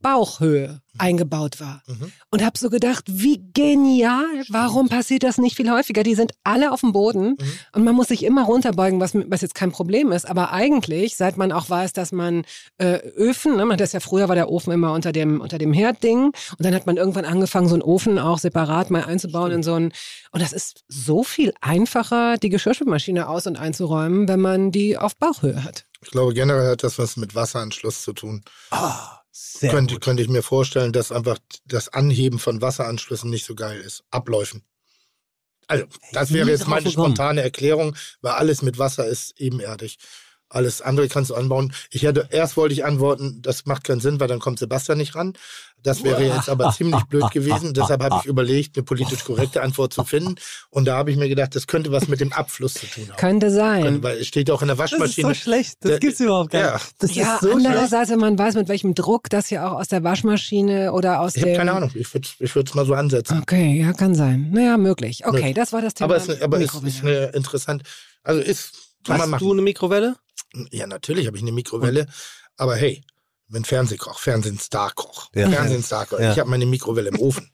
Bauchhöhe eingebaut war. Mhm. Und habe so gedacht, wie genial, warum passiert das nicht viel häufiger? Die sind alle auf dem Boden Mhm. und man muss sich immer runterbeugen, was, was jetzt kein Problem ist. Aber eigentlich, seit man auch weiß, dass man äh, Öfen, ne, man hat das ja früher war der Ofen immer unter dem, unter dem Herdding und dann hat man irgendwann angefangen, so einen Ofen auch separat mal einzubauen in so einen. Und das ist so viel einfacher, die Geschirrspülmaschine aus- und einzuräumen, wenn man die auf Bauchhöhe hat. Ich glaube, generell hat das was mit Wasseranschluss zu tun. Ah, sehr könnte, gut. könnte ich mir vorstellen, dass einfach das Anheben von Wasseranschlüssen nicht so geil ist. Abläufen. Also, das wäre jetzt meine spontane Erklärung, weil alles mit Wasser ist ebenerdig. Alles andere kannst du anbauen. Ich hätte, erst wollte ich antworten, das macht keinen Sinn, weil dann kommt Sebastian nicht ran. Das wäre jetzt aber ziemlich blöd gewesen. Deshalb habe ich überlegt, eine politisch korrekte Antwort zu finden. Und da habe ich mir gedacht, das könnte was mit dem Abfluss zu tun haben. Könnte sein. Weil es steht auch in der Das ist Waschmaschine. so schlecht. Das Der- gibt's überhaupt gar Ja. nicht. Das ja, ist so andererseits, wenn man weiß, mit welchem Druck das ja auch aus der Waschmaschine oder aus Ich habe keine Ahnung. Ich würde ich es mal so ansetzen. Okay, ja, kann sein. Naja, möglich. Okay, das war das Thema. Aber es aber es Mikrowelle. ist eine interessant. Also ist kann Hast du eine Mikrowelle? Ja, natürlich habe ich eine Mikrowelle. Aber hey, bin Fernsehkoch, Fernsehen-Starkoch. Ja. Fernsehen-Starkoch. Ja. Ich habe meine Mikrowelle im Ofen.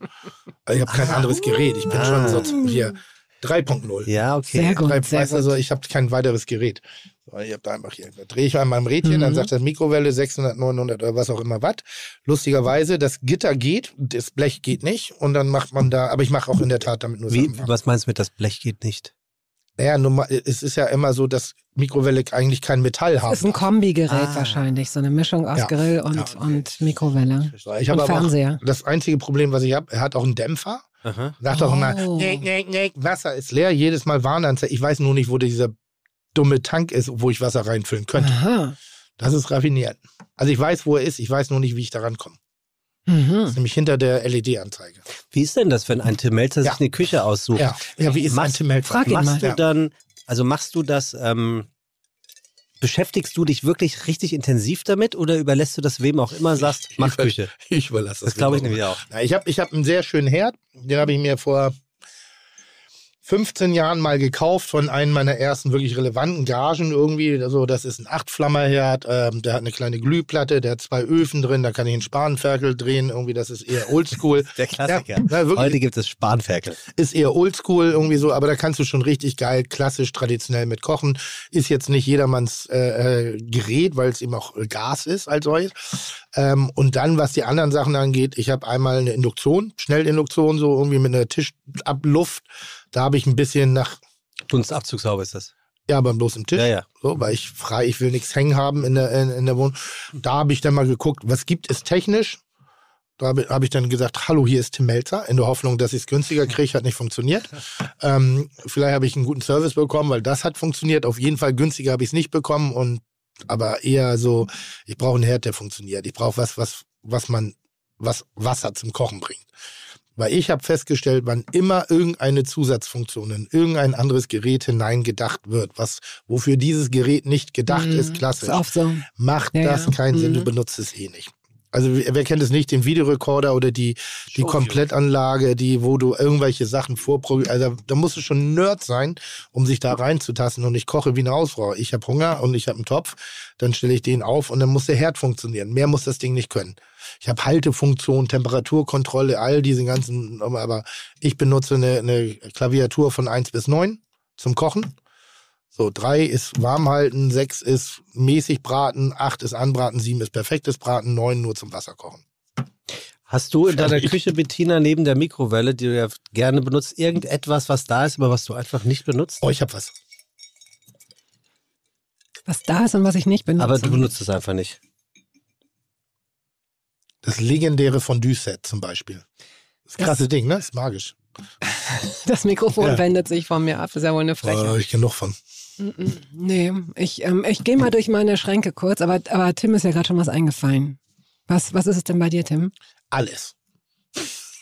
Also ich habe kein anderes Gerät. Ich bin Ah. schon so hier 3.0 Ja, okay. Sehr gut, Drei, sehr weißt gut. Also ich habe kein weiteres Gerät. So, Ich habe da einfach hier, da drehe ich an meinem Rädchen, dann Mhm. sagt das Mikrowelle 600, 900 oder was auch immer Watt. Lustigerweise, das Gitter geht, das Blech geht nicht und dann macht man da, aber ich mache auch in der Tat damit nur Wie, Sachen was meinst du mit, das Blech geht nicht? Naja, normal, es ist ja immer so, dass Mikrowelle eigentlich kein Metall haben. Das ist ein Kombigerät Ah. wahrscheinlich, so eine Mischung aus Ja. Grill und, Ja. und Mikrowelle. Ich und habe aber auch, Fernseher. das einzige Problem, was ich habe, er hat auch einen Dämpfer. Aha. Sagt auch immer, Oh. nee, nee, nee, Wasser ist leer, jedes Mal Warnanzeige. Ich weiß nur nicht, wo dieser dumme Tank ist, wo ich Wasser reinfüllen könnte. Aha. Das ist raffiniert. Also ich weiß, wo er ist, ich weiß nur nicht, wie ich da rankomme. Das Mhm. ist nämlich hinter der LED-Anzeige. Wie ist denn das, wenn ein Tim Melzer sich Ja. eine Küche aussucht? Ja. ja, wie ist Machst- Ante Melzer? Frag ihn Machst mal. du Ja. dann, also machst du das, ähm, beschäftigst du dich wirklich richtig intensiv damit oder überlässt du das wem auch immer, sagst, mach Ich Küche? Ich überlasse Das glaube ich nämlich auch. Na, ich habe ich hab einen sehr schönen Herd, den habe ich mir vor 15 Jahren mal gekauft von einem meiner ersten wirklich relevanten Garagen irgendwie. Also das ist ein Achtflammerherd, ähm, der hat eine kleine Glühplatte, der hat zwei Öfen drin, da kann ich einen Spanferkel drehen, irgendwie das ist eher oldschool. Der Klassiker. Ja, na. Heute gibt es Spanferkel. ist eher oldschool irgendwie so, aber da kannst du schon richtig geil, klassisch, traditionell mit kochen. Ist jetzt nicht jedermanns äh, äh, Gerät, weil es eben auch äh, Gas ist als solches. Ähm, und dann, was die anderen Sachen angeht, ich habe einmal eine Induktion, Schnellinduktion, so irgendwie mit einer Tischabluft. Da habe ich ein bisschen nach, Dunstabzugshaube ist das. ja, aber bloß im Tisch. Ja, ja. So, weil ich frei, ich will nichts hängen haben in der, in, in der Wohnung. Da habe ich dann mal geguckt, was gibt es technisch? Da habe hab ich dann gesagt, hallo, hier ist Tim Melzer, in der Hoffnung, dass ich es günstiger kriege, hat nicht funktioniert. Ähm, vielleicht habe ich einen guten Service bekommen, weil das hat funktioniert. Auf jeden Fall günstiger habe ich es nicht bekommen und aber eher so, ich brauche einen Herd, der funktioniert. Ich brauche was, was, was man, was Wasser zum Kochen bringt. Weil ich habe festgestellt, wann immer irgendeine Zusatzfunktion in irgendein anderes Gerät hineingedacht wird, was wofür dieses Gerät nicht gedacht Mhm. ist, klassisch, Ist so. macht Ja, das ja. keinen Sinn, Mhm. du benutzt es eh nicht. Also wer wer kennt es nicht, den Videorekorder oder die, die. Komplettanlage, die, wo du irgendwelche Sachen vorprogrammierst. Also da musst du schon Nerd sein, um sich da reinzutasten. Und ich koche wie eine Hausfrau. Ich habe Hunger und ich habe einen Topf, dann stelle ich den auf und dann muss der Herd funktionieren. Mehr muss das Ding nicht können. Ich habe Haltefunktion, Temperaturkontrolle, all diese ganzen, aber ich benutze eine, eine Klaviatur von 1 bis 9 zum Kochen. So, drei ist warm halten, sechs ist mäßig braten, acht ist anbraten, sieben ist perfektes Braten, neun nur zum Wasser kochen. Hast du in deiner. Küche, Bettina, neben der Mikrowelle, die du ja gerne benutzt, irgendetwas, was da ist, aber was du einfach nicht benutzt? Oh, ich hab was. Was da ist und was ich nicht benutze. aber du benutzt es einfach nicht. Das legendäre Fondue-Set zum Beispiel. Das krasse Ding, ne? Ist magisch. das Mikrofon Ja. wendet sich von mir ab. Ist ja wohl eine Frechheit. Oh, ich noch von. Nee, ich, ähm, ich gehe mal durch meine Schränke kurz, aber, aber Tim ist ja gerade schon was eingefallen. Was, was ist es denn bei dir, Tim? Alles.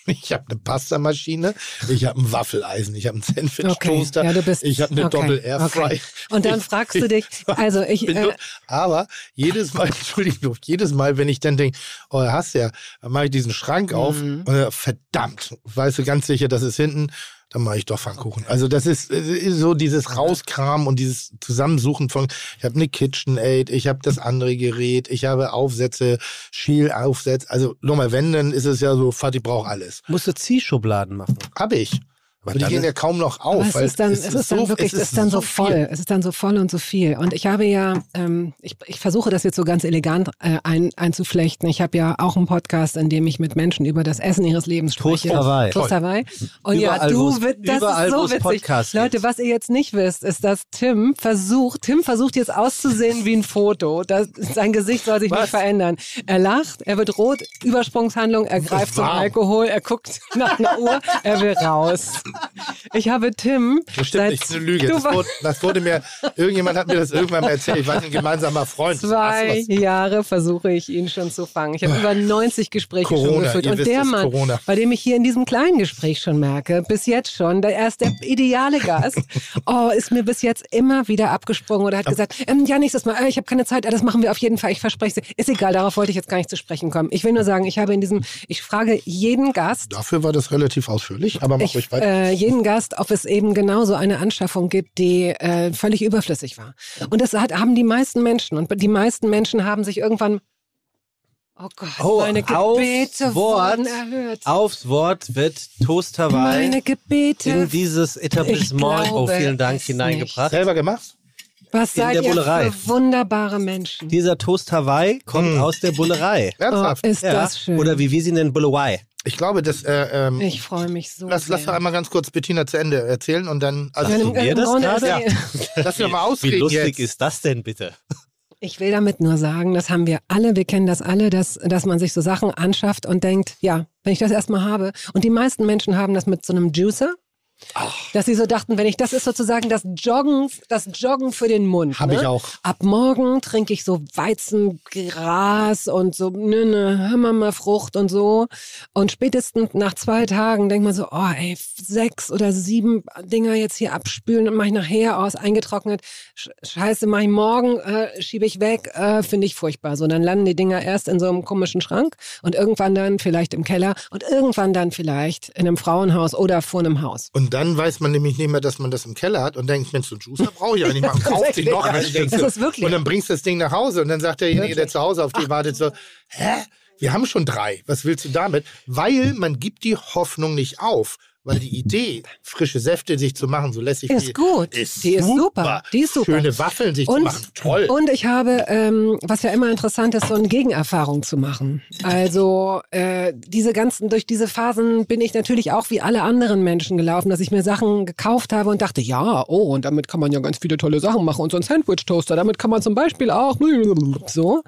Ich habe eine Pastamaschine, ich habe ein Waffeleisen, ich habe einen Sandwich-Toaster, Okay, ja, du bist- ich habe eine okay, Doppel-Airfry. okay. Und dann fragst du dich, also ich, bin äh, aber jedes Mal, Entschuldigung, jedes Mal, wenn ich dann denke, oh, hast ja, dann mache ich diesen Schrank auf, Mhm. äh, verdammt, weißt du ganz sicher, das ist hinten, dann mache ich doch Pfannkuchen. Also das ist, ist so dieses Rauskramen und dieses Zusammensuchen von, ich habe eine KitchenAid, ich habe das andere Gerät, ich habe Aufsätze, Schielaufsätze, also nochmal, wenn, dann ist es ja so, Vati braucht alles. Musst du Ziehschubladen machen. Habe ich. Aber die gehen ist- ja kaum noch auf. Es ist dann, es ist dann wirklich, es ist dann so viel. voll. Es ist dann so voll und so viel. Und ich habe ja, ähm, ich, ich versuche das jetzt so ganz elegant äh, ein, einzuflechten. Ich habe ja auch einen Podcast, in dem ich mit Menschen über das Essen ihres Lebens spreche. Toast Hawaii. Toast Hawaii. Und ja, Überall, du, wo's- wi- das überall, ist so witzig. Podcasts Leute, gibt. was ihr jetzt nicht wisst, ist, dass Tim versucht, Tim versucht jetzt auszusehen wie ein Foto. Das, sein Gesicht soll sich nicht verändern. Er lacht, er wird rot, Übersprungshandlung, er greift zum. Alkohol, er guckt nach einer Uhr, er will raus. Ich habe Tim Das stimmt nicht, das ist eine Lüge. Das wurde, das wurde mir, irgendjemand hat mir das irgendwann mal erzählt. Ich war ein gemeinsamer Freund. Zwei Jahre versuche ich ihn schon zu fangen. Ich habe über 90 Gespräche schon Corona, geführt. ihr Und der Mann, Corona. bei dem ich hier in diesem kleinen Gespräch schon merke, bis jetzt schon, der, er ist der ideale Gast, oh, ist mir bis jetzt immer wieder abgesprungen oder hat gesagt, ähm, ja, nächstes Mal, äh, ich habe keine Zeit, äh, das machen wir auf jeden Fall, ich verspreche es. Ist egal, darauf wollte ich jetzt gar nicht zu sprechen kommen. Ich will nur sagen, ich habe in diesem, ich frage jeden Gast, Dafür war das relativ ausführlich, aber mach ich, ruhig weiter. äh, jeden Gast, ob es eben genauso eine Anschaffung gibt, die äh, völlig überflüssig war. Und das hat, haben die meisten Menschen. Und die meisten Menschen haben sich irgendwann. Oh Gott, Oh, meine aufs Gebete Wort. wurden erhört. Aufs Wort wird Toast Hawaii Meine Gebete. in dieses Etablissement, oh vielen Dank, hineingebracht. Selber gemacht? Was in seid der ihr Bullerei. für wunderbare Menschen? Dieser Toast Hawaii kommt aus der Bullerei. Oh, Ernsthaft? ist Ja. das schön. Oder wie wir sie nennen, Bullawai. Ich glaube, dass, äh, ähm, ich freue mich so. lass, lass doch sehr. einmal ganz kurz Bettina zu Ende erzählen und dann, also, Ja, mir im das gerade? ist die- lass mich mal Wie ausreden lustig jetzt. ist das denn bitte? Ich will damit nur sagen, das haben wir alle, wir kennen das alle, dass, dass man sich so Sachen anschafft und denkt, ja, wenn ich das erstmal habe. Und die meisten Menschen haben das mit so einem Juicer. Dass sie so dachten, wenn ich, das ist sozusagen das Joggen, das Joggen für den Mund. Hab ne? ich auch. Ab morgen trinke ich so Weizengras und so ne, ne, Hammermerfrucht und so. Und spätestens nach zwei Tagen denkt man so, oh ey, sechs oder sieben Dinger jetzt hier abspülen und mache ich nachher aus, eingetrocknet. Sch- Scheiße, mache ich morgen, äh, schiebe ich weg, äh, finde ich furchtbar. So, dann landen die Dinger erst in so einem komischen Schrank und irgendwann dann vielleicht im Keller und irgendwann dann vielleicht in einem Frauenhaus oder vor einem Haus. Und dann weiß man nämlich nicht mehr, dass man das im Keller hat und denkt, Mensch, so einen Juicer brauche ich eigentlich mal und kauft den noch. Ja, Und, denkst das ist wirklich- und dann bringst du das Ding nach Hause und dann sagt derjenige, der zu Hause auf dich wartet, so, hä? Wir haben schon drei. Was willst du damit? Weil man gibt die Hoffnung nicht auf. Weil die Idee, frische Säfte sich zu machen, so lässig Ist wie- gut. Ist Die ist super. super. Die ist super. Schöne Waffeln sich zu Und, machen. Toll. und ich habe, ähm, was ja immer interessant ist, so eine Gegenerfahrung zu machen. Also äh, diese ganzen, durch diese Phasen bin ich natürlich auch wie alle anderen Menschen gelaufen, dass ich mir Sachen gekauft habe und dachte, ja, oh, und damit kann man ja ganz viele tolle Sachen machen. Und so ein Sandwich-Toaster, damit kann man zum Beispiel auch so.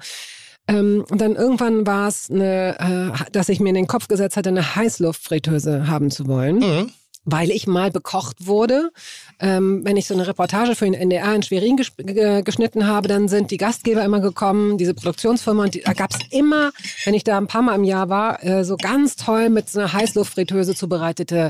Ähm, und dann irgendwann war es, eine, äh, dass ich mir in den Kopf gesetzt hatte, eine Heißluftfritteuse haben zu wollen Mhm. weil ich mal bekocht wurde. Ähm, wenn ich so eine Reportage für den NDR in Schwerin ges ge geschnitten habe, dann sind die Gastgeber immer gekommen, diese Produktionsfirma, und die, da gab's immer, wenn ich da ein paar Mal im Jahr war, äh, so ganz toll mit so einer Heißluftfritteuse zubereitete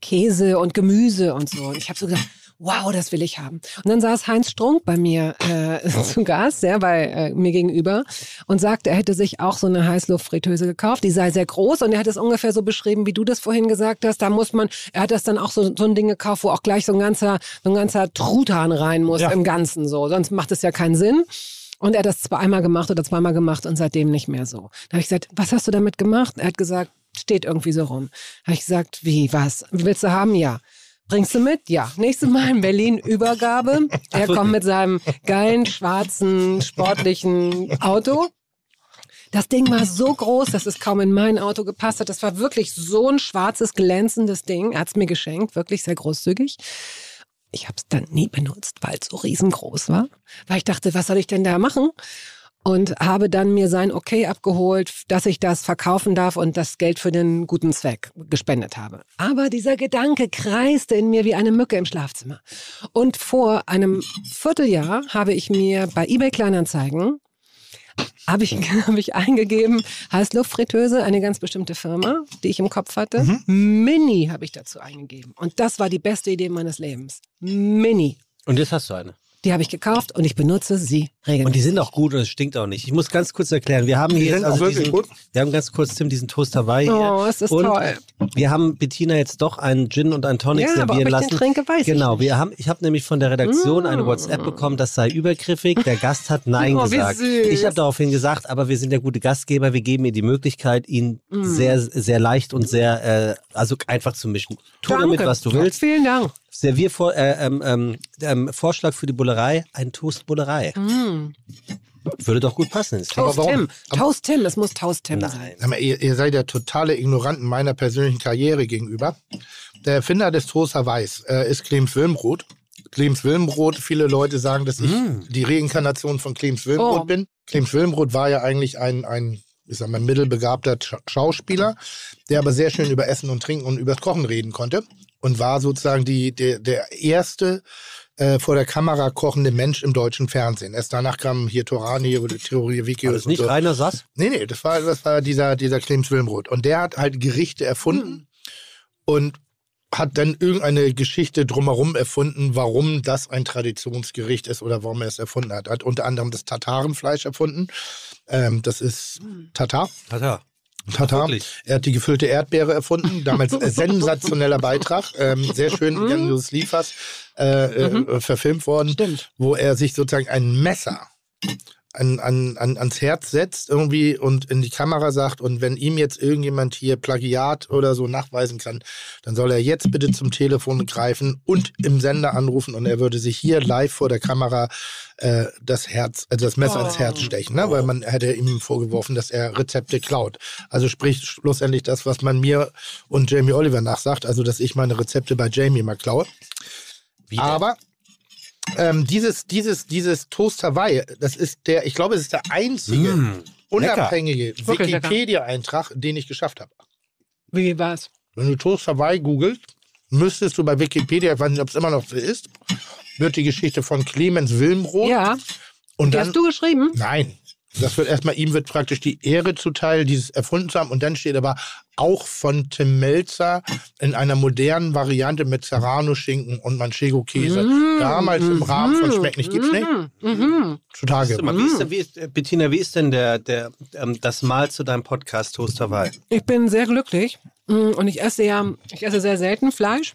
Käse und Gemüse und so. Und ich habe so gesagt, wow, das will ich haben. Und dann saß Heinz Strunk bei mir äh, zu Gast, ja, bei äh, mir gegenüber und sagte, er hätte sich auch so eine Heißluftfritteuse gekauft. Die sei sehr groß und er hat es ungefähr so beschrieben, wie du das vorhin gesagt hast. Da muss man, er hat das dann auch so, so ein Ding gekauft, wo auch gleich so ein ganzer, so ein ganzer Truthahn rein muss Ja. im Ganzen so. Sonst macht es ja keinen Sinn. Und er hat das zwar einmal gemacht oder zweimal gemacht und seitdem nicht mehr so. Da habe ich gesagt, was hast du damit gemacht? Er hat gesagt, steht irgendwie so rum. Da habe ich gesagt, wie, was? Willst du haben? Ja. Bringst du mit? Ja. Nächstes Mal in Berlin Übergabe. Er kommt mit seinem geilen, schwarzen, sportlichen Auto. Das Ding war so groß, dass es kaum in mein Auto gepasst hat. Das war wirklich so ein schwarzes, glänzendes Ding. Er hat es mir geschenkt, wirklich sehr großzügig. Ich habe es dann nie benutzt, weil es so riesengroß war. Weil ich dachte, was soll ich denn da machen? Und habe dann mir sein Okay abgeholt, dass ich das verkaufen darf und das Geld für den guten Zweck gespendet habe. Aber dieser Gedanke kreiste in mir wie eine Mücke im Schlafzimmer. Und vor einem Vierteljahr habe ich mir bei eBay Kleinanzeigen habe ich, hab ich eingegeben, Heißluftfritteuse, eine ganz bestimmte Firma, die ich im Kopf hatte. Mhm. Mini habe ich dazu eingegeben. Und das war die beste Idee meines Lebens. Mini. Und jetzt hast du eine. Die habe ich gekauft und ich benutze sie regelmäßig. Und die sind auch gut und es stinkt auch nicht. Ich muss ganz kurz erklären. Wir haben hier Die jetzt sind auch also wirklich diesen, gut. Wir haben ganz kurz Tim diesen Toast Hawaii. Oh, hier. es ist und toll. Wir haben Bettina jetzt doch einen Gin und einen Tonic Ja, aber ob servieren ich lassen. den trinke, weiß ich genau, nicht. wir haben, ich habe nämlich von der Redaktion Mm. eine WhatsApp bekommen, das sei übergriffig. Der Gast hat Nein Oh, wie gesagt. süß. Ich habe daraufhin gesagt, aber wir sind ja gute Gastgeber, wir geben ihr die Möglichkeit, ihn Mm. sehr, sehr leicht und sehr, äh, also einfach zu mischen. Tu damit, was du willst. Vielen Dank. Serviervor, äh, ähm, ähm, ähm, Vorschlag für die Bullerei, ein Toast Bullerei. Mm. Würde doch gut passen. Toast warum? Tim. Toast Tim, es muss Toast Tim sein. Nein. Sag mal, ihr, ihr seid der totale Ignoranten meiner persönlichen Karriere gegenüber. Der Erfinder des Toaster Weiß äh, ist Clemens Wilmroth. Clemens Wilmroth, viele Leute sagen, dass ich die Reinkarnation von Clemens Wilmroth Oh. bin. Clemens Wilmroth war ja eigentlich ein, ein ich sag mal, mittelbegabter Sch Schauspieler, der aber sehr schön über Essen und Trinken und übers Kochen reden konnte und war sozusagen die, der, der erste äh, vor der Kamera kochende Mensch im deutschen Fernsehen. Erst danach kam hier Torani oder Theorie Wiki ist nicht so. Rainer Sass? Nee, nee, das war, das war dieser, dieser Clemens Wilmroth. Und der hat halt Gerichte erfunden und hat dann irgendeine Geschichte drumherum erfunden, warum das ein Traditionsgericht ist oder warum er es erfunden hat. Er hat unter anderem das Tatarenfleisch erfunden. Ähm, das ist Tatar. Tata. Tatar. Wirklich? Er hat die gefüllte Erdbeere erfunden. Damals äh, sensationeller Beitrag. Ähm, sehr schön, wenn du es lieferst, äh, äh, verfilmt worden. Stimmt. Wo er sich sozusagen ein Messer an, an, an, ans Herz setzt irgendwie und in die Kamera sagt, und wenn ihm jetzt irgendjemand hier Plagiat oder so nachweisen kann, dann soll er jetzt bitte zum Telefon greifen und im Sender anrufen und er würde sich hier live vor der Kamera äh, das Herz, also das Messer ins Herz stechen, ne? weil man hätte ihm vorgeworfen, dass er Rezepte klaut. Also sprich schlussendlich das, was man mir und Jamie Oliver nachsagt, also dass ich meine Rezepte bei Jamie mal klaue. Wie denn? Aber ähm, dieses, dieses, dieses Toast Hawaii, das ist der, ich glaube, es ist der einzige Mm, unabhängige. Wikipedia-Eintrag, den ich geschafft habe. Wie war's? Wenn du Toast Hawaii googelst, müsstest du bei Wikipedia, ich weiß nicht, ob es immer noch so ist, wird die Geschichte von Clemens Wilmroth Ja, und die dann. hast du geschrieben? Nein. Das wird erstmal, ihm wird praktisch die Ehre zuteil, dieses erfunden zu haben. Und dann steht aber auch von Tim Melzer in einer modernen Variante mit Serrano-Schinken und Manchego-Käse. Damals im Rahmen von Schmeckt nicht, gibt's nicht. Mhm. Zutage. Mal, wie ist denn, wie ist, Bettina, wie ist denn der, der, ähm, das Mal zu deinem Podcast Toast Hawaii? Ich bin sehr glücklich Mm, und ich esse ja, ich esse sehr selten Fleisch.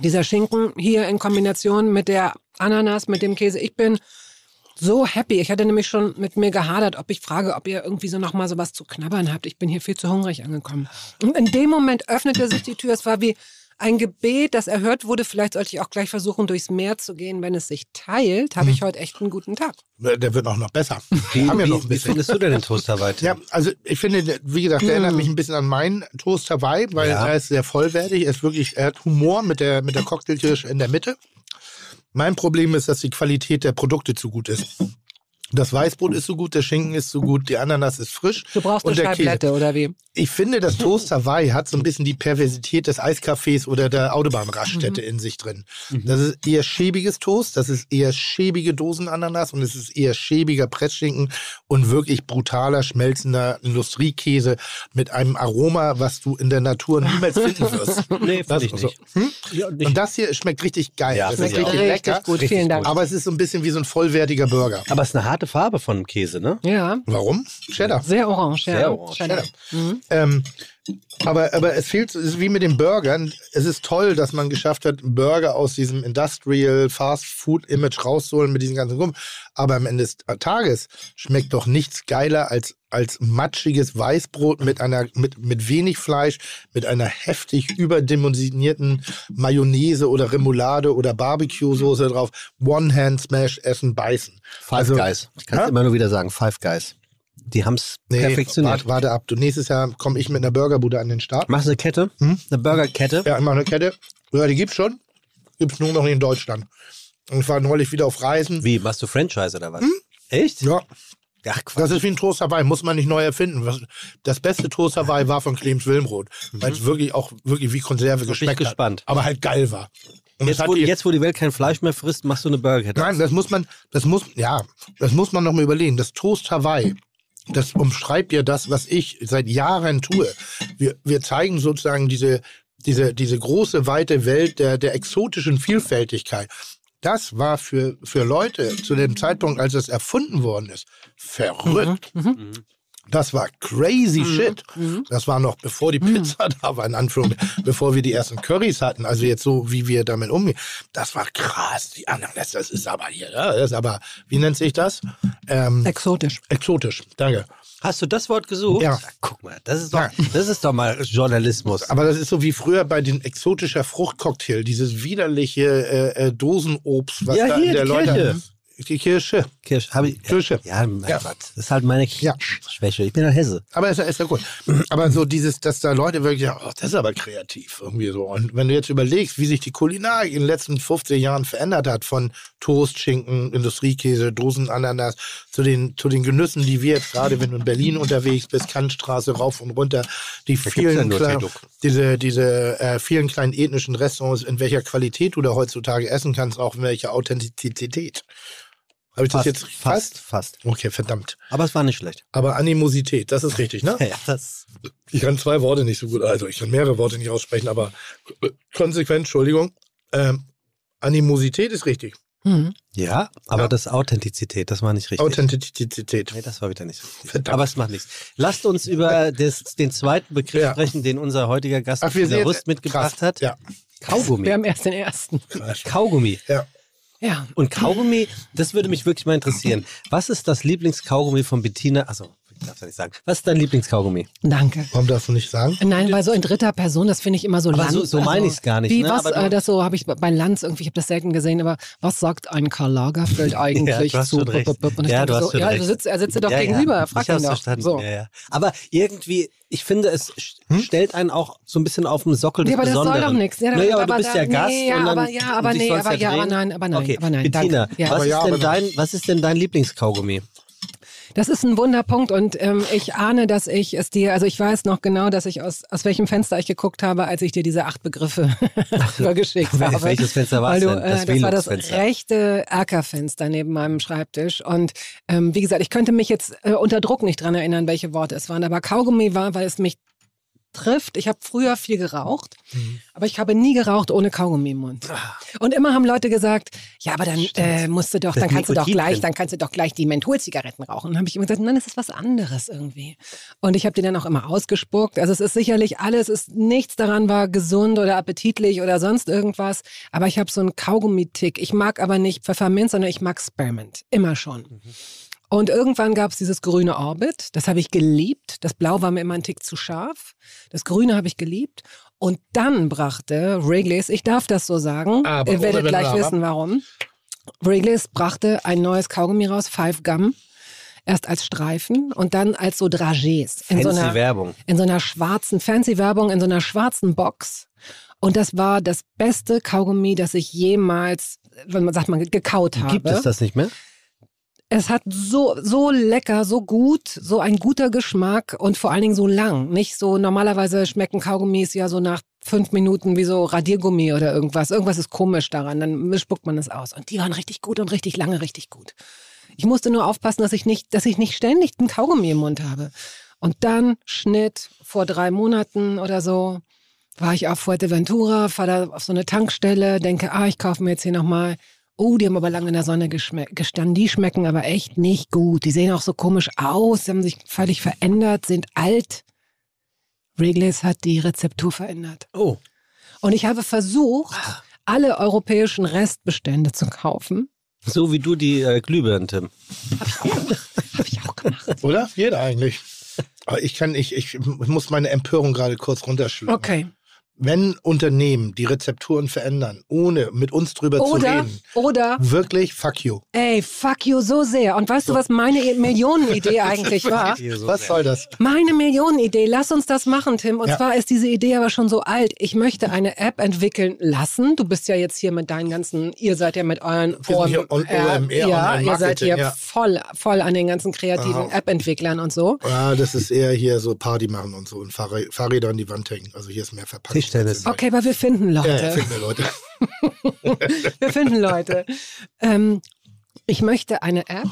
Dieser Schinken hier in Kombination mit der Ananas, mit dem Käse. Ich bin so happy. Ich hatte nämlich schon mit mir gehadert, ob ich frage, ob ihr irgendwie so nochmal sowas zu knabbern habt. Ich bin hier viel zu hungrig angekommen. Und in dem Moment öffnete sich die Tür. Es war wie ein Gebet, das erhört wurde. Vielleicht sollte ich auch gleich versuchen, durchs Meer zu gehen. Wenn es sich teilt, habe ich heute echt einen guten Tag. Der wird auch noch besser. Wie, Wir haben ja wie, noch ein wie bisschen. findest du denn den Toast Hawaii? Ja, also ich finde, wie gesagt, der erinnert mich ein bisschen an meinen Toast Hawaii, weil Ja. er ist sehr vollwertig. Er ist wirklich, er hat Humor mit der, mit der Cocktailkirsche in der Mitte. Mein Problem ist, dass die Qualität der Produkte zu gut ist. Das Weißbrot ist so gut, der Schinken ist so gut, die Ananas ist frisch. Du brauchst eine und der Käse. Scheiblette, oder wie? Ich finde, das Toast Hawaii hat so ein bisschen die Perversität des Eiscafés oder der Autobahnraststätte in sich drin. Das ist eher schäbiges Toast, das ist eher schäbige Dosenananas und es ist eher schäbiger Pressschinken und wirklich brutaler, schmelzender Industriekäse mit einem Aroma, was du in der Natur niemals finden wirst. Nee, Das finde ich so. nicht. Hm? Ja, nicht. Und das hier schmeckt richtig geil. Ja, das richtig auch. Richtig lecker. gut, Richtig vielen Dank. Aber es ist so ein bisschen wie so ein vollwertiger Burger. Aber es ist eine harte Farbe von dem Käse, ne? Ja, Warum? Cheddar. sehr orange. Ja. Sehr orange. Cheddar. Ähm, aber, aber es fehlt, es ist wie mit den Burgern. Es ist toll, dass man geschafft hat, Burger aus diesem Industrial Fast Food Image rauszuholen mit diesen ganzen Rum. Aber am Ende des Tages schmeckt doch nichts geiler als, als matschiges Weißbrot mit einer, mit, mit wenig Fleisch, mit einer heftig überdimensionierten Mayonnaise oder Remoulade oder Barbecue-Soße drauf. One-Hand-Smash, essen, beißen. Five Also- Guys. Ich kann es immer nur wieder sagen, Five Guys. Die haben es Nee, perfektioniert. warte, warte ab. Du, nächstes Jahr komme ich mit einer Burgerbude an den Start. Machst du eine Kette? Eine Burgerkette? Ja, immer eine Kette. Ja, die gibt's schon. Gibt's nur noch nicht in Deutschland. Und ich war neulich wieder auf Reisen. Wie, machst du Franchise oder was? Echt? Ja, Ach, Quatsch. das ist wie ein Toast Hawaii, muss man nicht neu erfinden. Das beste Toast Hawaii war von Clemens Wilmroth, weil es wirklich auch wirklich wie Konserve bin ich geschmeckt gespannt. hat. Aber halt geil war. Und Jetzt wo, die- jetzt, wo die Welt kein Fleisch mehr frisst, machst du eine Burgerkette. Nein, das muss man, das muss, ja, das muss man noch mal überlegen. Das Toast Hawaii das umschreibt ja das, was ich seit Jahren tue. Wir, wir zeigen sozusagen diese, diese, diese große, weite Welt der, der exotischen Vielfältigkeit. Das war für, für Leute zu dem Zeitpunkt, als es erfunden worden ist, verrückt. Das war crazy shit. Das war noch bevor die Pizza da war, in Anführungszeichen, bevor wir die ersten Currys hatten. Also jetzt so, wie wir damit umgehen. Das war krass. Die anderen, das, das ist aber hier, ja, das ist aber, wie nennt sich das? Ähm, Exotisch. exotisch. Danke. Hast du das Wort gesucht? Ja. Guck mal, das ist doch, Ja. das ist doch mal Journalismus. Aber das ist so wie früher bei den exotischer Fruchtcocktail, dieses widerliche äh, äh, Dosenobst, was Ja, da in der Leute. Kirsche. Die Kirsche. Kirsch, hab ich, Kirsche. Ja, mein Ja. Gott. Das ist halt meine Ja. Schwäche. Ich bin doch Hesse. Aber ist, ja- ist ja gut. Aber so dieses, dass da Leute wirklich sagen, oh, das ist aber kreativ irgendwie so. Und wenn du jetzt überlegst, wie sich die Kulinarik in den letzten 50 Jahren verändert hat, von Toast, Schinken, Industriekäse, Dosenananas, zu den, zu den Genüssen, die wir jetzt gerade, wenn du in Berlin unterwegs bist, Kantstraße rauf und runter, die vielen kleinen, diese, diese äh, vielen kleinen ethnischen Restaurants, in welcher Qualität du da heutzutage essen kannst, auch in welcher Authentizität. Habe ich das Fast, jetzt fast, fast. Okay, verdammt. Aber es war nicht schlecht. Aber Animosität, das ist richtig, ne? Ja, das. Ich kann zwei Worte nicht so gut, also ich kann mehrere Worte nicht aussprechen, aber konsequent, Entschuldigung. Ähm, Animosität ist richtig. Mhm. Ja, aber Ja. das Authentizität, das war nicht richtig. Authentizität. Nee, das war wieder nicht richtig. Verdammt. Aber es macht nichts. Lasst uns über das, den zweiten Begriff Ja. sprechen, den unser heutiger Gast Ach, Rust mitgebracht krass. hat. Ja. Kaugummi. Wir haben erst den ersten. Kaugummi. Ja. Ja. Und Kaugummi, das würde mich wirklich mal interessieren. Was ist das Lieblingskaugummi von Bettina? Also, ich darf ja nicht sagen. Was ist dein Lieblingskaugummi? Danke. Warum darfst du nicht sagen? Nein, weil so in dritter Person, das finde ich immer so Aber Lanz. so- so meine ich's gar nicht, Wie ne? was, äh, das so habe ich bei Lanz irgendwie, ich habe das selten gesehen, aber was sagt ein Karl Lagerfeld eigentlich du hast zu? recht. Und ich Ja, dachte du hast so, ja, recht. du sitzt, er sitzt dir doch Ja, gegenüber, ja. frag ich ihn doch. verstanden. So. Ja, ja. Aber irgendwie, ich finde, es Hm? stellt einen auch so ein bisschen auf den Sockel des Ja, aber das soll doch nichts. Ja, naja, aber, aber du bist da- ja Gast. nee, ja, und dann, aber- ja, aber nee, aber ja, aber nein, aber nein, Okay, aber nein, Bettina, danke. Ja. was, Aber ist ja, denn aber dein, was ist denn dein Lieblingskaugummi? Das ist ein Wunderpunkt und ähm, ich ahne, dass ich es dir, also ich weiß noch genau, dass ich aus, aus welchem Fenster ich geguckt habe, als ich dir diese acht Begriffe übergeschickt habe. welches Fenster Weil du, denn? Das äh, das war das rechte Erkerfenster neben meinem Schreibtisch und ähm, wie gesagt, ich könnte mich jetzt äh, unter Druck nicht dran erinnern, welche Worte es waren, aber Kaugummi war, weil es mich trifft. Ich habe früher viel geraucht, aber ich habe nie geraucht ohne Kaugummi im Mund. Und immer haben Leute gesagt, ja, aber dann äh, musst du doch, Das dann kannst du doch gleich, drin. dann kannst du doch gleich die Mentholzigaretten rauchen. Und dann habe ich immer gesagt, nein, das ist was anderes irgendwie. Und ich habe die dann auch immer ausgespuckt. Also es ist sicherlich alles, es ist nichts daran war gesund oder appetitlich oder sonst irgendwas. Aber ich habe so einen Kaugummi-Tick. Ich mag aber nicht Pfefferminz, sondern ich mag Spearmint. Immer schon. Und irgendwann gab es dieses grüne Orbit, das habe ich geliebt. Das Blau war mir immer ein Tick zu scharf. Das Grüne habe ich geliebt. Und dann brachte Wrigley's, ich darf das so sagen, Aber, ihr werdet gleich Aber. wissen, warum. Wrigley's brachte ein neues Kaugummi raus, Five Gum. Erst als Streifen und dann als so Dragés. In so Fancy einer, Werbung. in so einer schwarzen, fancy Werbung, in so einer schwarzen Box. Und das war das beste Kaugummi, das ich jemals, wenn man sagt, man gekaut habe. Gibt es das nicht mehr? Es hat so, so lecker, so gut, so ein guter Geschmack und vor allen Dingen so lang. Nicht so, normalerweise schmecken Kaugummis ja so nach fünf Minuten wie so Radiergummi oder irgendwas. Irgendwas ist komisch daran, dann spuckt man es aus. Und die waren richtig gut und richtig lange richtig gut. Ich musste nur aufpassen, dass ich nicht, dass ich nicht ständig einen Kaugummi im Mund habe. Und dann Schnitt vor drei Monaten oder so war ich auf Fuerteventura, fahre da auf so eine Tankstelle, denke, ah, ich kaufe mir jetzt hier nochmal. Oh, die haben aber lange in der Sonne gestanden. Die schmecken aber echt nicht gut. Die sehen auch so komisch aus, die haben sich völlig verändert, sind alt. Wrigley's hat die Rezeptur verändert. Oh. Und ich habe versucht, alle europäischen Restbestände zu kaufen. So wie du die äh, Glühbirnen, Tim. Habe ich auch gemacht. Oder? Jeder eigentlich. Aber ich kann, ich, ich muss meine Empörung gerade kurz runterschlucken. Okay. Wenn Unternehmen die Rezepturen verändern, ohne mit uns drüber zu Oder, reden, oder, wirklich fuck you. ey, fuck you so sehr. Und weißt du, was meine Millionenidee eigentlich war? Was soll das? Meine Millionenidee, lass uns das machen, Tim. Und Ja. zwar ist diese Idee aber schon so alt. Ich möchte eine App entwickeln lassen. Du bist ja jetzt hier mit deinen ganzen, ihr seid ja mit euren sind hier OMR, ja, ihr seid hier ja. voll, voll an den ganzen kreativen App-Entwicklern und so. Ja, das ist eher hier so Party machen und so und Fahrräder an die Wand hängen. Also hier ist mehr Verpackung. Tischtennis. Okay, aber wir finden Leute. Ja, finden wir Leute. Wir finden Leute. ähm, ich möchte eine App,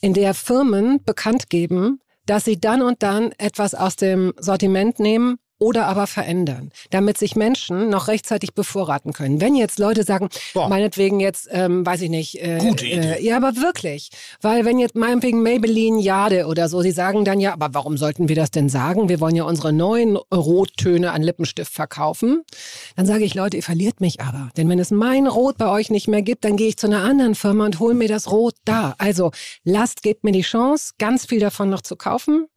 in der Firmen bekannt geben, dass sie dann und dann etwas aus dem Sortiment nehmen oder aber verändern, damit sich Menschen noch rechtzeitig bevorraten können. Wenn jetzt Leute sagen, Boah. meinetwegen jetzt, ähm, weiß ich nicht, äh, Gute Idee. Äh, ja, aber wirklich, weil wenn jetzt meinetwegen Maybelline Jade oder so, sie sagen dann ja, aber warum sollten wir das denn sagen? Wir wollen ja unsere neuen Rottöne an Lippenstift verkaufen. Dann sage ich, Leute, ihr verliert mich aber, denn wenn es mein Rot bei euch nicht mehr gibt, dann gehe ich zu einer anderen Firma und hole mir das Rot da. Also lasst, gebt mir die Chance, ganz viel davon noch zu kaufen.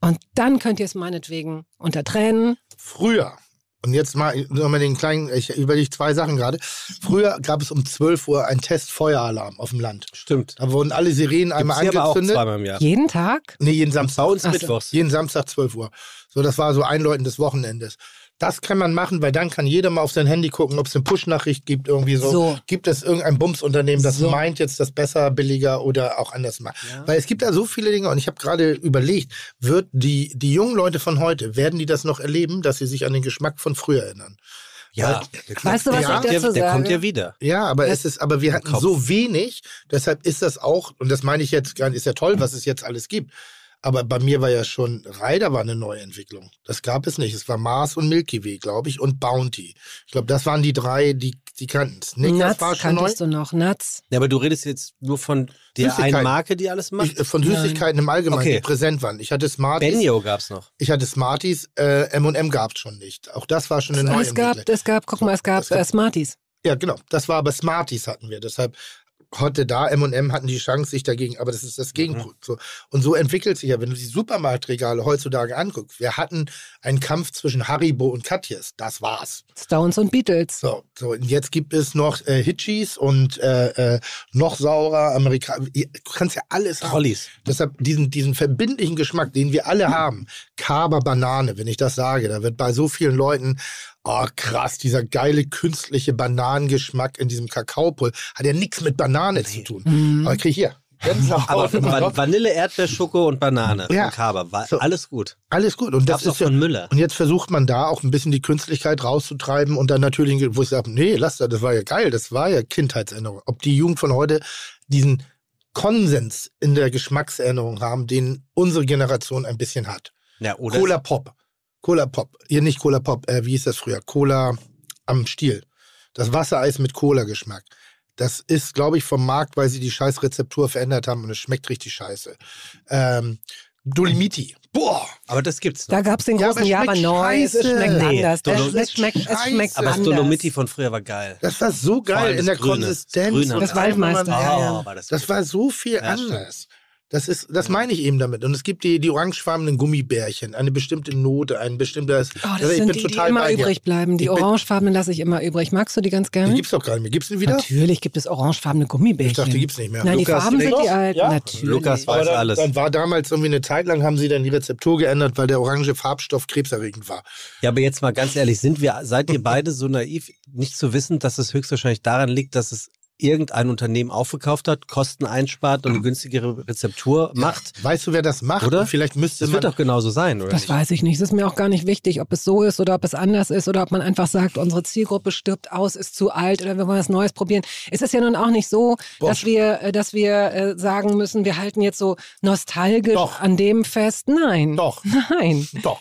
Und dann könnt ihr es meinetwegen unter Tränen. Früher, und jetzt mal nochmal den kleinen, ich überlege zwei Sachen gerade. Früher gab es um 12 Uhr einen Testfeueralarm auf dem Land. Stimmt. Da wurden alle Sirenen einmal Gibt's hier aber auch angezündet. zweimal im Jahr. Jeden Tag? Nee, jeden Samstag. Bei uns Ach so. mittwochs. Jeden Samstag 12 Uhr. So, das war so Einläuten des Wochenendes. Das kann man machen, weil dann kann jeder mal auf sein Handy gucken, ob es eine Push-Nachricht gibt, irgendwie so. So. Gibt es irgendein Bumsunternehmen, das So. meint jetzt das besser, billiger oder auch anders macht? Weil es gibt da so viele Dinge und ich habe gerade überlegt, wird die, die jungen Leute von heute, werden die das noch erleben, dass sie sich an den Geschmack von früher erinnern? Ja, Weißt du, was Ja, ich der, dazu der sage? kommt ja wieder. Ja, aber es ist, aber wir hatten so wenig, deshalb ist das auch, und das meine ich jetzt gar nicht, ist ja toll, was es jetzt alles gibt. Aber bei mir war ja schon Ryder war eine Neuentwicklung. Das gab es nicht. Es war Mars und Milky Way, glaube ich, und Bounty. Ich glaube, das waren die drei, die, die kannten es. Snickers Nuts war schon neu. kanntest du noch, Nuts. Ja, aber du redest jetzt nur von der einen Marke, die alles macht. Ich, äh, von Süßigkeiten im Allgemeinen, Okay. die präsent waren. Ich hatte Smarties. Benjo gab's noch. Ich hatte Smarties, äh, M&M gab es schon nicht. Auch das war schon eine Es Neuentwicklung. gab, es gab, guck mal, es gab Es gab- äh, Smarties. Ja, genau. Das war aber Smarties hatten wir. Deshalb heute da M&M hatten die Chance, sich dagegen, aber das ist das Gegenpol. So. Und so entwickelt sich ja, wenn du die Supermarktregale heutzutage anguckst. Wir hatten einen Kampf zwischen Haribo und Katjes. Das war's. Stones und Beatles. So, so und jetzt gibt es noch äh, Hitchis und äh, äh, noch saurer Amerikaner. Du kannst ja alles haben. Trollis. Deshalb diesen, diesen verbindlichen Geschmack, den wir alle haben. Kaber Banane, wenn ich das sage, da wird bei so vielen Leuten, oh krass, dieser geile künstliche Bananengeschmack in diesem Kakaopulver hat ja nichts mit Banane zu tun. Mhm. Aber krieg ich hier. Aber Van. Vanille, Erdbeer, Schoko und Banane. Ja. Und Kaba. War So. alles gut. Alles gut. Und das Gab's ist ja, von Müller. und jetzt versucht man da auch ein bisschen die Künstlichkeit rauszutreiben und dann natürlich, wo ich sage, nee, lass das, das war ja geil, das war ja Kindheitserinnerung. Ob die Jugend von heute diesen Konsens in der Geschmackserinnerung haben, den unsere Generation ein bisschen hat. Ja, oder? Cola Pop. Cola Pop. Hier nicht Cola Pop, äh, wie hieß das früher? Cola am Stiel. Das Wassereis mit Cola-Geschmack. Das ist, glaube ich, vom Markt, weil sie die scheiß Rezeptur verändert haben und es schmeckt richtig scheiße. Ähm, Dolomiti. Boah. Aber das gibt's noch. Da gab es den Ja, großen aber es Ja, schmeckt aber neu, es scheiße. schmeckt Nee, anders. Dolo- Es, es schmeckt, es schmeckt aber das anders. Dolomiti von früher war geil. Das war so geil in das der Grüne. Konsistenz. Das Grüne Das Waldmeister. Oh, war das, Das war so viel Ja, stimmt. anders. Das ist, das meine ich eben damit. Und es gibt die, die orangefarbenen Gummibärchen, eine bestimmte Note, ein bestimmtes. Oh, das Also ich sind bin die, die immer bei übrig bleiben. Die orangefarbenen lasse ich immer übrig. Magst du die ganz Die gerne? gibt's doch gar nicht mehr. Gibt's die wieder? Natürlich gibt es orangefarbene Gummibärchen. Ich dachte, die gibt's nicht mehr. Nein, die Lukas, Farben sind die alten. Ja? Natürlich. Lukas weiß dann, alles. dann war damals irgendwie eine Zeit lang, haben sie dann die Rezeptur geändert, weil der orange Farbstoff krebserregend war. Ja, aber jetzt mal ganz ehrlich, sind wir, seid ihr beide so naiv, nicht zu wissen, dass es höchstwahrscheinlich daran liegt, dass es irgendein Unternehmen aufgekauft hat, Kosten einspart und eine günstigere Rezeptur macht? Weißt du, wer das macht? Oder? Vielleicht müsste Das man. wird doch genauso sein, oder Das nicht? weiß ich nicht. Es ist mir auch gar nicht wichtig, ob es so ist oder ob es anders ist oder ob man einfach sagt, unsere Zielgruppe stirbt aus, ist zu alt oder wir wollen was Neues probieren. Es ist ja nun auch nicht so, Boah. dass wir, äh, dass wir äh, sagen müssen, wir halten jetzt so nostalgisch Doch. an dem fest. Nein. Doch. Nein. Doch.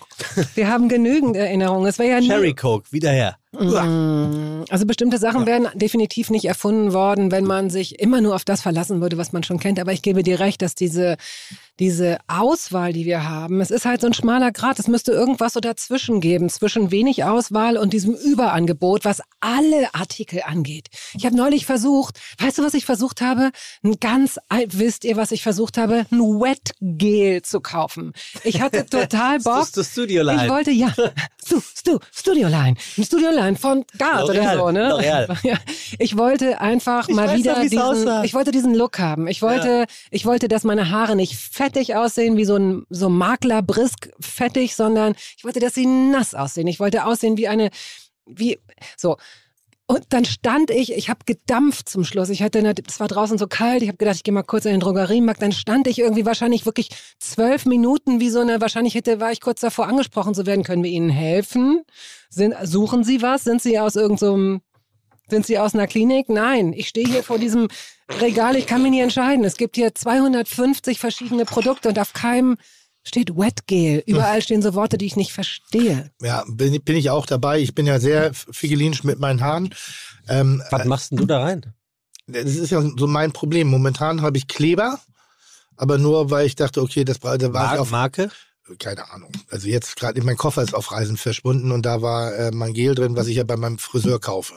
Wir haben genügend Erinnerungen. Es wäre ja Cherry Coke, wieder her. Mm, Also bestimmte Sachen wären definitiv nicht erfunden worden, wenn man sich immer nur auf das verlassen würde, was man schon kennt. Aber ich gebe dir recht, dass diese, diese Auswahl, die wir haben, es ist halt so ein schmaler Grat. Es müsste irgendwas so dazwischen geben, zwischen wenig Auswahl und diesem Überangebot, was alle Artikel angeht. Ich habe neulich versucht, weißt du, was ich versucht habe? Ein ganz alt, wisst ihr, was ich versucht habe? Ein Wet Gel zu kaufen. Ich hatte total Bock. Das ist das Studio Line. Ich wollte, ja, Stu, Stu, Studio Line. Ein Studio Line von Gard oder so, ne? L'Oreal. Ja, ich wollte einfach Ich mal wieder noch, diesen, aussah. ich wollte diesen Look haben. Ich wollte, ich wollte, dass meine Haare nicht fettig aussehen, wie so ein, so Maklerbrisk fettig, sondern ich wollte, dass sie nass aussehen. Ich wollte aussehen wie eine, wie, so. Und dann stand ich, ich habe gedampft zum Schluss. Ich hatte, es war draußen so kalt. Ich habe gedacht, ich gehe mal kurz in den Drogeriemarkt. Dann stand ich irgendwie wahrscheinlich wirklich zwölf Minuten wie so eine. Wahrscheinlich hätte war ich kurz davor angesprochen zu werden. Können wir Ihnen helfen? Sind, suchen Sie was? Sind Sie aus irgendeinem sind Sie aus einer Klinik? Nein, ich stehe hier vor diesem Regal, ich kann mich nie entscheiden. Es gibt hier 250 verschiedene Produkte und auf keinem Steht Wetgel. Überall stehen so Worte, die ich nicht verstehe. Ja, bin, bin ich auch dabei. Ich bin ja sehr figilinisch mit meinen Haaren. Ähm, Was machst denn du da rein? Das ist ja so mein Problem. Momentan habe ich Kleber, aber nur, weil ich dachte, okay, das war ich Mar auf, Marke? Keine Ahnung. Also jetzt gerade, mein Koffer ist auf Reisen verschwunden und da war äh, mein Gel drin, was ich ja bei meinem Friseur kaufe.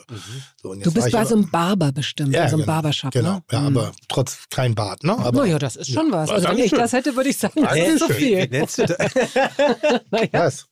So, und jetzt Du bist bei so einem Barber bestimmt, Ja, so einem genau, Barbershop, Genau, ne? ja, Mhm. aber trotz kein Bart, ne? Aber naja, das ist schon was. Ja, Also wenn ich das hätte, würde ich sagen, das ist so Dankeschön. Wie viel. nennst du das? Naja. was?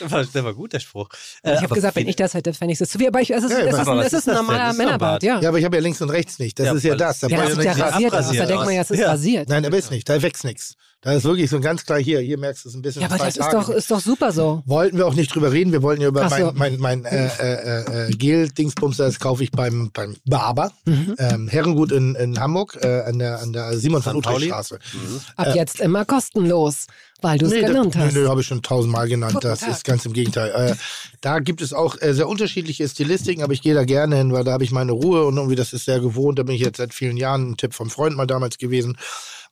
Das war, der war gut, der Spruch. Äh, Ich habe gesagt, wenn ich das hätte, fände ich es zu viel. Aber ich, es ist, Ja, es ist, ein, was es ist ist ein das normaler Das ist Männerbart, Bart. ja. Ja, aber ich habe ja links und rechts nicht. Das Ja, ist ja das. Da Ja, das ist ja rasiert aus. Da denkt man ja, es ist rasiert. Nein, aber ist nicht. Da wächst nichts. Da ist wirklich so ganz klar hier. Hier merkst du es ein bisschen. Ja, aber das ist doch, ist doch super so. Wollten wir auch nicht drüber reden. Wir wollten ja über Ach so. mein, mein, mein äh, äh, äh, Gel-Dingsbums, das kaufe ich beim, beim Barber. Mhm. Ähm, Herrengut in, in Hamburg, äh, an, der, an der Simon von? Utrecht Straße. Ab jetzt immer kostenlos, weil du es Nee, genannt das, hast. Nee, nee, habe ich schon tausendmal genannt. Guten Das Tag. ist ganz im Gegenteil. Äh, da gibt es auch äh, sehr unterschiedliche Stilistiken, aber ich gehe da gerne hin, weil da habe ich meine Ruhe und irgendwie das ist sehr gewohnt. Da bin ich jetzt seit vielen Jahren ein Tipp vom Freund mal damals gewesen.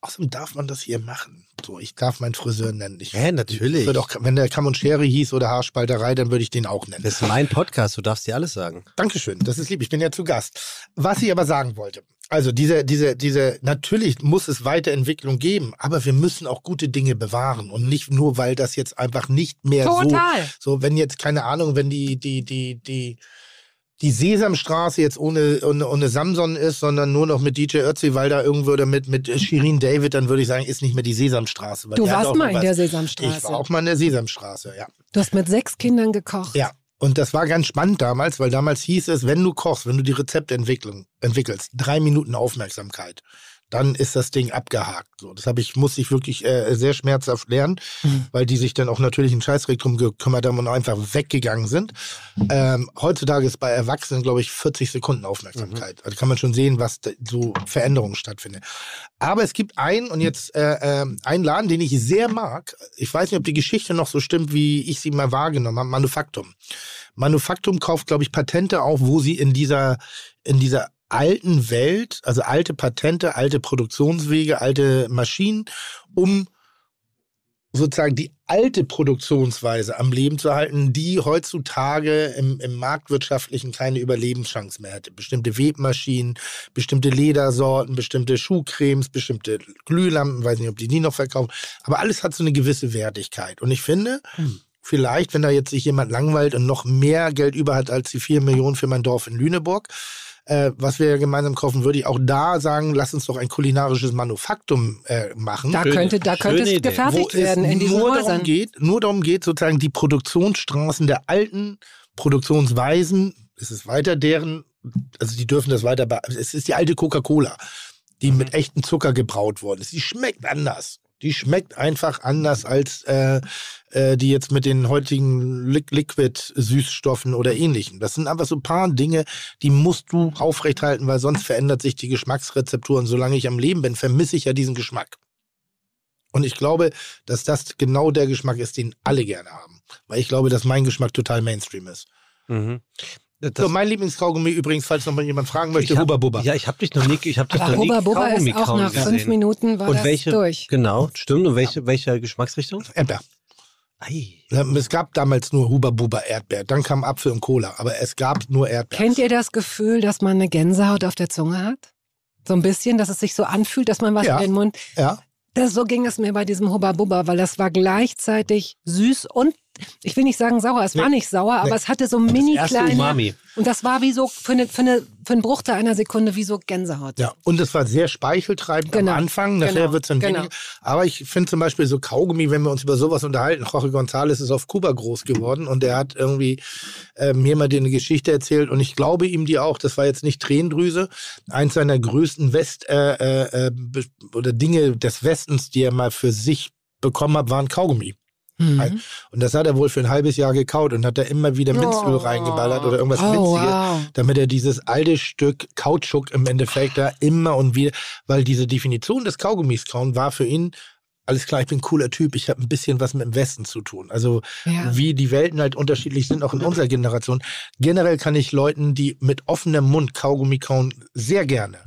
Außerdem darf man das hier machen. So, ich darf meinen Friseur nennen. Ich, Ja, natürlich. Würde auch, wenn der Kamm und Schere hieß oder Haarspalterei, dann würde ich den auch nennen. Das ist mein Podcast, du darfst dir alles sagen. Dankeschön, das ist lieb. Ich bin ja zu Gast. Was ich aber sagen wollte, also diese, diese, diese, natürlich muss es Weiterentwicklung geben, aber wir müssen auch gute Dinge bewahren und nicht nur, weil das jetzt einfach nicht mehr Total. so, so, wenn jetzt, keine Ahnung, wenn die, die, die, die, die Sesamstraße jetzt ohne, ohne, ohne Samson ist, sondern nur noch mit DJ Ötzi, weil da irgendwo oder mit, mit Shirin David, dann würde ich sagen, ist nicht mehr die Sesamstraße. Du warst mal in der Ich Sesamstraße. war auch mal in der Sesamstraße, ja. Du hast mit sechs Kindern gekocht. Ja. Und das war ganz spannend damals, weil damals hieß es, wenn du kochst, wenn du die Rezepte entwickeln, entwickelst, drei Minuten Aufmerksamkeit, dann ist das Ding abgehakt. So, das habe ich, musste ich wirklich äh, sehr schmerzhaft lernen, Mhm. weil die sich dann auch natürlich einen Scheißdreck drum gekümmert haben und einfach weggegangen sind. Ähm, heutzutage ist bei Erwachsenen, glaube ich, 40 Sekunden Aufmerksamkeit. Also kann man schon sehen, was da, so Veränderungen stattfinden. Aber es gibt einen und jetzt äh, äh, einen Laden, den ich sehr mag. Ich weiß nicht, ob die Geschichte noch so stimmt, wie ich sie mal wahrgenommen habe. Manufaktum. Manufaktum kauft, glaube ich, Patente auf, wo sie in dieser in dieser alten Welt, also alte Patente, alte Produktionswege, alte Maschinen, um sozusagen die alte Produktionsweise am Leben zu halten, die heutzutage im, im marktwirtschaftlichen keine Überlebenschance mehr hätte. Bestimmte Webmaschinen, bestimmte Ledersorten, bestimmte Schuhcremes, bestimmte Glühlampen, weiß nicht, ob die die noch verkaufen, aber alles hat so eine gewisse Wertigkeit. Und ich finde, vielleicht, wenn da jetzt sich jemand langweilt und noch mehr Geld über hat als die vier Millionen für mein Dorf in Lüneburg, äh, was wir ja gemeinsam kaufen, würde ich auch da sagen, lass uns doch ein kulinarisches Manufaktum äh, machen. Da könnte, da könnte es Idee. gefertigt wo es werden in diesen nur Häusern. darum geht, nur darum geht, sozusagen die Produktionsstraßen der alten Produktionsweisen, es ist weiter deren, also die dürfen das weiter, es ist die alte Coca-Cola, die Mhm. mit echtem Zucker gebraut worden ist. Die schmeckt anders. Die schmeckt einfach anders als äh, äh, die jetzt mit den heutigen Li Liquid-Süßstoffen oder ähnlichem. Das sind einfach so ein paar Dinge, die musst du aufrechthalten, weil sonst verändert sich die Geschmacksrezeptur. Und solange ich am Leben bin, vermisse ich ja diesen Geschmack. Und ich glaube, dass das genau der Geschmack ist, den alle gerne haben. Weil ich glaube, dass mein Geschmack total Mainstream ist. Mhm. Das, so, mein Lieblingskaugummi übrigens, falls noch mal jemand fragen möchte, ich hab- Hubba Bubba. Ja, ich habe dich noch nie, ich habe dich Aber noch nie Hubba Bubba ist Kaugummi auch kauen nach gesehen. fünf Minuten war Und das welche? durch. Genau, stimmt. Und welche, welche Geschmacksrichtung? Erdbeer. Ei. Es gab damals nur Hubba Bubba Erdbeer. Dann kam Apfel und Cola. Aber es gab nur Erdbeer. Kennt ihr das Gefühl, dass man eine Gänsehaut auf der Zunge hat? So ein bisschen, dass es sich so anfühlt, dass man was Ja. in den Mund. Ja. Das, so ging es mir bei diesem Hubba Bubba, weil das war gleichzeitig süß und ich will nicht sagen sauer, es war Nee. nicht sauer, aber Nee. es hatte so mini kleine. Umami. Und das war wie so für, eine, für, eine, für einen Bruchteil einer Sekunde wie so Gänsehaut. Ja, und es war sehr speicheltreibend Genau. am Anfang. Nachher Genau. wird es dann Genau. weniger. Aber ich finde zum Beispiel so Kaugummi, wenn wir uns über sowas unterhalten. Jorge González ist auf Kuba groß geworden und er hat irgendwie äh, mir mal eine Geschichte erzählt und ich glaube ihm die auch. Das war jetzt nicht Tränendrüse. Eins seiner größten West äh, äh, äh, oder Dinge des Westens, die er mal für sich bekommen hat, waren Kaugummi. Mhm. Und das hat er wohl für ein halbes Jahr gekaut und hat da immer wieder Minzöl Oh. reingeballert oder irgendwas Oh, Minziges, wow. damit er dieses alte Stück Kautschuk im Endeffekt da immer und wieder, weil diese Definition des Kaugummis kauen war für ihn, alles klar, ich bin ein cooler Typ, ich habe ein bisschen was mit dem Westen zu tun. Also Ja. wie die Welten halt unterschiedlich sind, auch in unserer Generation. Generell kann ich Leuten, die mit offenem Mund Kaugummi kauen, sehr gerne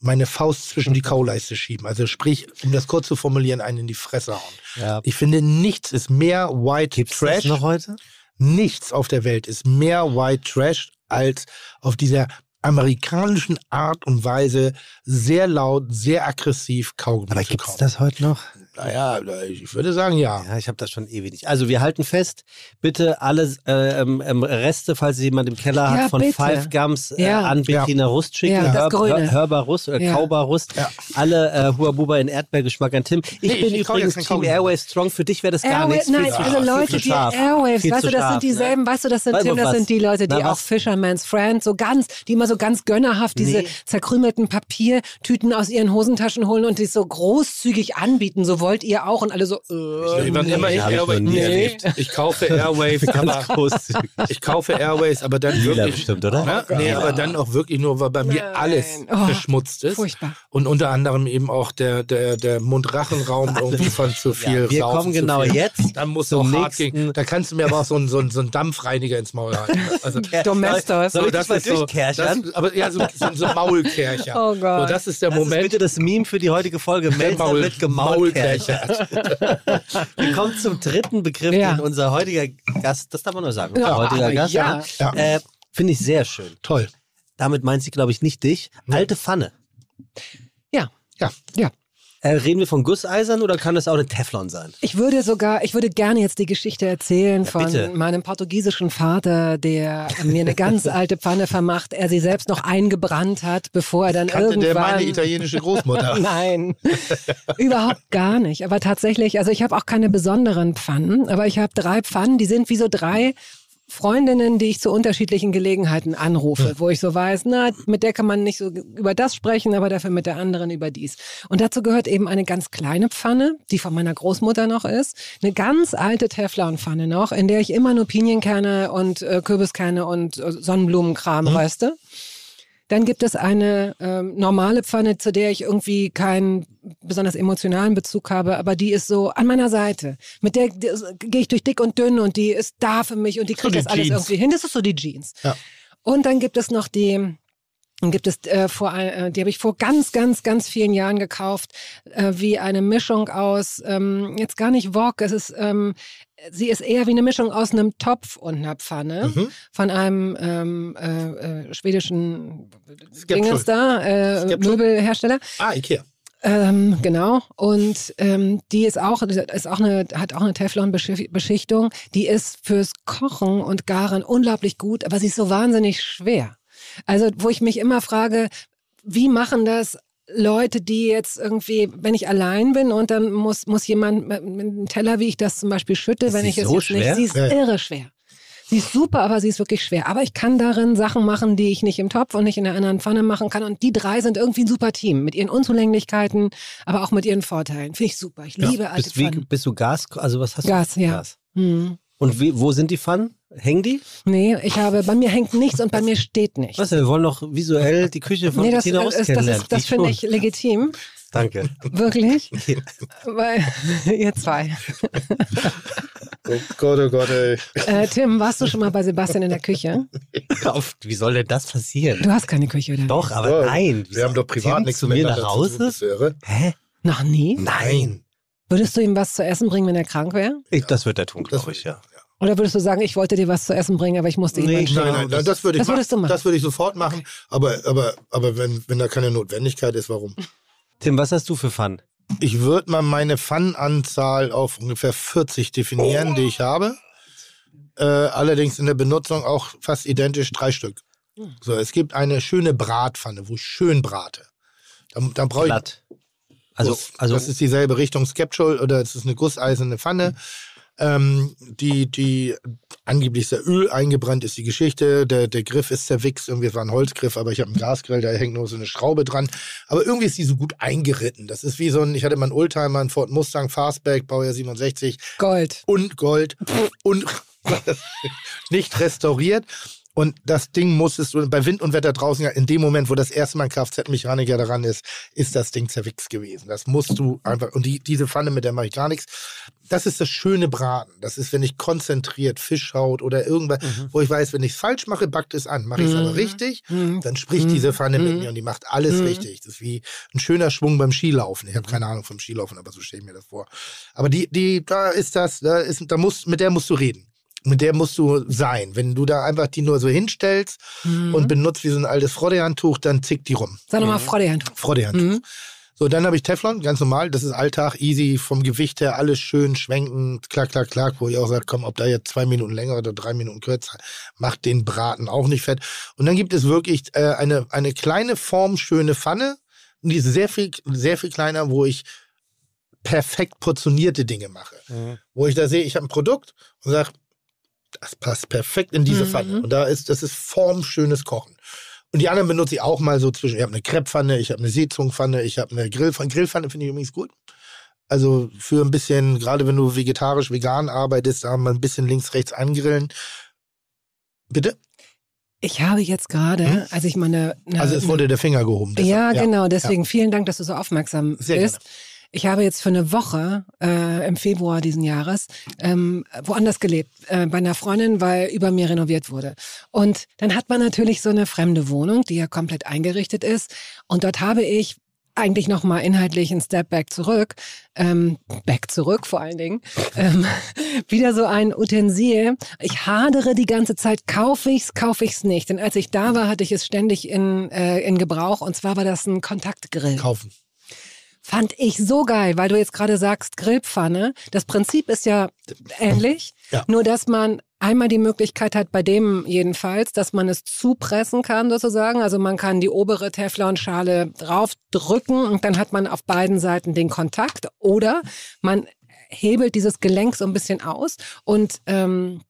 meine Faust zwischen die Kauleiste schieben. Also sprich, um das kurz zu formulieren, einen in die Fresse hauen. Ja. Ich finde, nichts ist mehr White Gibt's Trash. das noch heute? Nichts auf der Welt ist mehr White Trash als auf dieser amerikanischen Art und Weise sehr laut, sehr aggressiv Kaugummi Aber zu kauen. das heute noch? Naja, ich würde sagen ja. Ja, ich habe das schon ewig nicht. Also wir halten fest, bitte alle äh, ähm, ähm, Reste, falls jemand im Keller Ja, hat, von bitte. Five Gums äh, Ja. an Bettina Rust schicken. Ja, das Hör, hörbar Rust oder Ja. Kaubar Rust. Ja. Alle äh, Hua Buba in Erdbeergeschmack an Tim. Ich Nee, bin ich übrigens Team. Airways Strong. Für dich wäre das gar Airwaves, nichts. Viel nein, also scharf, Leute, viel zu die. Airwaves, Viel weißt du, das scharf, sind dieselben, weißt du, das sind, Tim, das was? sind die Leute, die Na, auch was? Fisherman's Friend, so ganz, die immer so ganz gönnerhaft diese zerkrümelten Papiertüten aus ihren Hosentaschen holen und die so großzügig anbieten, so wollt ihr auch und alle so, äh, Ich, nee. immer Airways, nee. kaufe Airways, aber ich kaufe Airways, aber dann Lila wirklich bestimmt, oder? Ne? nee, aber dann auch wirklich nur, weil bei mir Nein. alles Oh, verschmutzt ist. furchtbar. Und unter anderem eben auch der, der, der Mund-Rachen-Raum irgendwie von zu viel Ja, wir Saufen, kommen genau viel. jetzt Dann muss zum auch hart gehen. Da kannst du mir aber auch so einen, so einen, so einen Dampfreiniger ins Maul halten. Also, Domestos. Ich das ist so, das, aber ja, so, so, so Maulkercher. Oh Gott. So, das ist der Das ist Moment. bitte das Meme für die heutige Folge. der Melzer Maul, Maulkercher. Wir kommen zum dritten Begriff, Ja. den unser heutiger Gast, das darf man nur sagen, unser Ja, heutiger Gast, ja. Ja. Äh, finde ich sehr schön. Toll. Damit meint sie, glaube ich, nicht dich. Alte Pfanne. Ja. Ja. Ja. Äh, reden wir von Gusseisern oder kann das auch eine Teflon sein? Ich würde sogar, ich würde gerne jetzt die Geschichte erzählen von bitte. meinem portugiesischen Vater, der mir eine ganz alte Pfanne vermacht, er sie selbst noch eingebrannt hat, bevor er dann Kannte irgendwann... der meine italienische Großmutter. Nein, überhaupt gar nicht. Aber tatsächlich, also ich habe auch keine besonderen Pfannen, aber ich habe drei Pfannen, die sind wie so drei Freundinnen, die ich zu unterschiedlichen Gelegenheiten anrufe, wo ich so weiß, na, mit der kann man nicht so über das sprechen, aber dafür mit der anderen über dies. Und dazu gehört eben eine ganz kleine Pfanne, die von meiner Großmutter noch ist, eine ganz alte Teflonpfanne noch, in der ich immer nur Pinienkerne und äh, Kürbiskerne und äh, Sonnenblumenkram röste. Dann gibt es eine ähm, normale Pfanne, zu der ich irgendwie keinen besonders emotionalen Bezug habe, aber die ist so an meiner Seite. Mit der die- gehe ich durch dick und dünn und die ist da für mich und die kriegt die das alles Jeans. irgendwie hin. Das ist so die Jeans. Ja. Und dann gibt es noch die, dann gibt es äh, vor, äh, die habe ich vor ganz, ganz, ganz vielen Jahren gekauft, äh, wie eine Mischung aus, ähm, jetzt gar nicht Wok, es ist, ähm, sie ist eher wie eine Mischung aus einem Topf und einer Pfanne Mhm. von einem ähm, äh, äh, schwedischen da, äh? Möbelhersteller. Ah, Ikea. Ähm, genau. Und ähm, die ist auch, ist auch eine, hat auch eine Teflon-Beschichtung. Die ist fürs Kochen und Garen unglaublich gut, aber sie ist so wahnsinnig schwer. Also, wo ich mich immer frage, wie machen das Leute, die jetzt irgendwie, wenn ich allein bin und dann muss, muss jemand mit einem Teller, wie ich das zum Beispiel schütte, Ist wenn ich es so jetzt schwer? nicht, sie ist Ja. irre schwer. Sie ist super, aber sie ist wirklich schwer. Aber ich kann darin Sachen machen, die ich nicht im Topf und nicht in der anderen Pfanne machen kann. Und die drei sind irgendwie ein super Team. Mit ihren Unzulänglichkeiten, aber auch mit ihren Vorteilen. Finde ich super. Ich liebe alte Bist, wie, bist du Gas? Also was hast Gas, du? ja. Gas. Hm. Und wie, wo sind die Pfannen? Hängen die? Nee, ich habe, bei mir hängt nichts und bei mir steht nichts. Was, wir wollen noch visuell die Küche von Nee, das, Bettina ist, das, ist, das finde ich legitim. Danke. Wirklich. Weil, ihr zwei. Oh Gott, oh Gott, ey. Äh, Tim, warst du schon mal bei Sebastian in der Küche? Wie soll denn das passieren? Du hast keine Küche, oder? Doch, aber Ja, nein. Wir haben doch privat Tim nichts zu mir nach Hause? tun, irre? Hä? Noch nie? Nein. Würdest du ihm was zu essen bringen, wenn er krank wäre? Ich, das wird er tun, glaube ich, ja. Oder würdest du sagen, ich wollte dir was zu essen bringen, aber ich musste ihn Nee, nee, Nein, nein, das- würde ich das würdest du machen. Das würde ich sofort machen. Aber, aber, aber wenn, wenn da keine Notwendigkeit ist, warum? Tim, was hast du für Pfannen? Ich würde mal meine Pfannenanzahl auf ungefähr 40 definieren, die ich habe. Äh, allerdings in der Benutzung auch fast identisch drei Stück. So, es gibt eine schöne Bratpfanne, wo ich schön brate. Dann, dann brauche ich. Also, also das ist dieselbe Richtung Skeptrol oder es ist eine gusseiserne Pfanne. Ähm, die, die angeblich sehr Öl eingebrannt ist die Geschichte. Der, der Griff ist zerwichst. Irgendwie es war ein Holzgriff, aber ich habe einen Gasgrill, da hängt nur so eine Schraube dran. Aber irgendwie ist die so gut eingeritten. Das ist wie so ein, ich hatte mal einen Oldtimer, einen Ford Mustang Fastback, Baujahr 67 Gold. und Gold und nicht restauriert. Und das Ding musstest du bei Wind und Wetter draußen, in dem Moment, wo das erste Mal ein Kfz-Mechaniker daran ist, ist das Ding zerwichst gewesen. Das musst du einfach, und die, diese Pfanne, mit der mache ich gar nichts. Das ist das schöne Braten. Das ist, wenn ich konzentriert Fischhaut oder irgendwas, wo ich weiß, wenn ich es falsch mache, backt es an. Mache ich es aber richtig, dann spricht diese Pfanne mit mir und die macht alles richtig. Das ist wie ein schöner Schwung beim Skilaufen. Ich habe keine Ahnung vom Skilaufen, aber so stelle ich mir das vor. Aber die, die, da ist das, da ist, da musst, mit der musst du reden mit der musst du sein. Wenn du da einfach die nur so hinstellst und benutzt wie so ein altes Frodde-Handtuch, dann zickt die rum. Sag nochmal Freudehandtuch. Frodde-Handtuch. So, dann habe ich Teflon, ganz normal. Das ist Alltag, easy, vom Gewicht her, alles schön schwenken, klack, klack, klack, wo ich auch sage, komm, ob da jetzt zwei Minuten länger oder drei Minuten kürzer, macht den Braten auch nicht fett. Und dann gibt es wirklich äh, eine, eine kleine formschöne Pfanne, und die ist sehr viel, sehr viel kleiner, wo ich perfekt portionierte Dinge mache. Wo ich da sehe, ich habe ein Produkt und sage, das passt perfekt in diese Pfanne. Und da ist, das ist formschönes Kochen. Und die anderen benutze ich auch mal so zwischen. Ich habe eine Krepppfanne, ich habe eine Seezungenpfanne, ich habe eine Grillpfanne. Grillpfanne finde ich übrigens gut. Also für ein bisschen, gerade wenn du vegetarisch, vegan arbeitest, da mal ein bisschen links, rechts angrillen. Bitte? Ich habe jetzt gerade, als ich meine. eine- Also es wurde der Finger gehoben. Ne, ja, deshalb, genau. Deswegen vielen Dank, dass du so aufmerksam Sehr bist. Ich habe jetzt für eine Woche äh, im Februar diesen Jahres ähm, woanders gelebt, äh, bei einer Freundin, weil über mir renoviert wurde. Und dann hat man natürlich so eine fremde Wohnung, die ja komplett eingerichtet ist. Und dort habe ich eigentlich noch mal inhaltlich einen Step back zurück, ähm, back zurück vor allen Dingen, ähm, wieder so ein Utensil. Ich hadere die ganze Zeit, kaufe ich's, kaufe ich's nicht. Denn als ich da war, hatte ich es ständig in, äh, in Gebrauch und zwar war das ein Kontaktgrill. Kaufen. Fand ich so geil, weil du jetzt gerade sagst Grillpfanne. Das Prinzip ist ja ähnlich, Ja. nur dass man einmal die Möglichkeit hat, bei dem jedenfalls, dass man es zupressen kann sozusagen. Also man kann die obere Teflonschale draufdrücken und dann hat man auf beiden Seiten den Kontakt. Oder man hebelt dieses Gelenk so ein bisschen aus und ähm,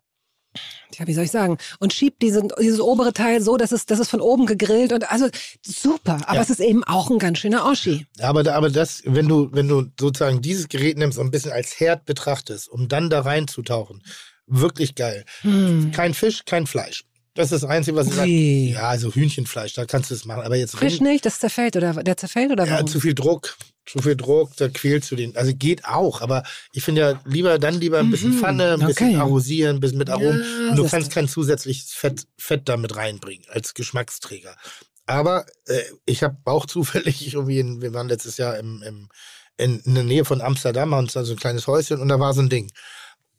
ja, wie soll ich sagen? Und schiebt diese, dieses obere Teil so, dass es, dass es von oben gegrillt und also super. Aber Ja. es ist eben auch ein ganz schöner Oschi. Aber, aber das, wenn du, wenn du sozusagen dieses Gerät nimmst und ein bisschen als Herd betrachtest, um dann da reinzutauchen, wirklich geil. Hm. Kein Fisch, kein Fleisch. Das ist das Einzige, was ich sage. Ja, also Hühnchenfleisch, da kannst du es machen. Aber jetzt Fisch nicht, das zerfällt oder der zerfällt oder ja, warum? zu viel Druck. Zu viel Druck, da quälst du den. Also geht auch, aber ich finde ja lieber dann lieber ein bisschen Mhm, Pfanne, ein bisschen okay. arrosieren, ein bisschen mit Aromen. Ja, und du kannst kein zusätzliches Fett, Fett damit reinbringen als Geschmacksträger. Aber äh, ich habe auch zufällig irgendwie, in, wir waren letztes Jahr im, im, in, in der Nähe von Amsterdam, haben uns da so ein kleines Häuschen und da war so ein Ding.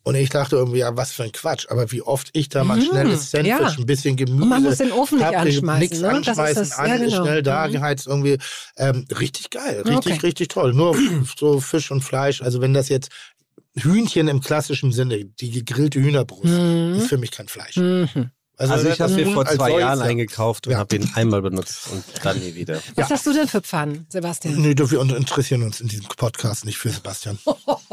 Und ich dachte irgendwie, ja, was für ein Quatsch. Aber wie oft ich da mal ein Mhm, schnelles Sandwich, ja. ein bisschen Gemüse. Und man muss den Ofen nicht anschmeißen, Nichts ne? Das ist anschmeißen, das- an, ja, genau. schnell da Mhm. geheizt irgendwie. Ähm, richtig geil, richtig, Okay. richtig toll. Nur so Fisch und Fleisch. Also wenn das jetzt Hühnchen im klassischen Sinne, die gegrillte Hühnerbrust, Mhm. ist für mich kein Fleisch. Mhm. Also ich habe den vor zwei Jahren ja. eingekauft und Ja. habe ihn einmal benutzt und dann nie wieder. Was hast du denn für Pfannen, Sebastian? Nee, wir interessieren uns in diesem Podcast nicht für Sebastian.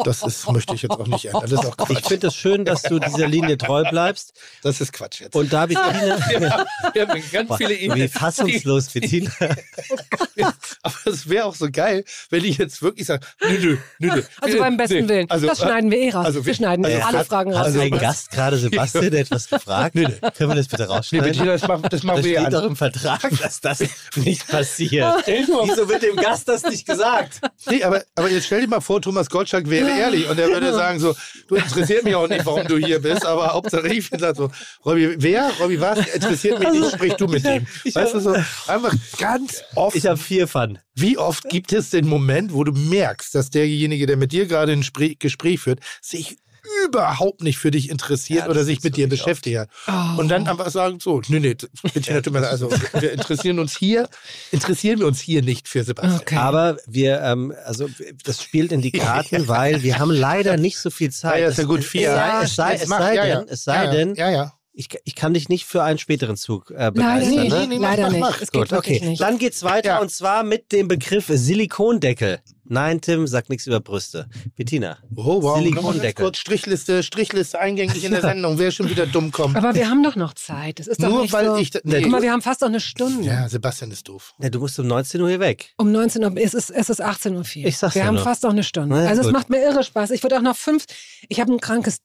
Das ist, möchte ich jetzt auch nicht ändern. Das ist auch Ich Quatsch. finde es schön, dass du dieser Linie treu bleibst. Das ist Quatsch jetzt. Und da habe ich Bettina, Wir haben ganz viele wie Ideen. fassungslos Bettina. Aber es wäre auch so geil, wenn ich jetzt wirklich sage, nö, nö, nö, nö. Also beim besten Nee, Willen. also, das schneiden wir eh raus. also wir schneiden also alle hat, Fragen hat raus. ein Gast gerade Sebastian etwas gefragt? Können wir das bitte Nee, rausschneiden? Bettina, das machen, das machen das wir ja steht doch an. im Vertrag, dass das nicht passiert. Wieso wird dem Gast das nicht gesagt? Nee, aber, aber jetzt stell dir mal vor, Thomas Gottschalk wäre ehrlich und er würde sagen so, du interessiert mich auch nicht, warum du hier bist, aber Hauptsache ich finde so, Robby, wer? Robby was? Interessiert mich nicht, sprich du mit ihm. Weißt du so, einfach ganz oft. Ich habe vier Pfannen. Wie oft gibt es den Moment, wo du merkst, dass derjenige, der mit dir gerade ein Gespräch führt, sich überhaupt nicht für dich interessiert Ja, oder sich mit dir beschäftigt hat. Oh. Und dann einfach sagen, so, nee, nee, bitte, leid, also wir interessieren uns hier, interessieren wir uns hier nicht für Sebastian. Okay. Aber wir, ähm, also das spielt in die Karten, weil wir haben leider nicht so viel Zeit. ja, ist ja gut, vier. Es sei, es mach- sei ja, denn, ja. es sei ja, ja. denn, Ja, ja. Ich, ich kann dich nicht für einen späteren Zug äh, begeistern. nicht. ne? nee, mach, Leider mach, nicht. mach. Es geht Gut, wirklich okay. nicht. Dann geht's weiter Ja. und zwar mit dem Begriff Silikondeckel. Nein, Tim, sag nichts über Brüste. Bettina. Oh, wow. Silikondeckel. kurz, Strichliste, Strichliste eingängig in der Sendung. Wer schon wieder dumm kommt. Aber wir haben doch noch Zeit. Das ist doch Nur nicht weil so. ich. da- Nee. Guck mal, wir haben fast noch eine Stunde. Ja, Sebastian ist doof. Ja, du musst um 19 Uhr hier weg. Um 19 Uhr, es ist, es ist 18.04 Uhr. Ich sag's Wir ja haben nur. fast noch eine Stunde. Na also es gut. macht mir irre Spaß. Ich würde auch noch fünf, ich habe ein krankes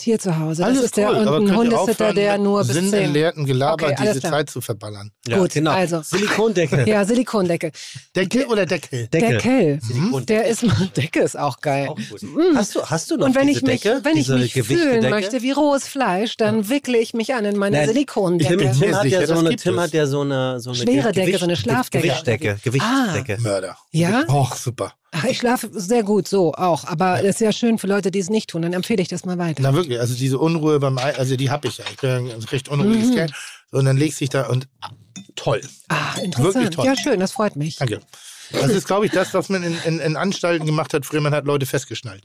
Tier zu Hause. Das Alles ist der cool, und aber ein Hundesitter, der nur bis 10. sinnentleerten Gelaber Okay, diese klar. Zeit zu verballern. Ja, Gut, genau. also. Silikondeckel. Ja, Silikondeckel. Deckel oder Deckel? Deckel. Deckel. Silikondeckel. Der ist, Decke ist auch geil. Auch. Mm. Hast du, hast du noch Und wenn diese ich mich, Decke? wenn ich diese mich fühlen möchte wie rohes Fleisch, dann wickle ich mich an in meine Nein, Silikondecke. Tim mir hat ja so das eine, Tim hat ja so eine, so eine Schwere Decke, so eine Schlafdecke. Gewichtsdecke. Gewichtsdecke. Mörder. Ja? Och, super. Ach, ich schlafe sehr gut so auch, aber das ist ja schön für Leute, die es nicht tun. Dann empfehle ich das mal weiter. Na wirklich, also diese Unruhe beim Ei, also die habe ich ja. Ich bin ein recht unruhiges Mhm. Kerl. So, und dann legst dich da und ah, toll. Ah, Wirklich interessant. toll. Ja, schön, das freut mich. Danke. Das ist, glaube ich, das, was man in, in, in Anstalten gemacht hat. Früher, man hat Leute festgeschnallt.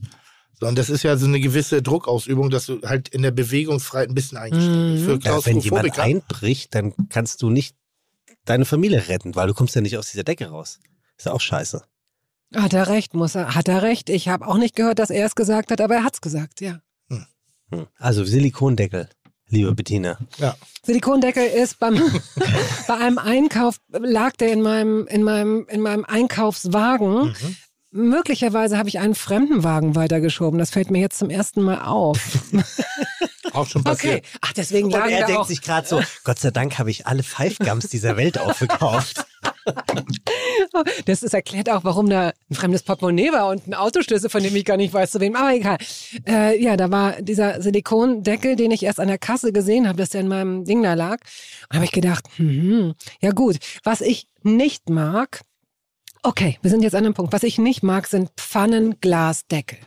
So, und das ist ja so eine gewisse Druckausübung, dass du halt in der Bewegungsfreiheit ein bisschen eingeschränkt bist. Für Ja, wenn jemand Klaustrophobiker. einbricht, dann kannst du nicht deine Familie retten, weil du kommst ja nicht aus dieser Decke raus. Ist ja auch scheiße. Hat er recht, muss er. Hat er recht. Ich habe auch nicht gehört, dass er es gesagt hat, aber er hat es gesagt, ja. Hm. Also Silikondeckel, liebe Bettina. ja. Silikondeckel ist beim, bei einem Einkauf, lag der in meinem, in meinem, in meinem Einkaufswagen. Mhm. Möglicherweise habe ich einen fremden Wagen weitergeschoben. Das fällt mir jetzt zum ersten Mal auf. Auch schon Okay. passiert. Ach, deswegen Und er da denkt auch, sich gerade so, Gott sei Dank habe ich alle Five Gums dieser Welt aufgekauft. Das ist erklärt auch, warum da ein fremdes Portemonnaie war und ein Autoschlüssel, von dem ich gar nicht weiß, zu wem. Aber egal. Äh, ja, da war dieser Silikondeckel, den ich erst an der Kasse gesehen habe, dass der in meinem Ding da lag. Und habe ich gedacht, hm, ja gut. Was ich nicht mag, okay, wir sind jetzt an einem Punkt. Was ich nicht mag, sind Pfannenglasdeckel.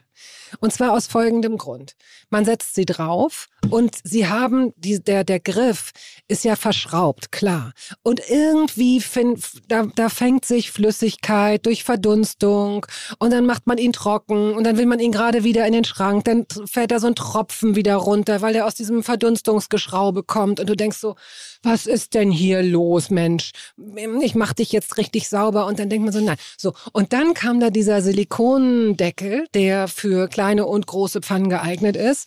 Und zwar aus folgendem Grund. Man setzt sie drauf und sie haben, die, der, der Griff ist ja verschraubt, klar. Und irgendwie find, da, da fängt sich Flüssigkeit durch Verdunstung und dann macht man ihn trocken und dann will man ihn gerade wieder in den Schrank, dann fällt da so ein Tropfen wieder runter, weil der aus diesem Verdunstungsgeschraube kommt und du denkst so, was ist denn hier los, Mensch? Ich mach dich jetzt richtig sauber und dann denkt man so, nein. So, und dann kam da dieser Silikondeckel, der für kleine und große Pfannen geeignet ist.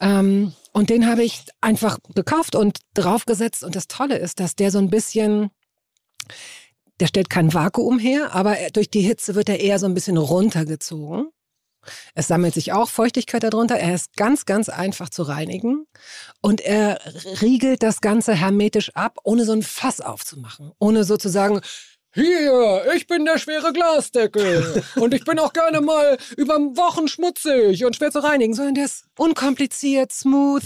Ähm, und den habe ich einfach gekauft und draufgesetzt. Und das Tolle ist, dass der so ein bisschen, der stellt kein Vakuum her, aber er- durch die Hitze wird er eher so ein bisschen runtergezogen. Es sammelt sich auch Feuchtigkeit darunter. Er ist ganz, ganz einfach zu reinigen. Und er riegelt das Ganze hermetisch ab, ohne so ein Fass aufzumachen. Ohne sozusagen, hier, ich bin der schwere Glasdeckel. und ich bin auch gerne mal über Wochen schmutzig und schwer zu reinigen. Sondern der ist unkompliziert, smooth,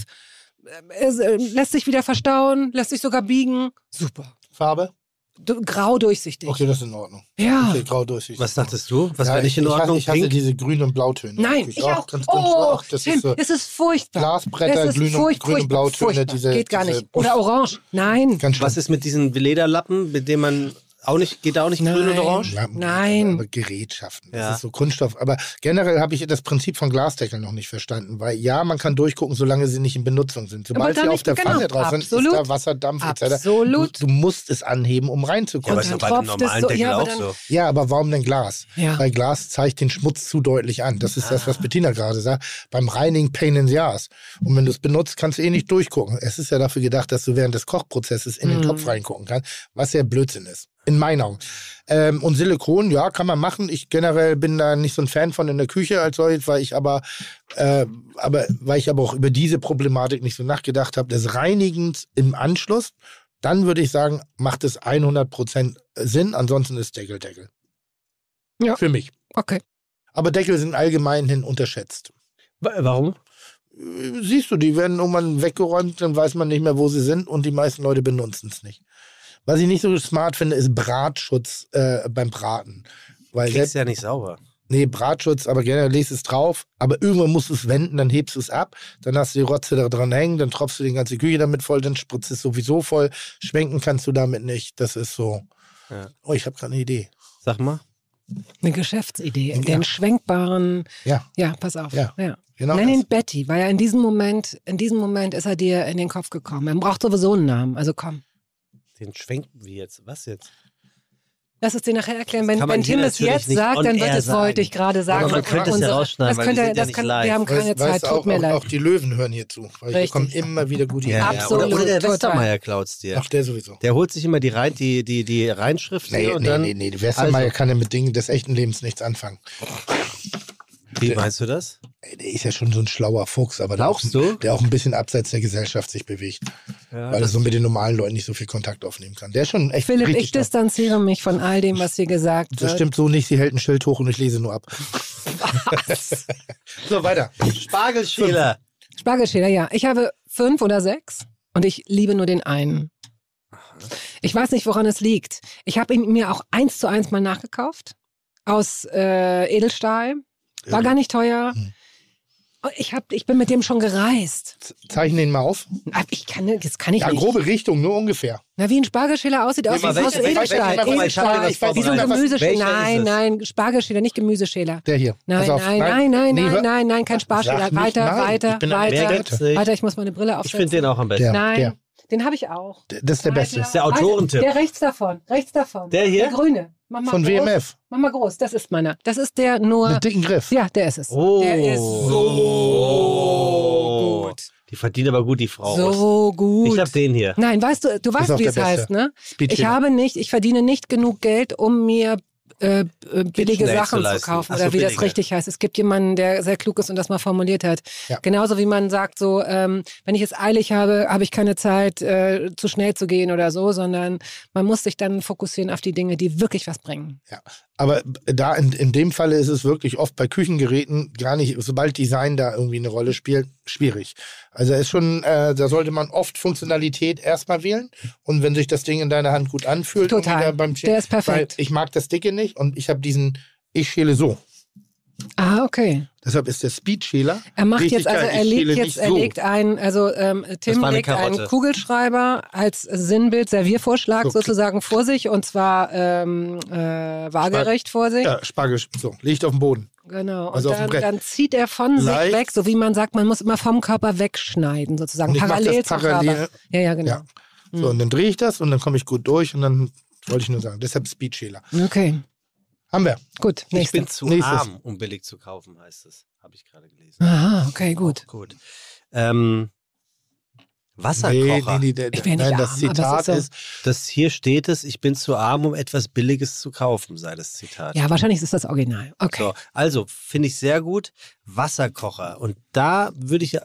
äh, äh, lässt sich wieder verstauen, lässt sich sogar biegen. Super. Farbe? Du, grau durchsichtig. Okay, das ist in Ordnung. Ja. Okay, grau durchsichtig. Was dachtest du? Was ja, wäre nicht in ich, Ordnung? Ich hasse, ich hasse diese grünen und Blautöne. Nein, ich auch. Ganz, ganz oh, ach, das Tim, ist so es ist furchtbar. Glasbretter, ist grün und, furcht- grün und Blautöne. furchtbar. Diese, Geht gar diese, nicht. Oder orange. Nein. Was ist mit diesen Lederlappen, mit denen man auch nicht, geht da auch nicht grün und Nein. orange? Lampen, Nein. Aber Gerätschaften. Das Ja. ist so Kunststoff. Aber generell habe ich das Prinzip von Glasdeckeln noch nicht verstanden. Weil ja, man kann durchgucken, solange sie nicht in Benutzung sind. Sobald sie auf der genau, Pfanne drauf sind, ist da Wasser, Dampf etc. Absolut. Du, du musst es anheben, um Ja, reinzukommen. aber Und ist doch bei normalen so- Deckel ja, aber auch dann- so. Ja, aber warum denn Glas? Ja. Weil Glas zeigt den Schmutz zu deutlich an. Das ist das, was Bettina gerade sagt. Beim Reinigen Pain in the Ass. Und wenn du es benutzt, kannst du eh nicht durchgucken. Es ist ja dafür gedacht, dass du während des Kochprozesses in den Mhm. Topf reingucken kannst, was ja Blödsinn ist. In meinen Augen. Ähm, und Silikon, ja, kann man machen. Ich generell bin da nicht so ein Fan von in der Küche als solches, weil ich aber, äh, aber, weil ich aber auch über diese Problematik nicht so nachgedacht habe, des Reinigens im Anschluss, dann würde ich sagen, macht es 100% Sinn. Ansonsten ist Deckel Deckel. Ja. Für mich. Okay. Aber Deckel sind allgemein hin unterschätzt. Wa- Warum? Siehst du, die werden irgendwann weggeräumt, dann weiß man nicht mehr, wo sie sind und die meisten Leute benutzen es nicht. Was ich nicht so smart finde, ist Bratschutz äh, beim Braten. Weil Kriegst selbst, ja nicht sauber. nee, Bratschutz, aber generell legst es drauf, aber irgendwann musst du es wenden, dann hebst du es ab, dann hast du die Rotze da dran hängen, dann tropfst du die ganze Küche damit voll, dann spritzt es sowieso voll, schwenken kannst du damit nicht. Das ist so. Ja. Oh, ich habe gerade eine Idee. Sag mal. Eine Geschäftsidee. Ja. Den schwenkbaren. Ja. Ja, pass auf. Ja. Genau Nenn das. ihn Betty, weil er in diesem Moment, in diesem Moment ist er dir in den Kopf gekommen. Er braucht sowieso einen Namen. Also komm. Den schwenken wir jetzt. Was jetzt? Lass es dir nachher erklären. Wenn, wenn hier Tim es jetzt sagt, dann wird es, wollte sagen. ich gerade sagen. Aber man könnte es ja rausschneiden, das weil könnte, wir sind ja das nicht kann, live. Wir haben keine Weißt- Zeit, weißt tut auch, mir auch, leid. auch die Löwen hören hier zu. Weil hier Richtig. kommen immer wieder gute Ideen. Ja, Absolut, Oder, oder der. Westermeier klaut's dir. Ach, der sowieso. Der holt sich immer die, rein, die, die, die Reinschrift Nee, hier und nee, dann. nee, nee. Westermeier Also. kann ja mit Dingen des echten Lebens nichts anfangen. Wie meinst du das? Der ist ja schon so ein schlauer Fuchs, aber der auch, der auch ein bisschen abseits der Gesellschaft sich bewegt, Ja, weil er das- so mit den normalen Leuten nicht so viel Kontakt aufnehmen kann. Der ist schon echt Philipp, ich distanziere mich von all dem, was hier gesagt Das wird. stimmt so nicht. Sie hält ein Schild hoch und ich lese nur ab. so, weiter. Spargelschäler. Spargelschäler, ja. Ich habe fünf oder sechs und ich liebe nur den einen. Ich weiß nicht, woran es liegt. Ich habe ihn mir auch eins zu eins mal nachgekauft. Aus äh, Edelstahl. War gar nicht teuer. Hm. Und Ich, hab, ich bin mit dem schon gereist. Zeichne den mal auf. Aber Ich kann, das kann ich Ja, nicht. grobe Richtung, nur ungefähr. Na, wie ein Spargelschäler aussieht, aus welche- welche- Edelstahl. Edelstahl. ich Wie so ein Gemüseschäler. Nein, nein, Spargelschäler, nicht Gemüseschäler. Der hier. Nein, Pass auf. nein, nein, nein, Nee, nein, nein, nein, kein Sparschäler. Weiter, nein. weiter, Ich weiter. Weiter, ich muss meine Brille Ich aufsetzen. finde den auch am besten. Der, Nein, der. den habe ich auch. Das ist der Beste. ist der Autorentipp. Der rechts davon, rechts davon. Der hier? Der grüne. Mach mal Von groß. WMF. Mach mal groß, das ist meiner. Das ist der nur. Mit dicken Griff. Ja, der ist es. Oh. Der ist so gut. Die verdient aber gut, die Frau. So gut. Ich habe den hier. Nein, weißt du, du weißt, wie es Beste. heißt, ne? Speed Ich habe nicht, ich verdiene nicht genug Geld, um mir äh, äh, billige zu Sachen zu leisten. kaufen Ach oder so, wie das billige. richtig heißt. Es gibt jemanden, der sehr klug ist und das mal formuliert hat. Ja. Genauso wie man sagt, so, ähm, wenn ich es eilig habe, habe ich keine Zeit, äh, zu schnell zu gehen oder so, sondern man muss sich dann fokussieren auf die Dinge, die wirklich was bringen. Ja. Aber da in, in dem Falle ist es wirklich oft bei Küchengeräten gar nicht, sobald Design da irgendwie eine Rolle spielt, schwierig. Also ist schon, äh, da sollte man oft Funktionalität erstmal wählen und wenn sich das Ding in deiner Hand gut anfühlt, Total. beim Schälen- Der ist perfekt. Ich mag das Dicke nicht und ich habe diesen, ich schäle so. Ah, okay. Deshalb ist der Speedschäler. Er macht jetzt, also er legt jetzt, er so. legt ein, also ähm, Tim legt einen Karotte. Kugelschreiber als Sinnbild, Serviervorschlag So, sozusagen vor sich und zwar ähm, äh, waagerecht vor sich. Ja, Spargel, so, liegt auf dem Boden. Genau. Und Also dem dann, dann zieht er von Leicht. sich weg, so wie man sagt, man muss immer vom Körper wegschneiden, sozusagen. Und Parallel zum parallel. Körper. Ja, ja, genau. Ja. So, und dann drehe ich das und dann komme ich gut durch und dann wollte ich nur sagen, deshalb Speedschäler. Okay, Haben wir. gut. Ich Nächste. bin zu Nächstes. arm, um billig zu kaufen, heißt es. Habe ich gerade gelesen. Aha, okay, gut. Gut. Ähm, Wasserkocher. Nee, nee, nee, Ich nein, nicht das arm, aber Zitat es ist ist, so- Das hier steht es, ich bin zu arm, um etwas Billiges zu kaufen, sei das Zitat. Ja, wahrscheinlich ist das Original. Okay. So, also finde ich sehr gut. Wasserkocher. Und da würde ich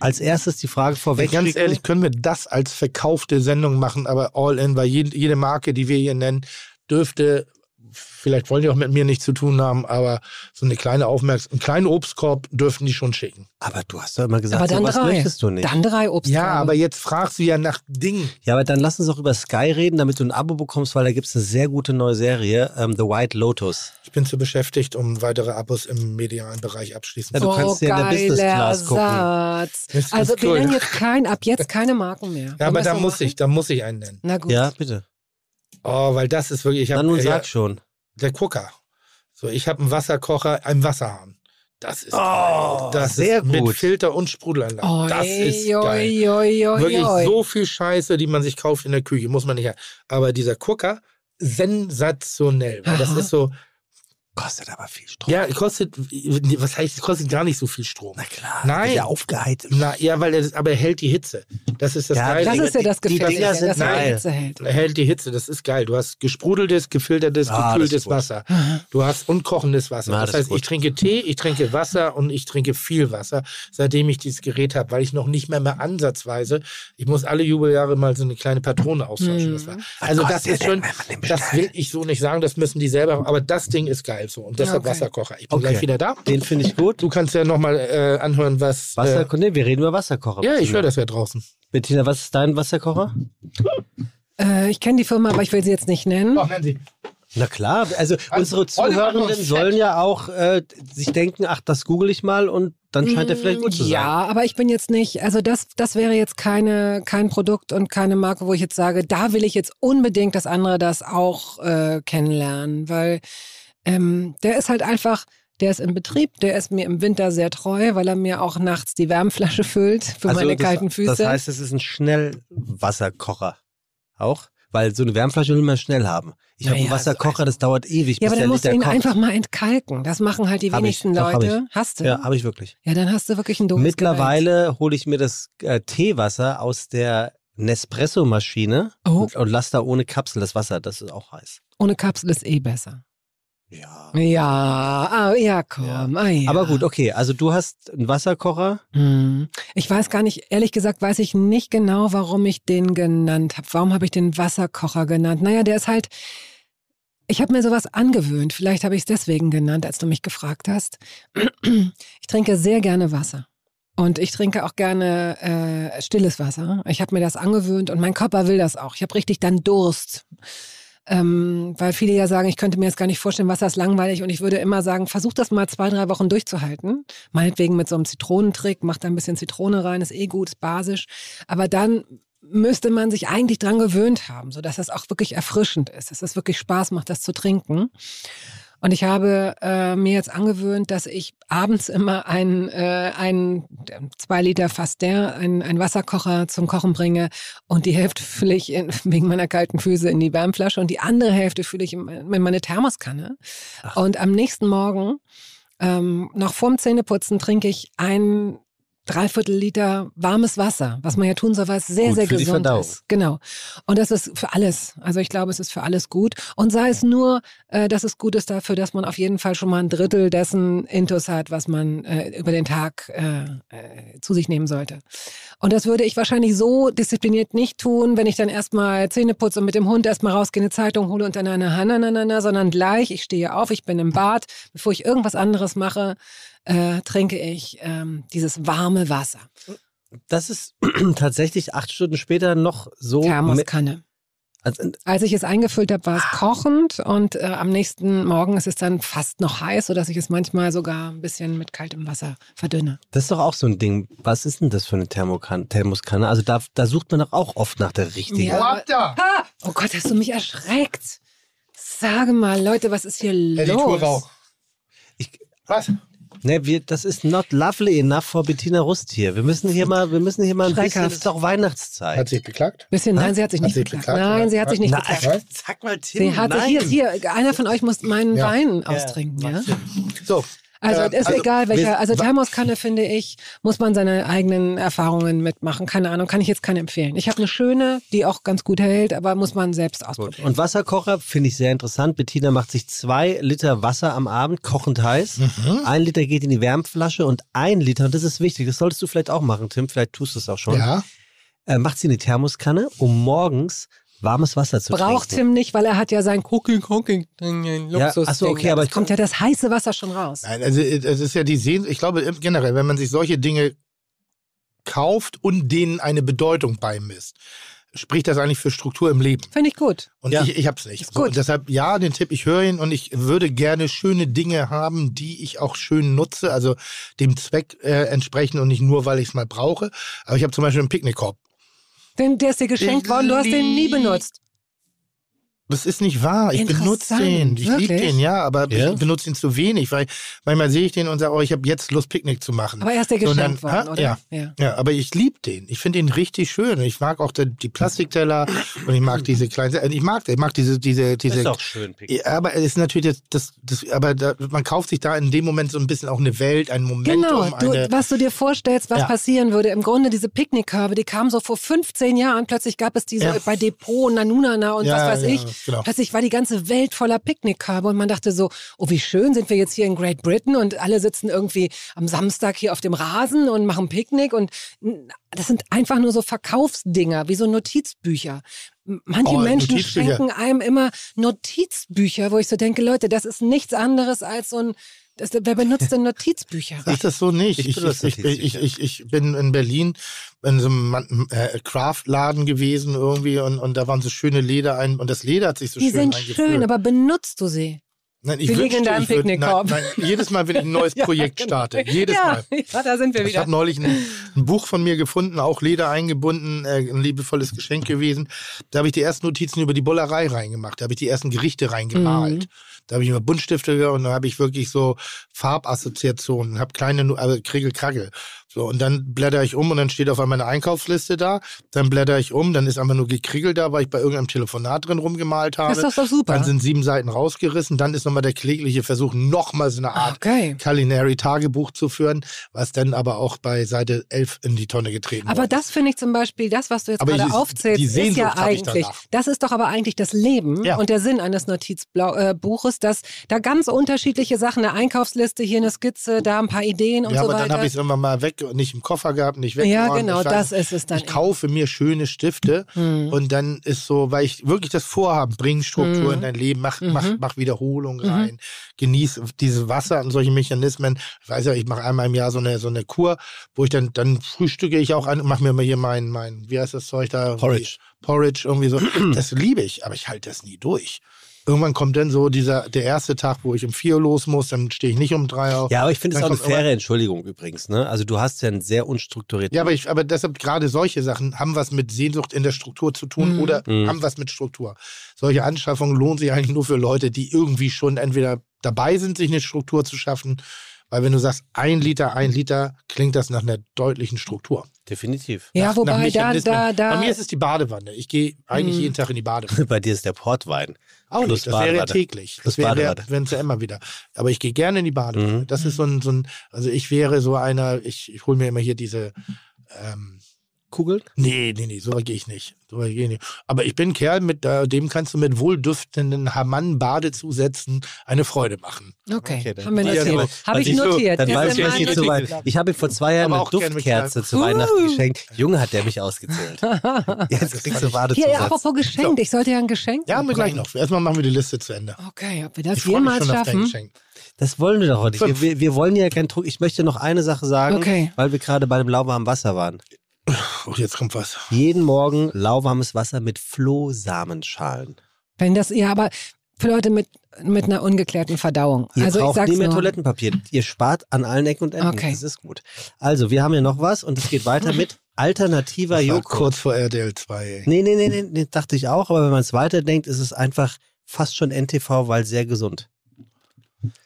als erstes die Frage vorweg ganz ehrlich, können wir das als verkaufte Sendung machen, aber all in, weil jede, jede Marke, die wir hier nennen, dürfte, vielleicht wollen die auch mit mir nichts zu tun haben, aber so eine kleine Aufmerksamkeit, einen kleinen Obstkorb dürften die schon schicken. Aber du hast doch immer gesagt, Aber dann sowas drei. möchtest du nicht. Dann drei Obst. Ja, aber jetzt fragst du ja nach Dingen. ja, aber dann lass uns doch über Sky reden, damit du ein Abo bekommst, weil da gibt es eine sehr gute neue Serie, ähm, The White Lotus. Ich bin zu beschäftigt, um weitere Abos im medialen Bereich abschließen Ja, zu du können. kannst ja in der Business Class gucken. Oh, Also wir cool. nennen jetzt kein, ab jetzt keine Marken mehr. Ja, aber da muss machen? ich, da muss ich einen nennen. Na gut. Ja, bitte. Oh, weil das ist wirklich, ich Dann habe nun ja, sag schon. der Gucker. So, ich habe einen Wasserkocher, einen Wasserhahn. Das ist Oh. Das sehr ist mit gut. Filter und Sprudelanlage. Oi, das ist oi, geil. oi, oi, Wirklich oi. so viel Scheiße, die man sich kauft in der Küche, muss man nicht haben. Aber dieser Gucker, sensationell. Weil das ist so, Kostet aber viel Strom. ja, kostet, was heißt, kostet gar nicht so viel Strom. Na klar. Nein. Ja, aufgeheizt. Na, ja, weil er, aber er hält die Hitze. Das ist das Ja, Geile. Das ist ja das Die Gefährliche, Dinger sind dass er geil. Hitze hält. Er hält die Hitze, das ist geil. Du hast gesprudeltes, gefiltertes, Ah, das gekühltes ist. Wasser. Du hast unkochendes Wasser. Na, das das ist heißt, ich trinke Tee, ich trinke Wasser und ich trinke viel Wasser, seitdem ich dieses Gerät habe, weil ich noch nicht mehr mehr ansatzweise, ich muss alle Jubeljahre mal so eine kleine Patrone austauschen. Das war. Also das kostet ist denn, schon, wenn man den das will ich so nicht sagen, das müssen die selber, aber das Ding ist geil so und deshalb Okay. Wasserkocher. Ich bin Okay. gleich wieder da. Den finde ich gut. Du kannst ja nochmal äh, anhören, was... Wasser, Äh, nee, wir reden über Wasserkocher. ja, ich höre das ja draußen. Bettina, was ist dein Wasserkocher? Äh, ich kenne die Firma, aber ich will sie jetzt nicht nennen. Ach, nennen Sie. Na klar, also unsere Oliver Zuhörenden sollen ja auch äh, sich denken, ach, das google ich mal und dann scheint er vielleicht gut zu sein. Ja, aber ich bin jetzt nicht, also das, das wäre jetzt keine, kein Produkt und keine Marke, wo ich jetzt sage, da will ich jetzt unbedingt, dass andere das auch äh, kennenlernen, weil ähm, der ist halt einfach, der ist in Betrieb, der ist mir im Winter sehr treu, weil er mir auch nachts die Wärmflasche füllt für meine Also das, kalten Füße. Das heißt, es ist ein Schnellwasserkocher. Auch? Weil so eine Wärmflasche will man schnell haben. Ich habe Naja, einen Wasserkocher, das dauert ewig, ja, bis aber der dann musst du Liter ihn kocht. einfach mal entkalken. Das machen halt die Hab ich, wenigsten hab Leute. Hast du? Ja, habe ich wirklich. Ja, dann hast du wirklich ein doofes Mittlerweile hole ich mir das äh, Teewasser aus der Nespresso-Maschine Oh. und, und lasse da ohne Kapsel das Wasser, das ist auch heiß. Ohne Kapsel ist eh besser. Ja. Ja, ah, ja, komm. Ah, ja. Aber gut, okay. Also du hast einen Wasserkocher. Hm. Ich weiß gar nicht, ehrlich gesagt, weiß ich nicht genau, warum ich den genannt habe. Warum habe ich den Wasserkocher genannt? Naja, der ist halt. Ich habe mir sowas angewöhnt. Vielleicht habe ich es deswegen genannt, als du mich gefragt hast. Ich trinke sehr gerne Wasser. Und ich trinke auch gerne äh, stilles Wasser. Ich habe mir das angewöhnt und mein Körper will das auch. Ich habe richtig dann Durst. Ähm, weil viele ja sagen, ich könnte mir jetzt gar nicht vorstellen, Wasser ist langweilig. Und ich würde immer sagen, versuch das mal zwei, drei Wochen durchzuhalten. Meinetwegen mit so einem Zitronentrick, mach da ein bisschen Zitrone rein, ist eh gut, ist basisch. Aber dann müsste man sich eigentlich dran gewöhnt haben, sodass das auch wirklich erfrischend ist, dass es wirklich Spaß macht, das zu trinken. Und ich habe äh, mir jetzt angewöhnt, dass ich abends immer einen, äh, einen zwei Liter Fastin, einen, einen Wasserkocher zum Kochen bringe und die Hälfte fülle ich in, wegen meiner kalten Füße in die Wärmflasche und die andere Hälfte fülle ich in, in meine Thermoskanne. Ach. Und am nächsten Morgen ähm, noch vorm Zähneputzen trinke ich einen Dreiviertel Liter warmes Wasser, was man ja tun soll, weil es sehr, Gut sehr gesund ist. Genau. Und das ist für alles. Also ich glaube, es ist für alles gut. Und sei es nur, äh, dass es gut ist dafür, dass man auf jeden Fall schon mal ein Drittel dessen Intus hat, was man äh, über den Tag äh, äh, zu sich nehmen sollte. Und das würde ich wahrscheinlich so diszipliniert nicht tun, wenn ich dann erstmal Zähne putze und mit dem Hund erstmal rausgehe, eine Zeitung hole und dann eine Hananana, sondern gleich, ich stehe auf, ich bin im Bad, bevor ich irgendwas anderes mache, äh, trinke ich ähm, dieses warme Wasser. Das ist tatsächlich acht Stunden später noch so. Thermoskanne. Also, Als ich es eingefüllt habe, war es kochend und äh, am nächsten Morgen ist es dann fast noch heiß, sodass ich es manchmal sogar ein bisschen mit kaltem Wasser verdünne. das ist doch auch so ein Ding. Was ist denn das für eine Thermokan Thermoskanne? Also da, da sucht man doch auch oft nach der richtigen. Ja. Wo habt ihr? Ha! Oh Gott, hast du mich erschreckt. Sage mal, Leute, was ist hier Editor los? Rauch. Ich, Was? Ne, wir, das ist not lovely enough for Bettina Rust hier. Wir müssen hier mal, wir müssen hier mal ein bisschen, es ist doch Weihnachtszeit. Hat sich beklagt? Bisschen, nein, sie hat sich Hat nicht sie geklagt. beklagt, Nein, sie hat sich nicht Nein, geklagt. sag mal, Tim, Sie hat nein. sich hier, hier, einer von euch muss meinen Ja. Wein austrinken, ja? So. Also Äh, ist also, egal welcher, also Thermoskanne finde ich, muss man seine eigenen Erfahrungen mitmachen. Keine Ahnung, kann ich jetzt keine empfehlen. Ich habe eine schöne, die auch ganz gut hält, aber muss man selbst Gut. ausprobieren. Und Wasserkocher finde ich sehr interessant. Bettina macht sich zwei Liter Wasser am Abend, kochend heiß. Mhm. Ein Liter geht in die Wärmflasche und ein Liter, und das ist wichtig, das solltest du vielleicht auch machen, Tim, vielleicht tust du es auch schon, Ja. äh, macht sie eine Thermoskanne, um morgens warmes Wasser zu Braucht trinken. Tim nicht, weil er hat ja sein Cooking, Cooking, Ja, Luxus. ach so, okay, aber es kommt ja das heiße Wasser schon raus. Nein, also es ist ja die Sehn, ich glaube generell, wenn man sich solche Dinge kauft und denen eine Bedeutung beimisst, spricht das eigentlich für Struktur im Leben. Finde ich gut. Und Ja. ich, ich hab's nicht. Ist So, gut. und deshalb, ja, den Tipp, ich höre ihn und ich würde gerne schöne Dinge haben, die ich auch schön nutze, also dem Zweck äh, entsprechen und nicht nur, weil ich es mal brauche. Aber ich habe zum Beispiel einen Picknickkorb. Den, der ist dir geschenkt worden, du hast den nie benutzt. Das ist nicht wahr. Ich benutze den. Ich liebe den, ja, aber Ja? ich benutze ihn zu wenig, weil manchmal sehe ich den und sage, oh, ich habe jetzt Lust, Picknick zu machen. Aber er ist So, und geschenkt dann- worden, ha? oder? Ja. ja. Ja, aber ich liebe den. Ich finde ihn richtig schön. Ich mag auch die, die Plastikteller und ich mag diese kleinen. äh, Ich mag, ich mag diese, diese, Das ist diese. doch schön, Pick. Ja, aber es ist natürlich das, das, das aber da, man kauft sich da in dem Moment so ein bisschen auch eine Welt, ein Momentum, Genau, du, eine. was du dir vorstellst, was Ja. passieren würde. Im Grunde diese Picknickkörbe, die kamen so vor 15 Jahren. Plötzlich gab es diese Ja. bei Depot, Nanunana und Ja, was weiß ja, ich. Genau. Plötzlich war die ganze Welt voller Picknickkörbe und man dachte so, oh wie schön, sind wir jetzt hier in Great Britain und alle sitzen irgendwie am Samstag hier auf dem Rasen und machen Picknick und das sind einfach nur so Verkaufsdinger, wie so Notizbücher. Manche Oh, Menschen schenken einem immer Notizbücher, wo ich so denke, Leute, das ist nichts anderes als so ein, das, wer benutzt denn Notizbücher? Sag das so nicht. Ich Ich, ich, ich, ich, ich, ich bin in Berlin in so einem äh, Craft-Laden gewesen irgendwie und, und da waren so schöne Leder ein und das Leder hat sich so Die schön sind eingefügt. schön, aber benutzt du sie? Nein, ich die liegen in wünschte, deinem ich Picknickkorb. Nein, nein, jedes Mal, wenn ich ein neues Projekt starte, jedes ja, Mal. ja, da sind wir Ich wieder. habe neulich ein, ein Buch von mir gefunden, auch Leder eingebunden, äh, ein liebevolles Geschenk gewesen. Da habe ich die ersten Notizen über die Bullerei reingemacht. Da habe ich die ersten Gerichte reingemalt. Mhm. Da habe ich immer Buntstifte und da habe ich wirklich so Farbassoziationen, habe kleine, also Krigel-Kragel. So, und dann blätter ich um und dann steht auf einmal eine Einkaufsliste da. Dann blätter ich um, dann ist einfach nur gekriegelt da, weil ich bei irgendeinem Telefonat drin rumgemalt habe. Das ist doch super. Dann sind sieben Seiten rausgerissen. Dann ist nochmal der klägliche Versuch, nochmal so eine Art Okay. Culinary-Tagebuch zu führen, was dann aber auch bei Seite 11 in die Tonne getreten Aber wurde. das finde ich zum Beispiel, das, was du jetzt Aber gerade die- aufzählst, die ist ja ich eigentlich, das ist doch aber eigentlich das Leben Ja. und der Sinn eines Notizbuches, raus, dass da ganz unterschiedliche Sachen, eine Einkaufsliste, hier eine Skizze, da ein paar Ideen und ja, so aber weiter. dann habe ich es immer mal weg und nicht im Koffer gehabt, nicht weg. ja, genau, das ist es dann. Ich kaufe mir schöne Stifte Hm. und dann ist so, weil ich wirklich das Vorhaben, bring Struktur Mhm. in dein Leben, mach, mach, Mhm. mach Wiederholung Mhm. rein, genieß diese Wasser und solche Mechanismen. Ich weiß ja, ich mache einmal im Jahr so eine, so eine Kur, wo ich dann, dann frühstücke ich auch an und mache mir mal hier mein, mein, wie heißt das Zeug da? Porridge. Porridge, irgendwie so. Das liebe ich, aber ich halte das nie durch. Irgendwann kommt dann so dieser, der erste Tag, wo ich um vier los muss, dann stehe ich nicht um drei auf. Ja, aber ich finde es auch eine faire Entschuldigung übrigens. Ne? Also du hast ja einen sehr unstrukturierten. Ja, aber, ich, aber deshalb gerade solche Sachen haben was mit Sehnsucht in der Struktur zu tun Mhm. oder Mhm. haben was mit Struktur. Solche Anschaffungen lohnen sich eigentlich nur für Leute, die irgendwie schon entweder dabei sind, sich eine Struktur zu schaffen, weil wenn du sagst, ein Liter, ein Liter, klingt das nach einer deutlichen Struktur. Definitiv. ja, nach, wobei nach da, da, da. Bei mir ist es die Badewanne. Ich gehe eigentlich jeden Tag in die Badewanne. Bei dir ist der Portwein. Auch Plus nicht, das wäre ja Badewanne. täglich. Plus Das wäre Badewanne. wenn es ja immer wieder. Aber ich gehe gerne in die Badewanne. Mhm. Das ist so ein, so ein, also ich wäre so einer, ich, ich hole mir immer hier diese, ähm, Kugeln? Nee, nee, nee, so weit gehe ich nicht. So weit gehe ich nicht. Aber ich bin ein Kerl, mit äh, dem kannst du mit wohlduftenden Hamann-Badezusätzen eine Freude machen. Okay, Okay, haben wir notiert. Habe ich notiert. Dann weiß ich, geht zu weit. Ich habe ihm vor zwei Jahren eine Duftkerze zu Uh. Weihnachten geschenkt. Junge, hat der mich ausgezählt. Jetzt kriegst du Hier, Badezusatz. apropos geschenkt. Ich sollte ja ein Geschenk Ja, haben wir gleich noch. Erstmal machen wir die Liste zu Ende. Okay, ob wir das Ich freue mich jemals schon auf dein schaffen. Das wollen wir doch heute nicht. Wir, wir wollen ja keinen Druck. Ich möchte noch eine Sache sagen, Okay. weil wir gerade bei dem lauwarmen Wasser waren. Oh, jetzt kommt was. Jeden Morgen lauwarmes Wasser mit Flohsamenschalen. Wenn das, ja, aber für Leute mit, mit einer ungeklärten Verdauung. Ihr also ich braucht sag's nie mehr nur. Toilettenpapier. Ihr spart an allen Ecken und Enden. Okay. Das ist gut. Also, wir haben hier noch was und es geht weiter mit alternativer Das war Joghurt. kurz vor RDL 2. Ey. Nee, nee, nee, nee, nee, dachte ich auch. Aber wenn man es weiterdenkt, ist es einfach fast schon NTV, weil sehr gesund.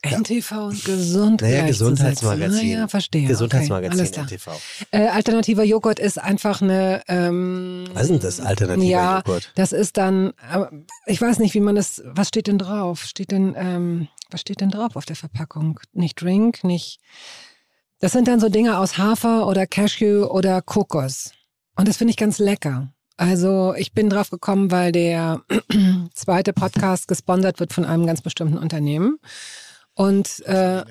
NTV und gesund. Naja. Gesundheitsmagazin. Naja, verstehe. Gesundheitsmagazin okay. NTV. Äh, alternativer Joghurt ist einfach eine. Ähm, Was ist denn das alternativer ja, Joghurt? Das ist dann, aber ich weiß nicht, wie man das, was steht denn drauf? Steht denn, ähm, was steht denn drauf auf der Verpackung? Nicht Drink, nicht. Das sind dann so Dinge aus Hafer oder Cashew oder Kokos. Und das finde ich ganz lecker. Also ich bin drauf gekommen, weil der zweite Podcast gesponsert wird von einem ganz bestimmten Unternehmen. Und äh,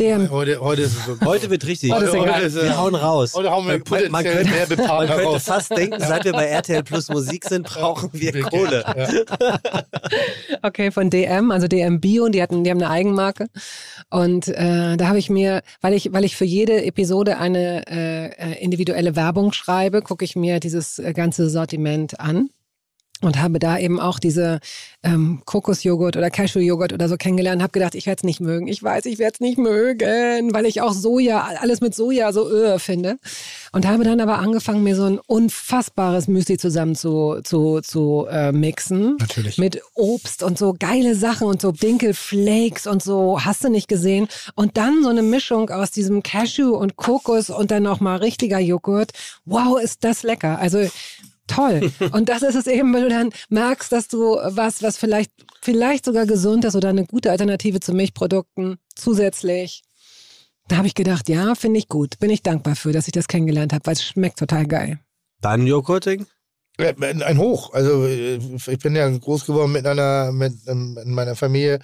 der, Heute, heute ist es so. Heute wird richtig. Heute ist egal. ist, wir hauen raus. Heute haben wir Man- man könnte- mehr Man könnte raus. fast denken, seit wir bei RTL Plus Musik sind, brauchen wir Kohle. Ja. Okay, von DM, also DM Bio, die hatten, die haben eine Eigenmarke. Und äh, da habe ich mir, weil ich, weil ich für jede Episode eine äh, äh, individuelle Werbung schreibe, gucke ich mir dieses äh, ganze Sortiment an. Und habe da eben auch diese ähm, Kokosjoghurt oder Cashewjoghurt oder so kennengelernt. Habe gedacht, ich werde es nicht mögen. Ich weiß, ich werde es nicht mögen, weil ich auch Soja, alles mit Soja so öh finde. Und habe dann aber angefangen, mir so ein unfassbares Müsli zusammen zu, zu, zu äh, mixen. Natürlich. Mit Obst und so geile Sachen und so Dinkelflakes und so, hast du nicht gesehen. Und dann so eine Mischung aus diesem Cashew und Kokos und dann nochmal richtiger Joghurt. Wow, ist das lecker. Also toll. Und das ist es eben, wenn du dann merkst, dass du was, was vielleicht, vielleicht sogar gesund ist oder eine gute Alternative zu Milchprodukten zusätzlich. Da habe ich gedacht, ja, finde ich gut. Bin ich dankbar für, dass ich das kennengelernt habe, weil es schmeckt total geil. Dein Joghurting? Ein Hoch. Also äh, ich bin ja groß geworden mit einer, mit ähm, in meiner Familie.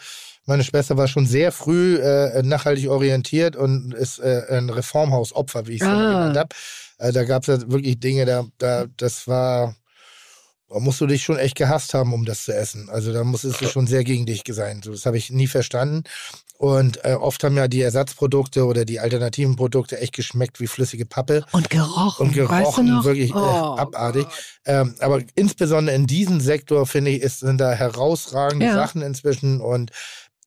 Meine Schwester war schon sehr früh äh, nachhaltig orientiert und ist äh, ein Reformhausopfer, wie ich es Ah. genannt habe. Äh, da gab es ja wirklich Dinge, da, da, das war, da musst du dich schon echt gehasst haben, um das zu essen. Also da musstest du schon sehr gegen dich sein. So, das habe ich nie verstanden. Und äh, oft haben ja die Ersatzprodukte oder die alternativen Produkte echt geschmeckt wie flüssige Pappe Und gerochen. und gerochen, weißt du noch? wirklich äh, Oh, abartig. Ähm, aber insbesondere in diesem Sektor, finde ich, ist, sind da herausragende Ja. Sachen inzwischen. Und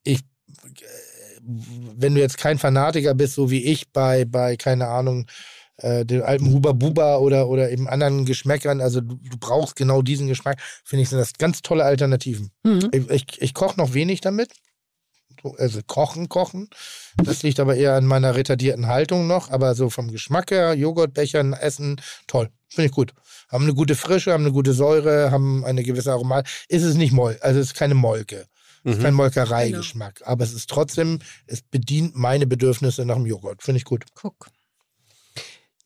ich, äh, wenn du jetzt kein Fanatiker bist, so wie ich bei, bei keine Ahnung, äh, den alten Huba Buba oder, oder eben anderen Geschmäckern, also du, du brauchst genau diesen Geschmack, finde ich, sind das ganz tolle Alternativen. Mhm. Ich, ich, ich koche noch wenig damit. So, Also kochen, kochen. Das liegt aber eher an meiner retardierten Haltung noch. Aber so vom Geschmack her, Joghurtbechern, Essen, toll. Finde ich gut. Haben eine gute Frische, haben eine gute Säure, haben eine gewisse Aromat. Ist es nicht Moll, also es ist keine Molke. Es ist kein Molkereigeschmack. Aber es ist trotzdem, es bedient meine Bedürfnisse nach dem Joghurt. Finde ich gut. Guck.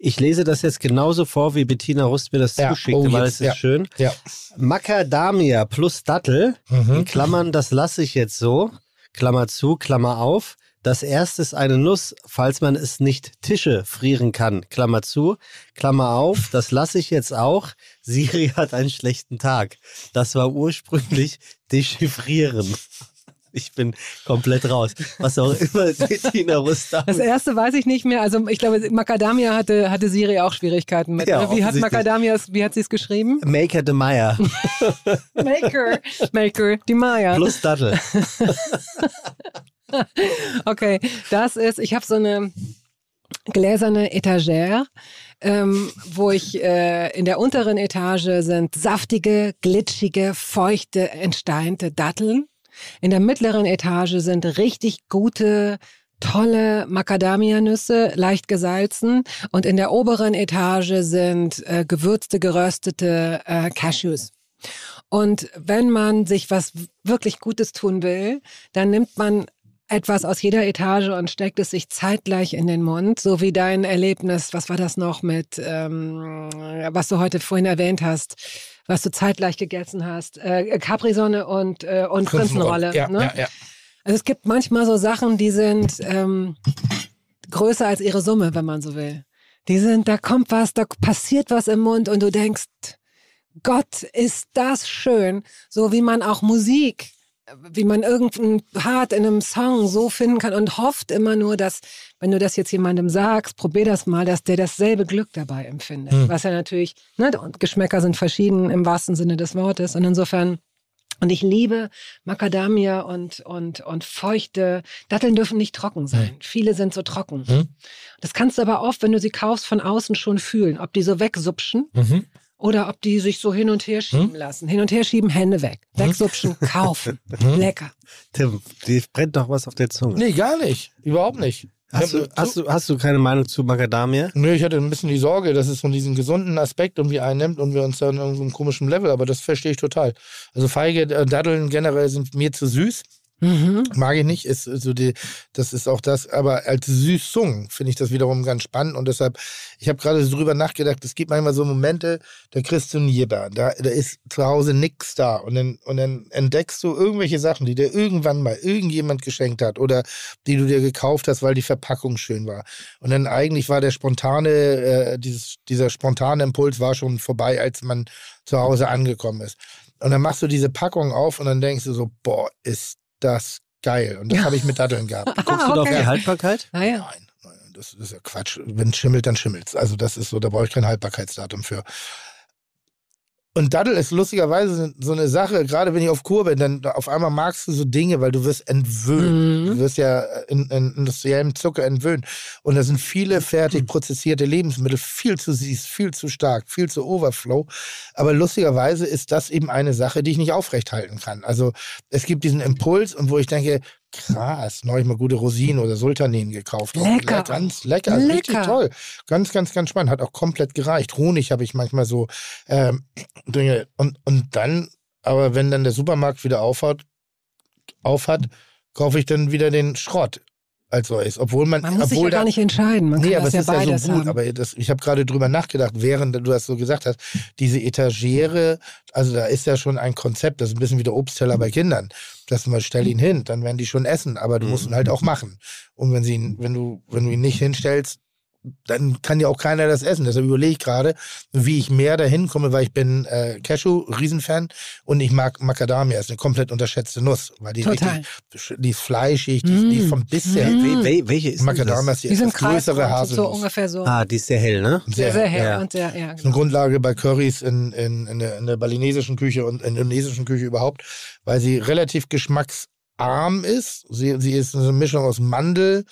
Ich lese das jetzt genauso vor, wie Bettina Rust mir das Ja, zuschickte, oh, weil jetzt, es ist ja. schön. Ja. Macadamia plus Dattel, Mhm. in Klammern, das lasse ich jetzt so. Klammer zu, Klammer auf. Das erste ist eine Nuss, falls man es nicht Tische frieren kann, Klammer zu, Klammer auf. Das lasse ich jetzt auch. Siri hat einen schlechten Tag. Das war ursprünglich dechiffrieren. Ich bin komplett raus. Was auch immer Tina Rustam. Das erste weiß ich nicht mehr. Also ich glaube, Macadamia hatte, hatte Siri auch Schwierigkeiten mit. Ja, wie hat offensichtlich. Macadamia, es- wie hat sie es geschrieben? Maker de Meyer Maker. Maker, die Maya. plus Dattel. Okay, das ist, ich habe so eine gläserne Etagere, ähm, wo ich äh, in der unteren Etage sind saftige, glitschige, feuchte, entsteinte Datteln. In der mittleren Etage sind richtig gute, tolle Macadamia-Nüsse, leicht gesalzen. Und in der oberen Etage sind äh, gewürzte, geröstete äh, Cashews. Und wenn man sich was wirklich Gutes tun will, dann nimmt man etwas aus jeder Etage und steckt es sich zeitgleich in den Mund, so wie dein Erlebnis, was war das noch mit, ähm, was du heute vorhin erwähnt hast, was du zeitgleich gegessen hast, äh, Capri-Sonne und, äh, und Prinzenrolle. Ja, ne? ja, ja. Also es gibt manchmal so Sachen, die sind ähm, größer als ihre Summe, wenn man so will. Die sind, da kommt was, da passiert was im Mund und du denkst, Gott, ist das schön. So wie man auch Musik, wie man irgendeinen Part in einem Song so finden kann und hofft immer nur, dass, wenn du das jetzt jemandem sagst, probier das mal, dass der dasselbe Glück dabei empfindet. Hm. Was ja natürlich, ne, und Geschmäcker sind verschieden im wahrsten Sinne des Wortes. Und insofern, und ich liebe Macadamia und, und, und feuchte. Datteln dürfen nicht trocken sein. Viele sind so trocken. Hm. Das kannst du aber oft, wenn du sie kaufst, von außen schon fühlen, ob die so wegsupschen Mhm. Oder ob die sich so hin und her schieben lassen. Hin und her schieben, Hände weg. Wegsupschen, kaufen. Lecker. Tim, dir brennt doch was auf der Zunge. Nee, gar nicht. Überhaupt nicht. Hast, du, hast, du, hast du keine Meinung zu Macadamia? Nö, ich hatte ein bisschen die Sorge, dass es von diesem gesunden Aspekt irgendwie einnimmt und wir uns dann in irgendeinem komischen Level, aber das verstehe ich total. Also Feige, äh, Datteln generell sind mir zu süß. Mhm. Mag ich nicht, ist so die, das ist auch das, aber als Süßung finde ich das wiederum ganz spannend und deshalb, ich habe gerade so drüber nachgedacht, es gibt manchmal so Momente, da kriegst du einen Jibber, da, da ist zu Hause nix da und dann, und dann entdeckst du irgendwelche Sachen, die dir irgendwann mal irgendjemand geschenkt hat oder die du dir gekauft hast, weil die Verpackung schön war. Und dann eigentlich war der spontane, äh, dieses, dieser spontane Impuls war schon vorbei, als man zu Hause angekommen ist. Und dann machst du diese Packung auf und dann denkst du so, boah, ist das geil. Und das habe ich mit Datteln gehabt. Guckst du da auf okay. die Haltbarkeit? Naja. Nein, nein, das ist ja Quatsch. Wenn es schimmelt, dann schimmelt Also das ist so, da brauche ich kein Haltbarkeitsdatum für. Und Dattel ist lustigerweise so eine Sache, gerade wenn ich auf Kur bin, dann auf einmal magst du so Dinge, weil du wirst entwöhnt. Mhm. Du wirst ja in, in industriellem Zucker entwöhnt. Und da sind viele fertig prozessierte Lebensmittel viel zu süß, viel zu stark, viel zu Overflow. Aber lustigerweise ist das eben eine Sache, die ich nicht aufrechthalten kann. Also es gibt diesen Impuls und wo ich denke, krass, neulich mal gute Rosinen oder Sultanen gekauft. Lecker. Ganz lecker, also richtig Lecker. toll. Ganz, ganz, ganz spannend. Hat auch komplett gereicht. Honig habe ich manchmal so ähm, Dinge. Und, und dann, aber wenn dann der Supermarkt wieder aufhat, aufhat, kaufe ich dann wieder den Schrott als solches. Obwohl man, Man muss sich obwohl ja gar da- nicht entscheiden. Man nee, kann aber es ja ist ja so gut. haben. Aber das, ich habe gerade drüber nachgedacht, während du das so gesagt hast, diese Etagere, also da ist ja schon ein Konzept, das ist ein bisschen wie der Obstteller bei Kindern. Dass man stell ihn hin, dann werden die schon essen, aber du musst ihn halt auch machen. Und wenn sie ihn, wenn du, wenn du ihn nicht hinstellst, dann kann ja auch keiner das essen. Deshalb überlege ich gerade, wie ich mehr dahin komme, weil ich bin äh, Cashew, Riesenfan und ich mag Macadamia, ist eine komplett unterschätzte Nuss, weil die, Total. richtig, die ist fleischig, die, ist- die ist vom Biss her. Wel- wel- welche ist Macadamia das? ist die Die sind größere Haselnuss. so ungefähr so. Ah, die ist sehr hell, ne? sehr, sehr hell ja. und sehr, ja, Das ist eine genau. Grundlage bei Currys in, in, in, der, in der balinesischen Küche und in der indonesischen Küche überhaupt, weil sie relativ geschmacksarm ist. Sie, sie ist eine Mischung aus Mandel,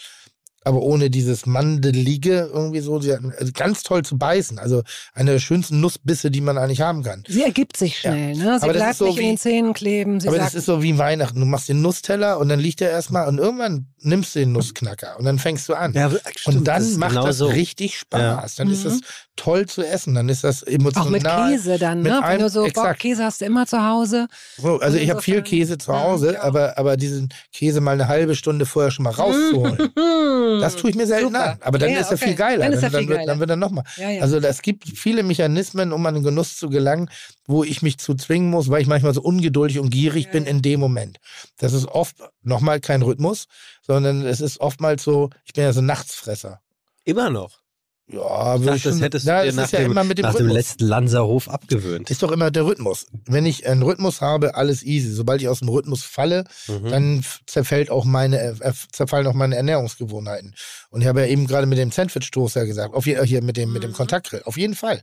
aber ohne dieses Mandelige irgendwie so. Sie hat, also ganz toll zu beißen. Also eine der schönsten Nussbisse, die man eigentlich haben kann. Sie ergibt sich schnell, ne? Sie Aber das bleibt ist so nicht in wie- den Zähnen kleben. Sie aber sagt, das ist so wie Weihnachten. Du machst den Nussteller und dann liegt er erstmal und irgendwann nimmst du den Nussknacker und dann fängst du an. Ja, stimmt, und dann das ist macht genau das so. richtig Spaß. Dann ist Mhm. das toll zu essen. Dann ist das auch emotional. mit Käse dann, mit ne? Wenn einem- du so Bock, exakt. Käse hast du immer zu Hause. So, also Und ich habe viel Käse zu Ja, Hause, auch. aber, aber diesen Käse mal eine halbe Stunde vorher schon mal rauszuholen. Hm. Das tue ich mir selten super. an. Aber dann Ja, ist er okay. viel geiler. Dann ist er viel wird, geiler. dann wird er nochmal. Ja, ja. Also es gibt viele Mechanismen, um an den Genuss zu gelangen, wo ich mich zu zwingen muss, weil ich manchmal so ungeduldig und gierig Ja, bin in dem Moment. Das ist oft nochmal kein Rhythmus, sondern es ist oftmals so, ich bin ja so ein Nachtsfresser. Immer noch. Ja, Ich dachte, ich das schon, hättest du dir es nach, ist ja dem, immer mit dem nach dem Rhythmus. letzten Lanzerhof abgewöhnt. Ist doch immer der Rhythmus. Wenn ich einen Rhythmus habe, alles easy. Sobald ich aus dem Rhythmus falle, Mhm. dann zerfällt auch meine, äh, zerfallen auch meine Ernährungsgewohnheiten. Und ich habe ja eben gerade mit dem Sandwich-Toaster gesagt, auf je, hier mit dem, mit dem Kontaktgrill, auf jeden Fall.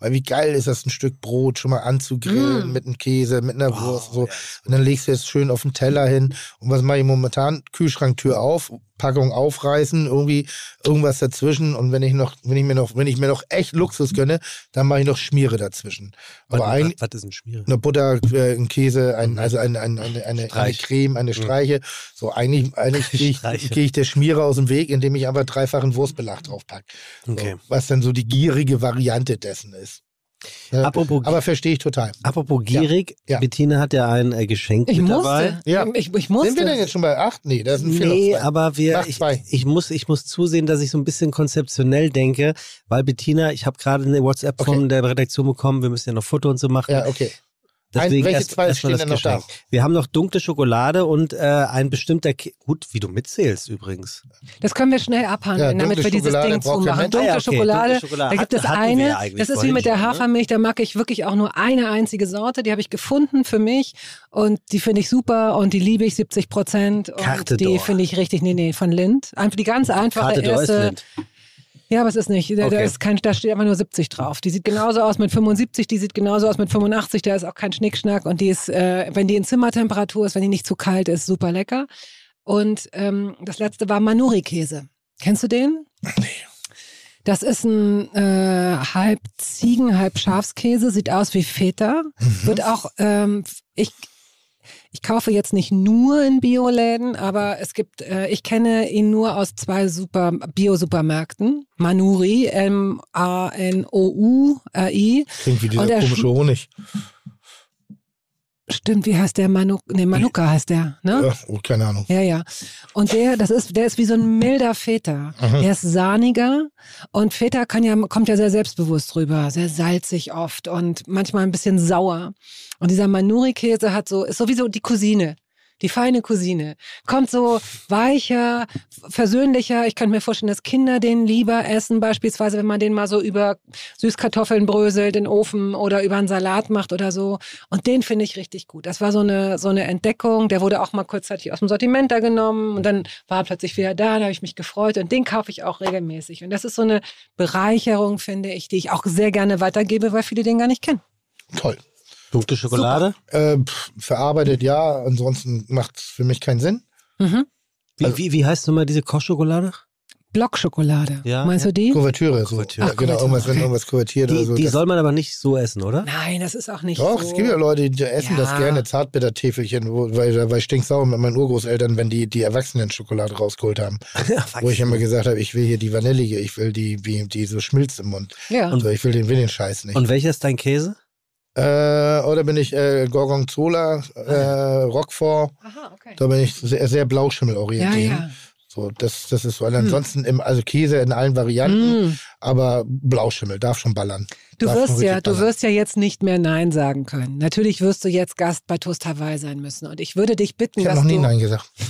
Weil wie geil ist das, ein Stück Brot schon mal anzugrillen Mm. mit einem Käse, mit einer Wurst, so. Oh, ja. Und dann legst du es schön auf den Teller hin. Und was mache ich momentan? Kühlschranktür auf, Packung aufreißen, irgendwie irgendwas dazwischen. Und wenn ich noch, wenn ich mir noch, wenn ich mir noch echt Luxus gönne, dann mache ich noch Schmiere dazwischen. Aber was, eigentlich, was, ist ein Schmiere? eine Butter, äh, ein Käse, ein, also ein, ein, eine, eine, eine. Creme, eine Streiche. So eigentlich, eigentlich gehe ich, gehe ich der Schmiere aus dem Weg, indem ich einfach dreifachen Wurstbelag draufpacke. So, Okay. was dann so die gierige Variante dessen ist. Ja, Apropos, aber verstehe ich total. apropos gierig, Ja. Bettina hat ja ein äh, Geschenk Ich mit musste. dabei. Ja. Ich, ich musste. Sind wir denn jetzt schon bei acht? Nee, das sind vier Nee, aber wir, ich, ich, muss, ich muss zusehen, dass ich so ein bisschen konzeptionell denke, weil Bettina, ich habe gerade eine WhatsApp von Okay. der Redaktion bekommen, wir müssen ja noch Foto und so machen. Ja, okay. Deswegen welche erst- zwei erst stehen das denn noch da? Wir haben noch dunkle Schokolade und äh, ein bestimmter, Ke gut, wie du mitzählst übrigens. Das können wir schnell Ja, abhandeln, damit dunkle wir dieses Ding zumachen. Dunkle Ah ja, okay, Schokolade, dunkle Schokolade. da gibt es ja eine, das ist wie mit der ne? Hafermilch, da mag ich wirklich auch nur eine einzige Sorte, die habe ich gefunden für mich und die finde ich super und die liebe ich 70 Prozent und Carte die finde ich richtig, nee, nee, von Lind. Einfach die ganz einfache Karte d'Or ist erste. Lind. Ja, aber es ist nicht. Da, da, Okay. ist kein, da steht einfach nur 70 drauf. Die sieht genauso aus mit 75, die sieht genauso aus mit 85, da ist auch kein Schnickschnack und die ist, äh, wenn die in Zimmertemperatur ist, wenn die nicht zu kalt ist, super lecker. Und ähm, das letzte war Manuri-Käse. Kennst du den? Das ist ein äh, halb Ziegen, halb Schafskäse, sieht aus wie Feta. Wird auch, ähm, ich, ich kaufe jetzt nicht nur in Bioläden, aber es gibt, äh, ich kenne ihn nur aus zwei super Bio-Supermärkten. Manuri, M-A-N-O-U-R-I. Klingt wie dieser er komische Honig. Stimmt, wie heißt der? Manu nee, Manuka heißt der, ne? Ja, oh, keine Ahnung. Ja, ja. Und der, das ist, der ist wie so ein milder Feta. Mhm. Der ist sahniger und Feta kann ja, kommt ja sehr selbstbewusst rüber, sehr salzig oft und manchmal ein bisschen sauer. Und dieser Manuri-Käse hat so, ist sowieso die Cousine. Die feine Cousine. Kommt so weicher, versöhnlicher. Ich könnte mir vorstellen, dass Kinder den lieber essen, beispielsweise, wenn man den mal so über Süßkartoffeln bröselt, in den Ofen oder über einen Salat macht oder so. Und den finde ich richtig gut. Das war so eine, so eine Entdeckung. Der wurde auch mal kurzzeitig aus dem Sortiment da genommen und dann war er plötzlich wieder da. Da habe ich mich gefreut und den kaufe ich auch regelmäßig. Und das ist so eine Bereicherung, finde ich, die ich auch sehr gerne weitergebe, weil viele den gar nicht kennen. Toll. Dunkle Schokolade? Äh, pff, verarbeitet ja, ansonsten macht es für mich keinen Sinn. Mhm. Wie, wie, wie heißt nochmal diese Kochschokolade? Blockschokolade. Ja, Meinst ja. du die? Kuvertüre, so. Kuvertüre. Ja, Ach, genau, Kuvertüre, irgendwas, wenn irgendwas kuvertiert Die, oder so. die das- soll man aber nicht so essen, oder? Nein, das ist auch nicht Doch, so. es gibt ja Leute, die essen das Ja. gerne, Zartbittertäfelchen, weil, weil ich stinksauer mit meinen Urgroßeltern, wenn die die Erwachsenen-Schokolade rausgeholt haben. wo ich immer gesagt habe, ich will hier die vanillige, ich will die, wie, die so schmilzt im Mund. Ja. Und so, ich will den, will den Scheiß nicht. Und welcher ist dein Käse? Äh, oder bin ich äh, Gorgonzola, äh, Roquefort, Aha, okay. da bin ich sehr, sehr Blauschimmel Ja, ja. So, das, das ist so. Und ansonsten im, also Käse in allen Varianten, Mm. aber Blauschimmel darf schon ballern. Du Darf wirst ja, du wirst ja jetzt nicht mehr Nein sagen können. Natürlich wirst du jetzt Gast bei Toast Hawaii sein müssen. Und ich würde dich bitten, Ich habe dass noch nie. Nein gesagt.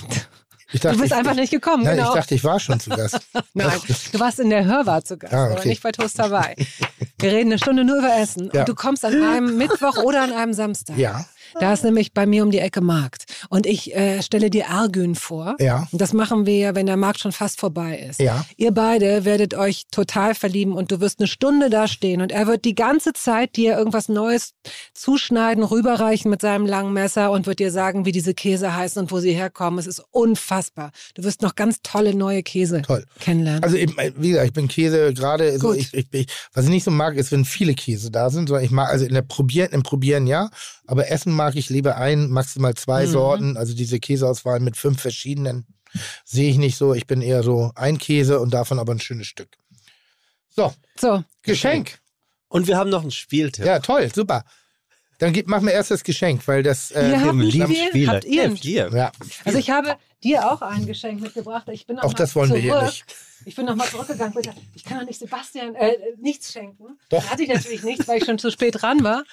Dachte, Du bist ich, einfach nicht gekommen, Nein, genau. ich dachte, ich war schon zu Gast. Nein, du warst in der Hörbar zu Gast, Ah, aber okay. nicht bei Toast Hawaii. Wir reden eine Stunde nur über Essen. Ja. Und du kommst an einem Mittwoch oder an einem Samstag. Ja, Da ist nämlich bei mir um die Ecke Markt. Und ich äh, stelle dir Argün vor. ja, Und das machen wir ja, wenn der Markt schon fast vorbei ist. ja. Ihr beide werdet euch total verlieben und du wirst eine Stunde da stehen und er wird die ganze Zeit dir irgendwas Neues zuschneiden, rüberreichen mit seinem langen Messer und wird dir sagen, wie diese Käse heißen und wo sie herkommen. Es ist unfassbar. Du wirst noch ganz tolle neue Käse Toll. kennenlernen. Also eben, wie gesagt, ich bin Käse gerade, so Gut. ich, ich, ich, was ich nicht so mag, ist, wenn viele Käse da sind, sondern ich mag, also in der Probieren, im Probieren ja, aber Essen mag ich lieber ein, maximal zwei Mhm. Sorten, also diese Käseauswahl mit fünf verschiedenen sehe ich nicht so. Ich bin eher so ein Käse und davon aber ein schönes Stück. So, so, Geschenk. Und wir haben noch einen Spieltipp. Ja, toll, super. Dann gib, mach mir erst das Geschenk, weil das. Äh, dem ein lieben Spiel? Habt ihr ein Spiel? Ja, also ich habe, dir auch ein Geschenk mitgebracht. Ich bin noch Auch mal das wollen wir hier nicht. Ich bin nochmal zurückgegangen. Bitte. Ich kann doch nicht Sebastian äh, nichts schenken. Doch. Da hatte ich natürlich nichts, weil ich schon zu spät dran war.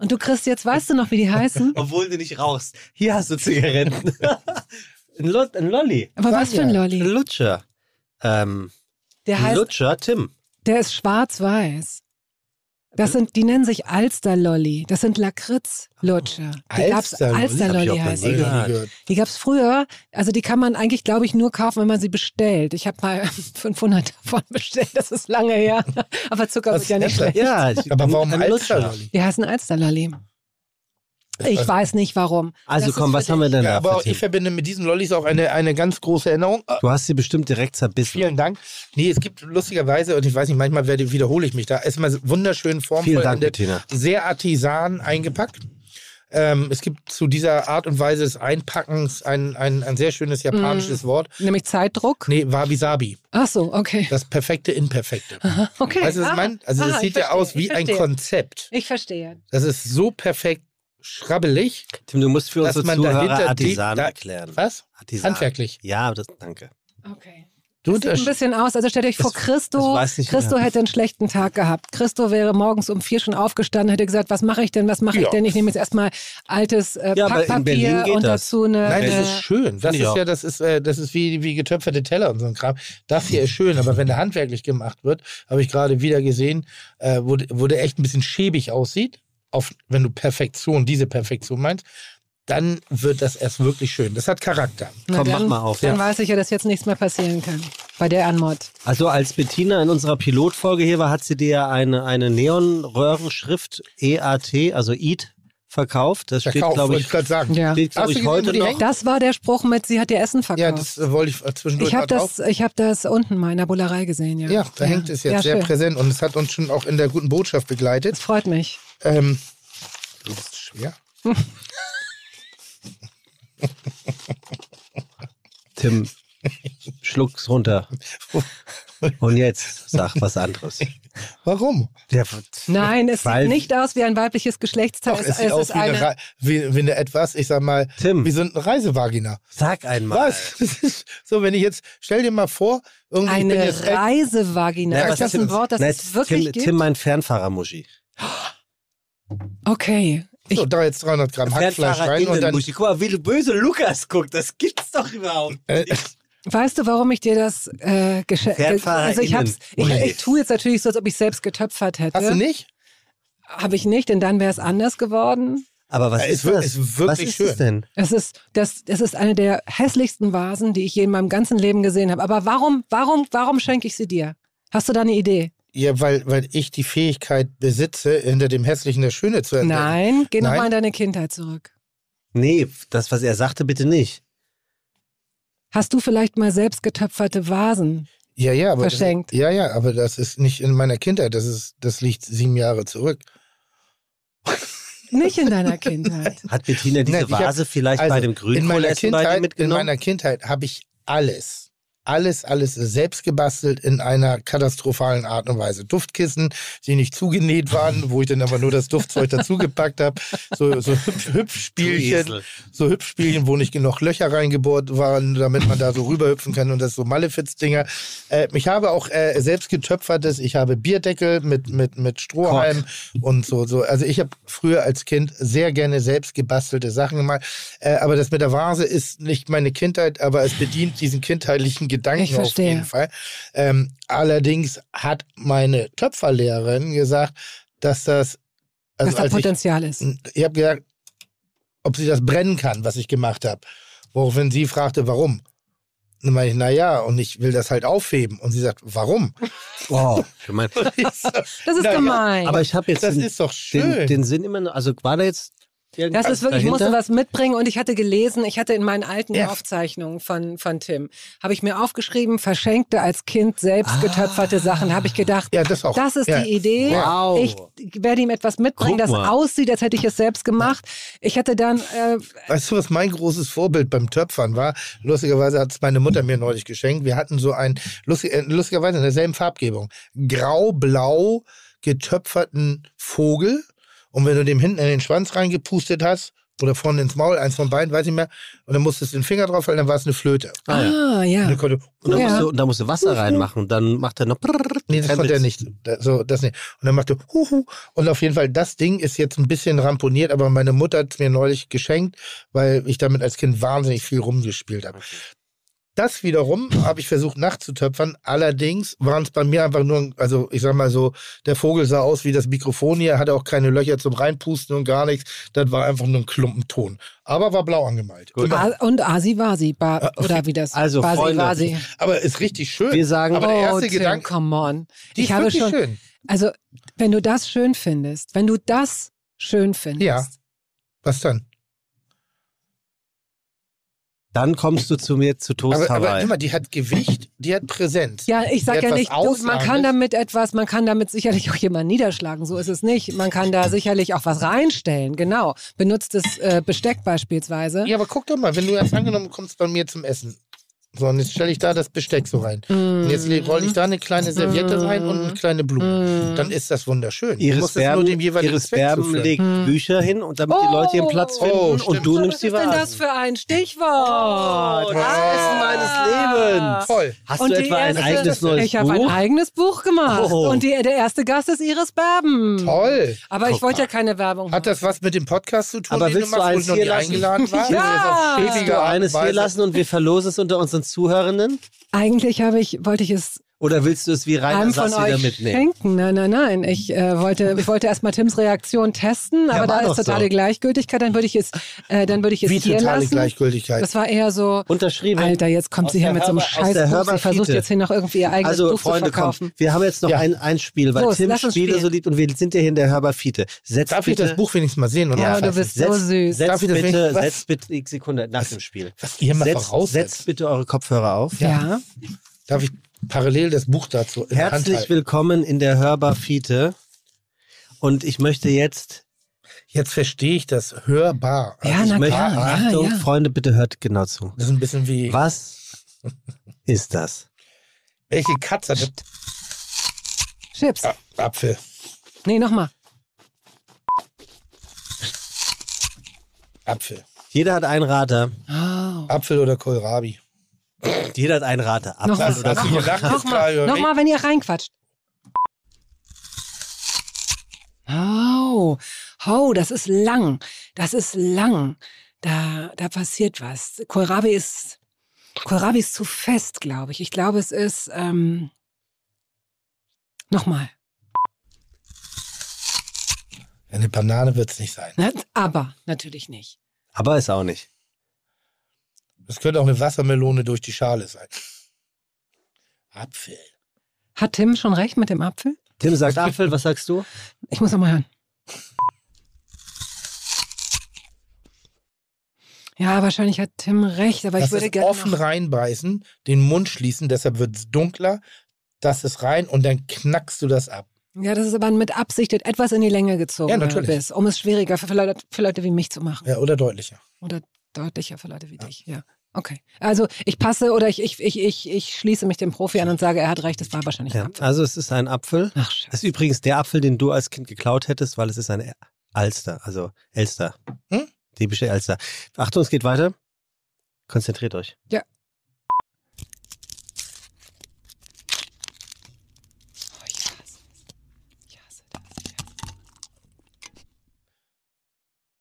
Und du kriegst jetzt, weißt du noch, wie die heißen? Obwohl du nicht rauchst. Hier hast du Zigaretten. ein, Lo ein Lolli. Aber was für ein Ein Lolli? Lutscher. Ähm, Der ein heißt, Lutscher, Tim. der ist schwarz-weiß. Das sind, die nennen sich Alster-Lolli. Das sind Lakritz-Lutscher. Die gab's Alster-Lolli? Nie die. Die gab's früher. Also die kann man eigentlich, glaube ich, nur kaufen, wenn man sie bestellt. Ich habe mal 500 davon bestellt. Das ist lange her. Aber Zucker Was wird ja nicht das? schlecht. Ja, Aber warum. Alster-Lolli? Die heißen Alster-Lolli. Ich weiß nicht warum. Also Das ist komm, was haben wir denn Ja, da? aber ich verbinde mit diesen Lollis auch eine, eine ganz große Erinnerung. Du hast sie bestimmt direkt zerbissen. Vielen Dank. Nee, es gibt lustigerweise, und ich weiß nicht, manchmal werde, wiederhole ich mich da, erstmal wunderschön formvoll Vielen Dank, Bettina. sehr artisan eingepackt. Ähm, es gibt zu dieser Art und Weise des Einpackens ein, ein, ein sehr schönes japanisches Wort. Nämlich Zeitdruck. Nee, Wabi-Sabi. Ach so, okay. Das perfekte Imperfekte. Okay. Weißt du, was ich Ah, meine? Also, das ah, sieht ich ja verstehe, aus wie ein verstehe. Konzept. Ich verstehe. Das ist so perfekt schrabbelig. Tim, du musst für unsere man Zuhörer dahinter die- Artisan da- erklären. Was? Artisan. Handwerklich. Ja, das, danke. Okay. Du Sieht ein bisschen aus, also stellt euch vor, das Christo, nicht Christo hätte einen schlechten Tag gehabt. Christo wäre morgens um vier schon aufgestanden, hätte gesagt, was mache ich denn, was mache ich Ja. denn? Ich nehme jetzt erstmal altes äh, Ja, Packpapier und das. dazu eine... Nein, das eine ist schön. Das ich ist auch. ja, das ist, äh, das ist wie, wie getöpferte Teller und so ein Kram. Das hier ist schön, aber wenn der handwerklich gemacht wird, habe ich gerade wieder gesehen, äh, wo, wo der echt ein bisschen schäbig aussieht, auf, wenn du Perfektion, diese Perfektion meinst, dann wird das erst wirklich schön. Das hat Charakter. Na, Komm, mach dann, mal auf. Dann Ja. weiß ich ja, dass jetzt nichts mehr passieren kann. Bei der Anmod. Also als Bettina in unserer Pilotfolge hier war, hat sie dir ja eine, eine Neonröhrenschrift EAT, also EAT, verkauft. Das steht, Verkauf, glaube wollte ich, ich gerade sagen. Ja. steht, glaube Hast ich, heute noch. Das war der Spruch mit, sie hat ihr Essen verkauft. Ja, das äh, wollte ich äh, zwischendurch ich habe mal drauf. das, ich hab das unten mal in der Bullerei gesehen. Ja, Ja, da hängt es jetzt ja, sehr schön. präsent und es hat uns schon auch in der guten Botschaft begleitet. Das freut mich. Ähm, das ist schwer. Tim, schluck's runter. Und jetzt sag was anderes. Warum? Der, Nein, es sieht nicht aus wie ein weibliches Geschlechtsteil. Doch, es sieht aus ist wie eine, eine, wie, wie eine etwas, ich sag mal, Tim. wie so eine Reisevagina. Sag einmal. Was? Das ist so, wenn ich jetzt, stell dir mal vor, irgendwie eine Reisevagina. Na, ist was das Tim- ein Wort, das Na, es wirklich Tim, gibt? Tim, mein Fernfahrermuschi. Okay. Ich, so, da jetzt 300 Gramm Hackfleisch rein und dann, Guck mal, wie du böse Lukas guckt. Das gibt's doch überhaupt. äh, weißt du, warum ich dir das äh, geschenkt Fernfahrerinnen. Also ich, hab's, ich, ich tue jetzt natürlich so, als ob ich selbst getöpfert hätte. hast du nicht? Habe ich nicht, denn dann wäre es anders geworden. Aber was Ja, ist das? ist wirklich was ist schön. das denn? Es ist, das, das ist eine der hässlichsten Vasen, die ich je in meinem ganzen Leben gesehen habe. Aber warum, warum, warum schenke ich sie dir? Hast du da eine Idee? Ja, weil, weil ich die Fähigkeit besitze, hinter dem Hässlichen das Schöne zu entdecken. Nein, geh noch Nein. mal in deine Kindheit zurück. Nee, das, was er sagte, bitte nicht. Hast du vielleicht mal selbst getöpferte Vasen? Ja, ja, aber Verschenkt. Das, ja, ja, aber das ist nicht in meiner Kindheit. Das ist, das liegt sieben Jahre zurück. Nicht in deiner Kindheit. Hat Bettina diese Nein, ich hab- Vase vielleicht Also, bei dem dir Kindheit, in mitgenommen? meiner Kindheit habe ich alles, alles, alles selbst gebastelt in einer katastrophalen Art und Weise. Duftkissen, die nicht zugenäht waren, wo ich dann aber nur das Duftzeug dazugepackt habe. So, so Hüpf Hüpfspielchen, so Hüpfspielchen, wo nicht genug Löcher reingebohrt waren, damit man da so rüberhüpfen kann und das so Malefiz-Dinger. Äh, ich habe auch äh, selbst getöpfertes, ich habe Bierdeckel mit, mit, mit Strohhalm und so, so. Also ich habe früher als Kind sehr gerne selbst gebastelte Sachen gemacht. Äh, aber das mit der Vase ist nicht meine Kindheit, aber es bedient diesen kindheitlichen Ich Gedanken auf verstehe. jeden Fall. Ähm, allerdings hat meine Töpferlehrerin gesagt, dass das, also dass da als ich, Potenzial ist. ich habe gesagt, ob sie das brennen kann, was ich gemacht habe. Woraufhin sie fragte, warum? Dann meine ich, naja, und ich will das halt aufheben. Und sie sagt, warum? Oh, gemein. Das ist gemein. Aber ich habe jetzt Das den, ist doch schön. den, den Sinn immer noch, also war da jetzt Das ist wirklich, ich musste dahinter? was mitbringen und ich hatte gelesen, ich hatte in meinen alten Ja. Aufzeichnungen von, von Tim, habe ich mir aufgeschrieben, verschenkte als Kind selbst Ah. getöpferte Sachen, habe ich gedacht, ja, das auch. das ist ja. die Idee. Wow. Ich werde ihm etwas mitbringen, das aussieht, als hätte ich es selbst gemacht. Ich hatte dann, äh, Weißt du, was mein großes Vorbild beim Töpfern war? Lustigerweise hat es meine Mutter mir neulich geschenkt. Wir hatten so ein, lustig, äh, lustigerweise in derselben Farbgebung, grau-blau getöpferten Vogel. Und wenn du dem hinten in den Schwanz reingepustet hast, oder vorne ins Maul, eins von beiden, weiß ich mehr. Und dann musstest du den Finger drauf halten, dann war es eine Flöte. Ah, ja. Ah, ja. Und dann konnte, Und dann, Ja. musst du, und dann musst du Wasser reinmachen. Dann macht er noch. nee, das konnte er nicht. So, das nicht. Und dann machte Huhu. Und auf jeden Fall, das Ding ist jetzt ein bisschen ramponiert, aber meine Mutter hat es mir neulich geschenkt, weil ich damit als Kind wahnsinnig viel rumgespielt habe. Das wiederum habe ich versucht nachzutöpfern. Allerdings waren es bei mir einfach nur, also ich sag mal so, der Vogel sah aus wie das Mikrofon hier, hatte auch keine Löcher zum Reinpusten und gar nichts. Das war einfach nur ein Klumpenton. Aber war blau angemalt. Gut. Immer. A- Und Asi ba Ah, okay. oder wie das? Also, Basi Freunde, Vasi. Aber ist richtig schön. Wir sagen, aber der oh, erste Tim, Gedanke, come on. die Ich ist habe schon, schön. also wenn du das schön findest, wenn du das schön findest, Ja. Was dann? Dann kommst du zu mir zu Toast Aber, aber Hawaii. immer, die hat Gewicht, die hat Präsenz. Ja, ich sag ja nicht, du, man kann damit etwas, man kann damit sicherlich auch jemanden niederschlagen, so ist es nicht. Man kann da sicherlich auch was reinstellen, genau. Benutztes äh, Besteck beispielsweise. Ja, aber guck doch mal, wenn du jetzt angenommen kommst bei mir zum Essen. So, und jetzt stelle ich da das Besteck so rein. Und jetzt rolle ich da eine kleine Serviette rein und eine kleine Blume. Dann ist das wunderschön. Iris es nur Berben, dem jeweiligen Iris Berben legt Bücher hin und damit die Leute ihren Platz finden Oh, und du Was nimmst die ist denn das für ein Stichwort? Oh, das Essen meines Lebens. Toll. Hast Und du etwa ein erste- eigenes neues Ich habe ein Buch? eigenes Buch gemacht. Oh. Und die, der erste Gast ist Iris Berben. Toll. Aber ich Guck wollte ja keine Werbung Hat das was mit dem Podcast zu tun, Aber willst du du eins ich noch hier lassen? Ja. Willst du eines hier lassen und wir verlosen es unter unseren Zuhörenden? Eigentlich habe ich, wollte ich es Oder willst du es wie Rainer einem von Sass wieder mitnehmen? schenken. Nein, nein, nein. Ich äh, wollte, ich wollte erstmal Tims Reaktion testen, aber war da ist totale so. Gleichgültigkeit. Dann würde ich es, äh, dann würde ich es Wie hier totale lassen. Gleichgültigkeit. Das war eher so. Unterschrieben. Alter, jetzt kommt Aus sie hier mit so einem Scheißbuch. Sie versucht jetzt hier noch irgendwie ihr eigenes Also, Buch Freunde, zu verkaufen. komm, wir haben jetzt noch Ja. ein, ein Spiel, weil Los, Tim Spiele so liebt und wir sind ja hier in der Hörbar-Fiete. Setz Darf ich bitte, das Buch wenigstens mal sehen? Oder? Ja, Oh, du bist so süß. Setz Darf ich das bitte, setz bitte x Sekunde nach dem Spiel. Was ihr mal Setz, voraussetzt. setzt bitte eure Kopfhörer auf. Ja. Darf ich parallel das Buch dazu in der Hand Herzlich willkommen in der Hörbar-Fiete. Und ich möchte jetzt, Jetzt verstehe ich das hörbar. Ja, Also na ich- möchte, klar, ja, Achtung, ja. Freunde, bitte hört genau zu. Das ist ein bisschen wie, Was ist das? welche Katze hat Chips. Ah, Apfel? Nee, nochmal. Apfel. Jeder hat einen Rater. Oh. Apfel oder Kohlrabi? Jeder hat einen Rater. Nochmal. ist klar, Nochmal, Jörg? nochmal, wenn ihr reinquatscht. Oh, oh, das ist lang. Das ist lang. Da, da passiert was. Kohlrabi ist, Kohlrabi ist zu fest, glaube ich. Ich glaube, es ist, ähm, nochmal. Eine Banane wird es nicht sein. Na, aber natürlich nicht. Aber ist auch nicht. Es könnte auch eine Wassermelone durch die Schale sein. Apfel. Hat Tim schon recht mit dem Apfel? Tim sagt Apfel, was sagst du? Ich muss noch mal hören. Ja, wahrscheinlich hat Tim recht, aber ich Das würde ist gerne offen reinbeißen, den Mund schließen, deshalb wird es dunkler. Das ist rein und dann knackst du das ab. Ja, das ist aber mit Absicht etwas in die Länge gezogen, Ja, natürlich. Bist, um es schwieriger für Leute, für Leute wie mich zu machen. Ja, oder deutlicher. Oder deutlicher für Leute wie dich, ja. Okay. Also ich passe oder ich, ich, ich, ich, ich schließe mich dem Profi an und sage, er hat recht, es war wahrscheinlich ein Ja, Apfel. also es ist ein Apfel. Ach, Das scheiße. ist übrigens der Apfel, den du als Kind geklaut hättest, weil es ist ein Alster, also Elster. Hm? Diebische Elster. Achtung, es geht weiter. Konzentriert euch. Oh, ich hasse es. Ich hasse das.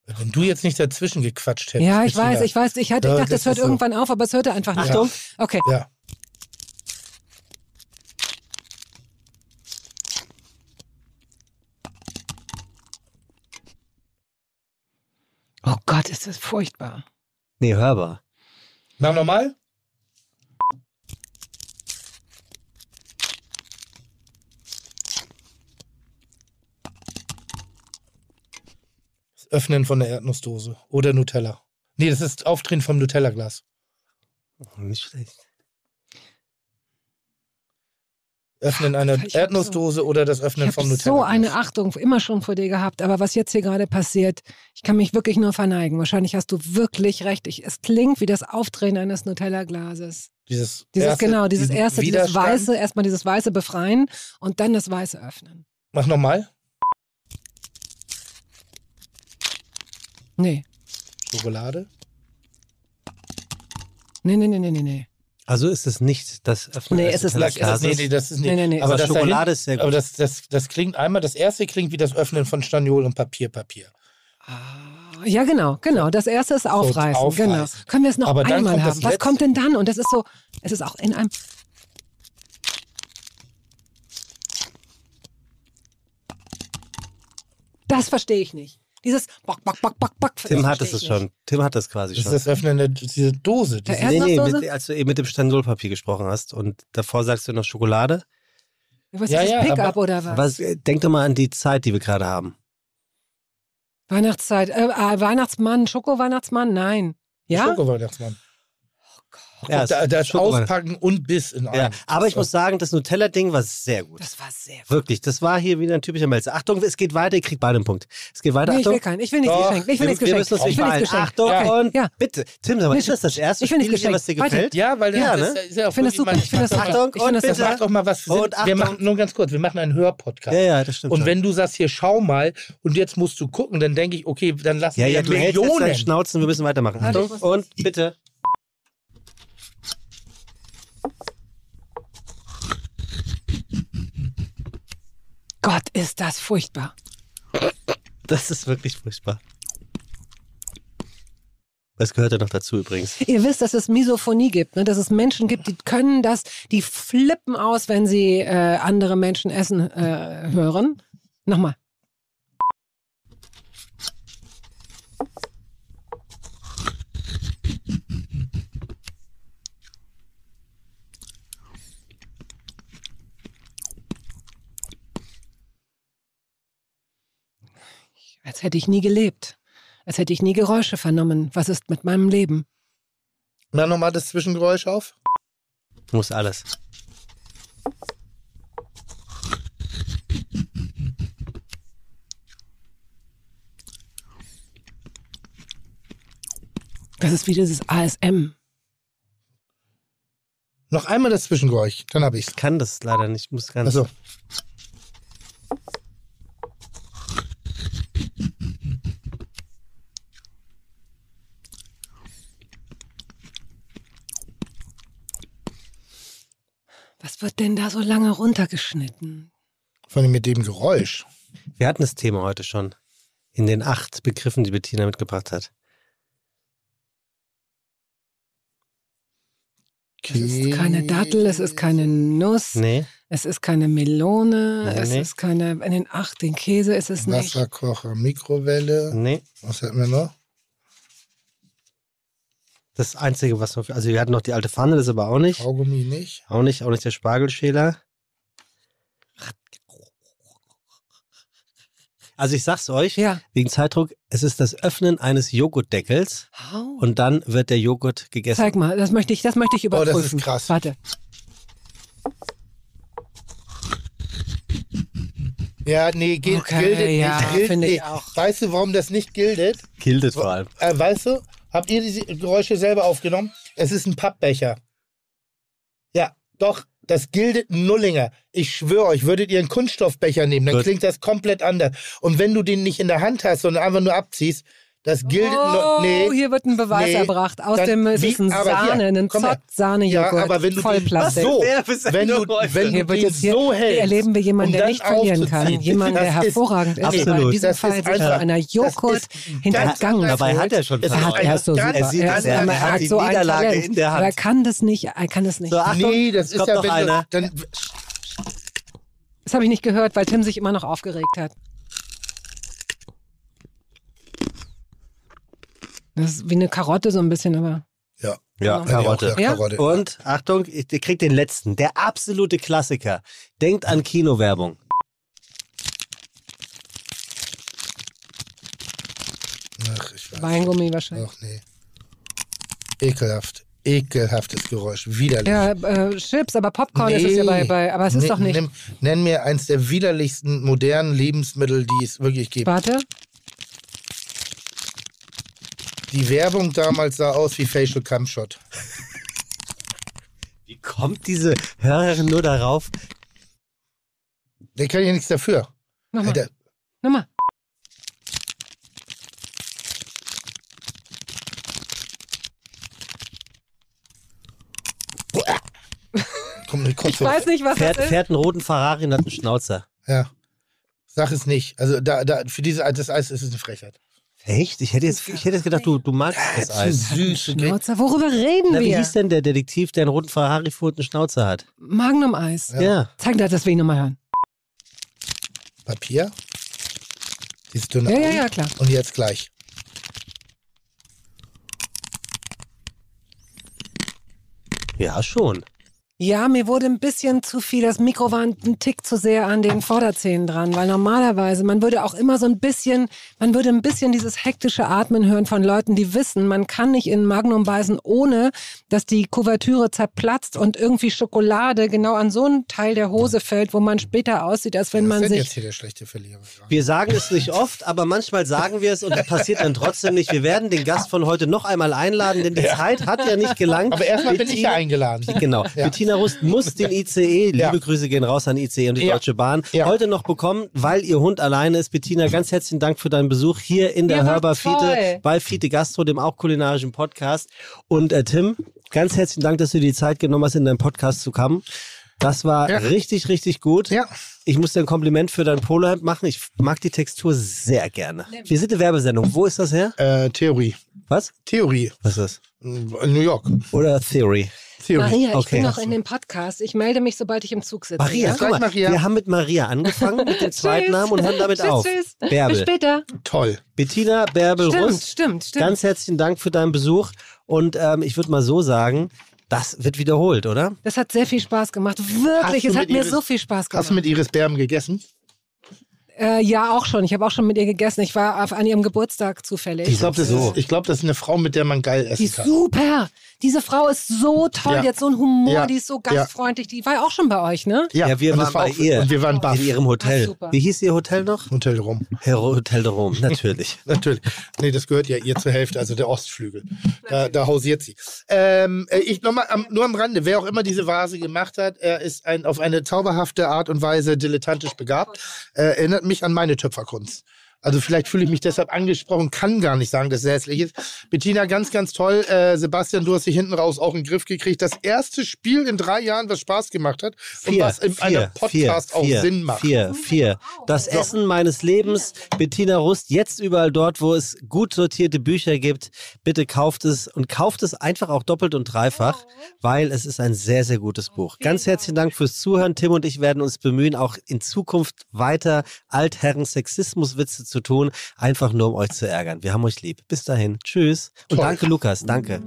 Ich hasse Wenn du jetzt nicht dazwischen gequatscht das. hättest. Ja, ich weiß, ich weiß. Ich, hatte, ich Ja, dachte, das es hört so. irgendwann auf, aber es hörte einfach nicht Achtung. auf. Okay. Ja. Oh Gott, ist das furchtbar. Nee, hörbar. Mach nochmal. Öffnen von der Erdnussdose oder Nutella. Nee, das ist Aufdrehen vom Nutella-Glas. Nicht schlecht. Öffnen einer ich Erdnussdose oder das Ich Öffnen habe vom Nutella. so eine Achtung immer schon vor dir gehabt, aber was jetzt hier gerade passiert, ich kann mich wirklich nur verneigen. Wahrscheinlich hast du wirklich recht. Ich, es klingt wie das Aufdrehen eines Nutella-Glases. Dieses, Dieses erste, genau, dieses erste, dieses weiße, erstmal dieses weiße befreien und dann das weiße öffnen. Mach nochmal. Nee. Schokolade? Nee, nee, nee, nee, nee, nee. Also ist es nicht das Öffnen Nee, es ist Tellers nicht, es ist nee, nee, das ist nicht. Nee, nee, nee. Aber Aber das Schokolade dahin- ist sehr gut. Aber das, das, das klingt einmal, das erste klingt wie das Öffnen von Staniol und Papier, Papier. Ja, genau, genau. Das erste ist aufreißen. aufreißen. Genau. Können wir es noch Aber dann einmal haben? Was letzte- kommt denn dann? Und das ist so, es ist auch in einem. Das verstehe ich nicht. Dieses Bock, Bock, Bock, Bock, Bock. Tim das hat es schon. Tim hat es quasi Das ist schon. das Öffnen der diese Dose. Diese, Nee, nee, mit, als du eben mit dem Standolpapier gesprochen hast und davor sagst du noch Schokolade. Was Ja, ist ja, das Pickup oder was? Was, äh, denk doch mal an die Zeit, die wir gerade haben. Weihnachtszeit. Äh, äh, Weihnachtsmann, Schoko-Weihnachtsmann? Nein. Ja? Schoko-Weihnachtsmann. Ja, da, das Auspacken und Biss in Ja, einem. aber ich muss sagen, das Nutella-Ding war sehr gut. Das war sehr gut. Wirklich, das war hier wieder ein typischer Melzer. Achtung, es geht weiter, ihr kriegt beide einen Punkt. Es geht weiter, Nee, ich will Achtung. keinen. Ich will nichts geschenkt. Ich will wir, nichts wir geschenkt. müssen uns Ich nicht will nichts beeilen. geschenkt. Achtung Okay, und ja. bitte. Tim, sag mal, ist das das erste ich will nicht Spielchen, was dir gefällt? Ja, weil das, Ja, das ne? ist ja auch Ich finde das wirklich super. Ich finde das. Achtung, Ich finde und das Das bitte. macht doch mal was für Sinn. Und Wir Achtung. machen, nur ganz kurz, wir machen einen Hörpodcast. Ja, ja, das stimmt Und wenn du sagst, hier schau mal und jetzt musst du gucken, dann denke ich, okay, dann lassen ja, wir ja, du hältst jetzt Millionen. deinen Schnauzen, wir müssen weitermachen. Warte, Achtung und bitte. Gott, ist das furchtbar. Das ist wirklich furchtbar. Das gehört ja noch dazu übrigens. Ihr wisst, dass es Misophonie gibt, ne? dass es Menschen gibt, die können das, die flippen aus, wenn sie äh, andere Menschen essen äh, hören. Nochmal. Als hätte ich nie gelebt. Als hätte ich nie Geräusche vernommen. Was ist mit meinem Leben? Mach nochmal das Zwischengeräusch auf. Muss alles. Das ist wie dieses ASM. Noch einmal das Zwischengeräusch, dann habe ich's. Kann das leider nicht. Muss ganz. Also, Was wird denn da so lange runtergeschnitten? vor allem mit dem Geräusch. Wir hatten das Thema heute schon. In den acht Begriffen, die Bettina mitgebracht hat. Es ist keine Dattel, es ist keine Nuss, Nee. es ist keine Melone, Nee, es nee. ist keine, in den acht, den Käse ist es nicht. Wasserkocher, Mikrowelle. Nee. Was hatten wir noch? Das Einzige, was noch. Also, wir hatten noch die alte Pfanne, das aber auch nicht. Kaugummi nicht. Auch nicht, auch nicht der Spargelschäler. Also ich sag's euch, Ja. wegen Zeitdruck, es ist das Öffnen eines Joghurtdeckels Oh. und dann wird der Joghurt gegessen. Zeig mal, das möchte ich, das möchte ich Oh, das ist überprüfen. krass. Warte. Ja, nee, gilt, Okay, gildet ja, nicht. Gilt auch. Weißt du, warum das nicht gildet? Gildet vor allem. Äh, weißt du, habt ihr diese Geräusche selber aufgenommen? Es ist ein Pappbecher. Ja, doch, das gildet ein Nullinger. Ich schwöre euch, würdet ihr einen Kunststoffbecher nehmen, dann Gut. klingt das komplett anders. Und wenn du den nicht in der Hand hast, sondern einfach nur abziehst, das gildet Oh, nur. Nee. hier wird ein Beweis Nee, erbracht. Aus dem es ist ein aber hier, Sahne, ein komm her. Zott-Sahne-Joghurt. Ja, aber wenn du Vollplastik. So, wenn du, wenn Hier du wird den jetzt hier so hältst, erleben wir jemanden, um der nicht verlieren kann. Jemanden, der das ist- hervorragend ist. Absolut. In diesem Das Fall ist einfach- einer Joghurt hintergangen Dabei hat er schon Es Er, hat, verloren. er so ganz- super. Er sieht, er, er er, hat so ein Talent. in der Hand. Aber er kann das nicht. Er kann das nicht. So, Achtung, Nee, das es ist ja, wenn einer. du, dann, Das habe ich nicht gehört, weil Tim sich immer noch aufgeregt hat. Das ist wie eine Karotte so ein bisschen, aber. ja, Ja, Ja, Karotte. auch, ja, Ja? Karotte. Und Achtung, ihr kriegt den letzten, der absolute Klassiker. Denkt an Kinowerbung. Ach, ich weiß. Weingummi wahrscheinlich. Ach nee. Ekelhaft. Ekelhaftes Geräusch. Widerlich. Ja, äh, Chips, aber Popcorn ist es ja bei, bei. Aber es ist Nee, doch nicht. Nimm, nenn mir eins der widerlichsten modernen Lebensmittel, die es wirklich gibt. Warte. Die Werbung damals sah aus wie Facial Cam Shot. Wie kommt diese Hörerin nur darauf? Der kann ja nichts dafür. Nochmal. Alter. Nochmal. Komm, ich weiß nicht, was fährt, das ist. Fährt einen roten Ferrari und hat einen Schnauzer. Ja. Sag es nicht. Also da, da, für diese, das Eis ist es eine Frechheit. Echt? Ich hätte jetzt, ich hätte jetzt gedacht, du, du magst das Zu Eis. süß. Schnauzer. Worüber reden Na, wie wir? hieß denn der Detektiv, der einen roten Ferrari fuhr und einen Schnauzer hat? Magnum-Eis. Ja. Zeig dir das, will ich nochmal hören. Papier. Dieses dünne Ja, ja, Ei. ja, klar. Und jetzt gleich. Ja, schon. Ja, mir wurde ein bisschen zu viel. Das Mikro war ein Tick zu sehr an den Vorderzähnen dran, weil normalerweise, man würde auch immer so ein bisschen, man würde ein bisschen dieses hektische Atmen hören von Leuten, die wissen, man kann nicht in Magnum beißen, ohne dass die Kuvertüre zerplatzt und irgendwie Schokolade genau an so einen Teil der Hose fällt, wo man später aussieht, als wenn man sich jetzt hier der schlechte Verlierer? Wir sagen es nicht oft, aber manchmal sagen wir es und es passiert dann trotzdem nicht. Wir werden den Gast von heute noch einmal einladen, denn die Zeit hat ja nicht gelangt. Aber erstmal bin ich ja eingeladen. Genau. Ja. Bettina Rust muss den ICE, liebe Ja. Grüße gehen raus an ICE und die Ja. Deutsche Bahn, Ja. heute noch bekommen, weil ihr Hund alleine ist. Bettina, ganz herzlichen Dank für deinen Besuch hier in der Hörbar. Fiete bei Fiete Gastro, dem auch kulinarischen Podcast. Und äh, Tim, ganz herzlichen Dank, dass du dir die Zeit genommen hast, in deinen Podcast zu kommen. Das war Ja. richtig, richtig gut. Ja. Ich muss dir ein Kompliment für dein Polohemd machen. Ich mag die Textur sehr gerne. Wir sind eine Werbesendung. Wo ist das her? Äh, Theorie. Was? Theorie. Was ist In New York. das? Oder Theory? Theorie. Maria, ich Okay. bin noch in dem Podcast. Ich melde mich, sobald ich im Zug sitze. Maria, ja? guck mal, Gleich Maria. wir haben mit Maria angefangen, mit dem zweiten. Namen und hören damit tschüss, auf. Tschüss. Bis Bärbel. später. Toll. Bettina Bärbel Stimmt, Rust, stimmt, stimmt. ganz herzlichen Dank für deinen Besuch und ähm, ich würde mal so sagen, das wird wiederholt, oder? Das hat sehr viel Spaß gemacht. Wirklich, es hat mir Iris- so viel Spaß gemacht. Hast du mit Iris Berben gegessen? Äh, ja, auch schon. Ich habe auch schon mit ihr gegessen. Ich war auf, an ihrem Geburtstag zufällig. Ich glaube, das, So. ist- ich glaub, das ist eine Frau, mit der man geil die essen ist kann. super. Diese Frau ist so toll. Ja. Die hat so einen Humor. Ja. Die ist so Ja. gastfreundlich. Die war ja auch schon bei euch, ne? Ja, wir und waren war bei auch, ihr. Und wir waren baff. In ihrem Hotel. Ach. Wie hieß ihr Hotel noch? Hotel rum. Herr Hotel de Rome, natürlich. Natürlich. Nee, das gehört ja ihr zur Hälfte, also der Ostflügel. Da, da hausiert sie. Ähm, äh, ich nochmal am, nur am Rande, wer auch immer diese Vase gemacht hat, er ist ein, auf eine zauberhafte Art und Weise dilettantisch begabt. Äh, erinnert mich an meine Töpferkunst. Also vielleicht fühle ich mich deshalb angesprochen, kann gar nicht sagen, dass es hässlich ist. Bettina, ganz, ganz toll. Äh, Sebastian, du hast dich hinten raus auch in den Griff gekriegt. Das erste Spiel in drei Jahren, was Spaß gemacht hat und was in einem Podcast auch vier, Sinn macht. Vier, vier. Das Essen meines Lebens. Bettina Rust, jetzt überall dort, wo es gut sortierte Bücher gibt. Bitte kauft es und kauft es einfach auch doppelt und dreifach, weil es ist ein sehr, sehr gutes Buch. Ganz herzlichen Dank fürs Zuhören. Tim und ich werden uns bemühen, auch in Zukunft weiter Altherren-Sexismuswitze zu tun, einfach nur um euch zu ärgern. Wir haben euch lieb. Bis dahin. Tschüss. Und Toll. danke, Lukas. Danke.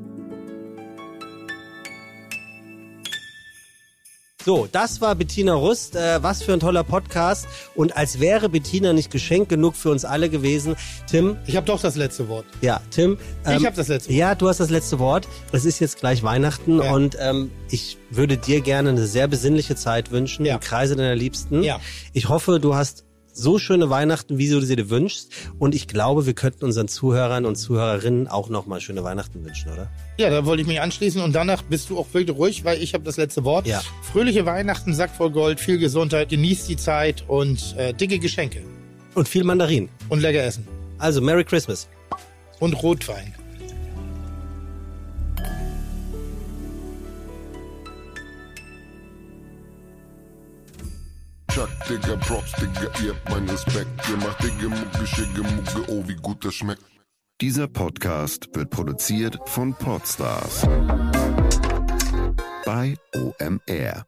So, das war Bettina Rust. Äh, was für ein toller Podcast. Und als wäre Bettina nicht Geschenk genug für uns alle gewesen. Tim, Ich habe doch das letzte Wort. ja, Tim. ähm, ich habe das letzte Wort. Ja, du hast das letzte Wort. Es ist jetzt gleich Weihnachten Ja. und ähm, ich würde dir gerne eine sehr besinnliche Zeit wünschen Ja. im Kreise deiner Liebsten. Ja. Ich hoffe, du hast so schöne Weihnachten, wie du sie dir wünschst. Und ich glaube, wir könnten unseren Zuhörern und Zuhörerinnen auch nochmal schöne Weihnachten wünschen, oder? Ja, da wollte ich mich anschließen und danach bist du auch wirklich ruhig, weil ich habe das letzte Wort. Ja. Fröhliche Weihnachten, Sack voll Gold, viel Gesundheit, genießt die Zeit und äh, dicke Geschenke Und viel Mandarin. und lecker essen Also, Merry Christmas. und Rotwein. Chuck, Digga, Props, Digga, ihr habt meinen Respekt. Ihr macht Digga, Mucke, Schicke, Mucke, oh, wie gut das schmeckt. Dieser Podcast wird produziert von Podstars bei OMR.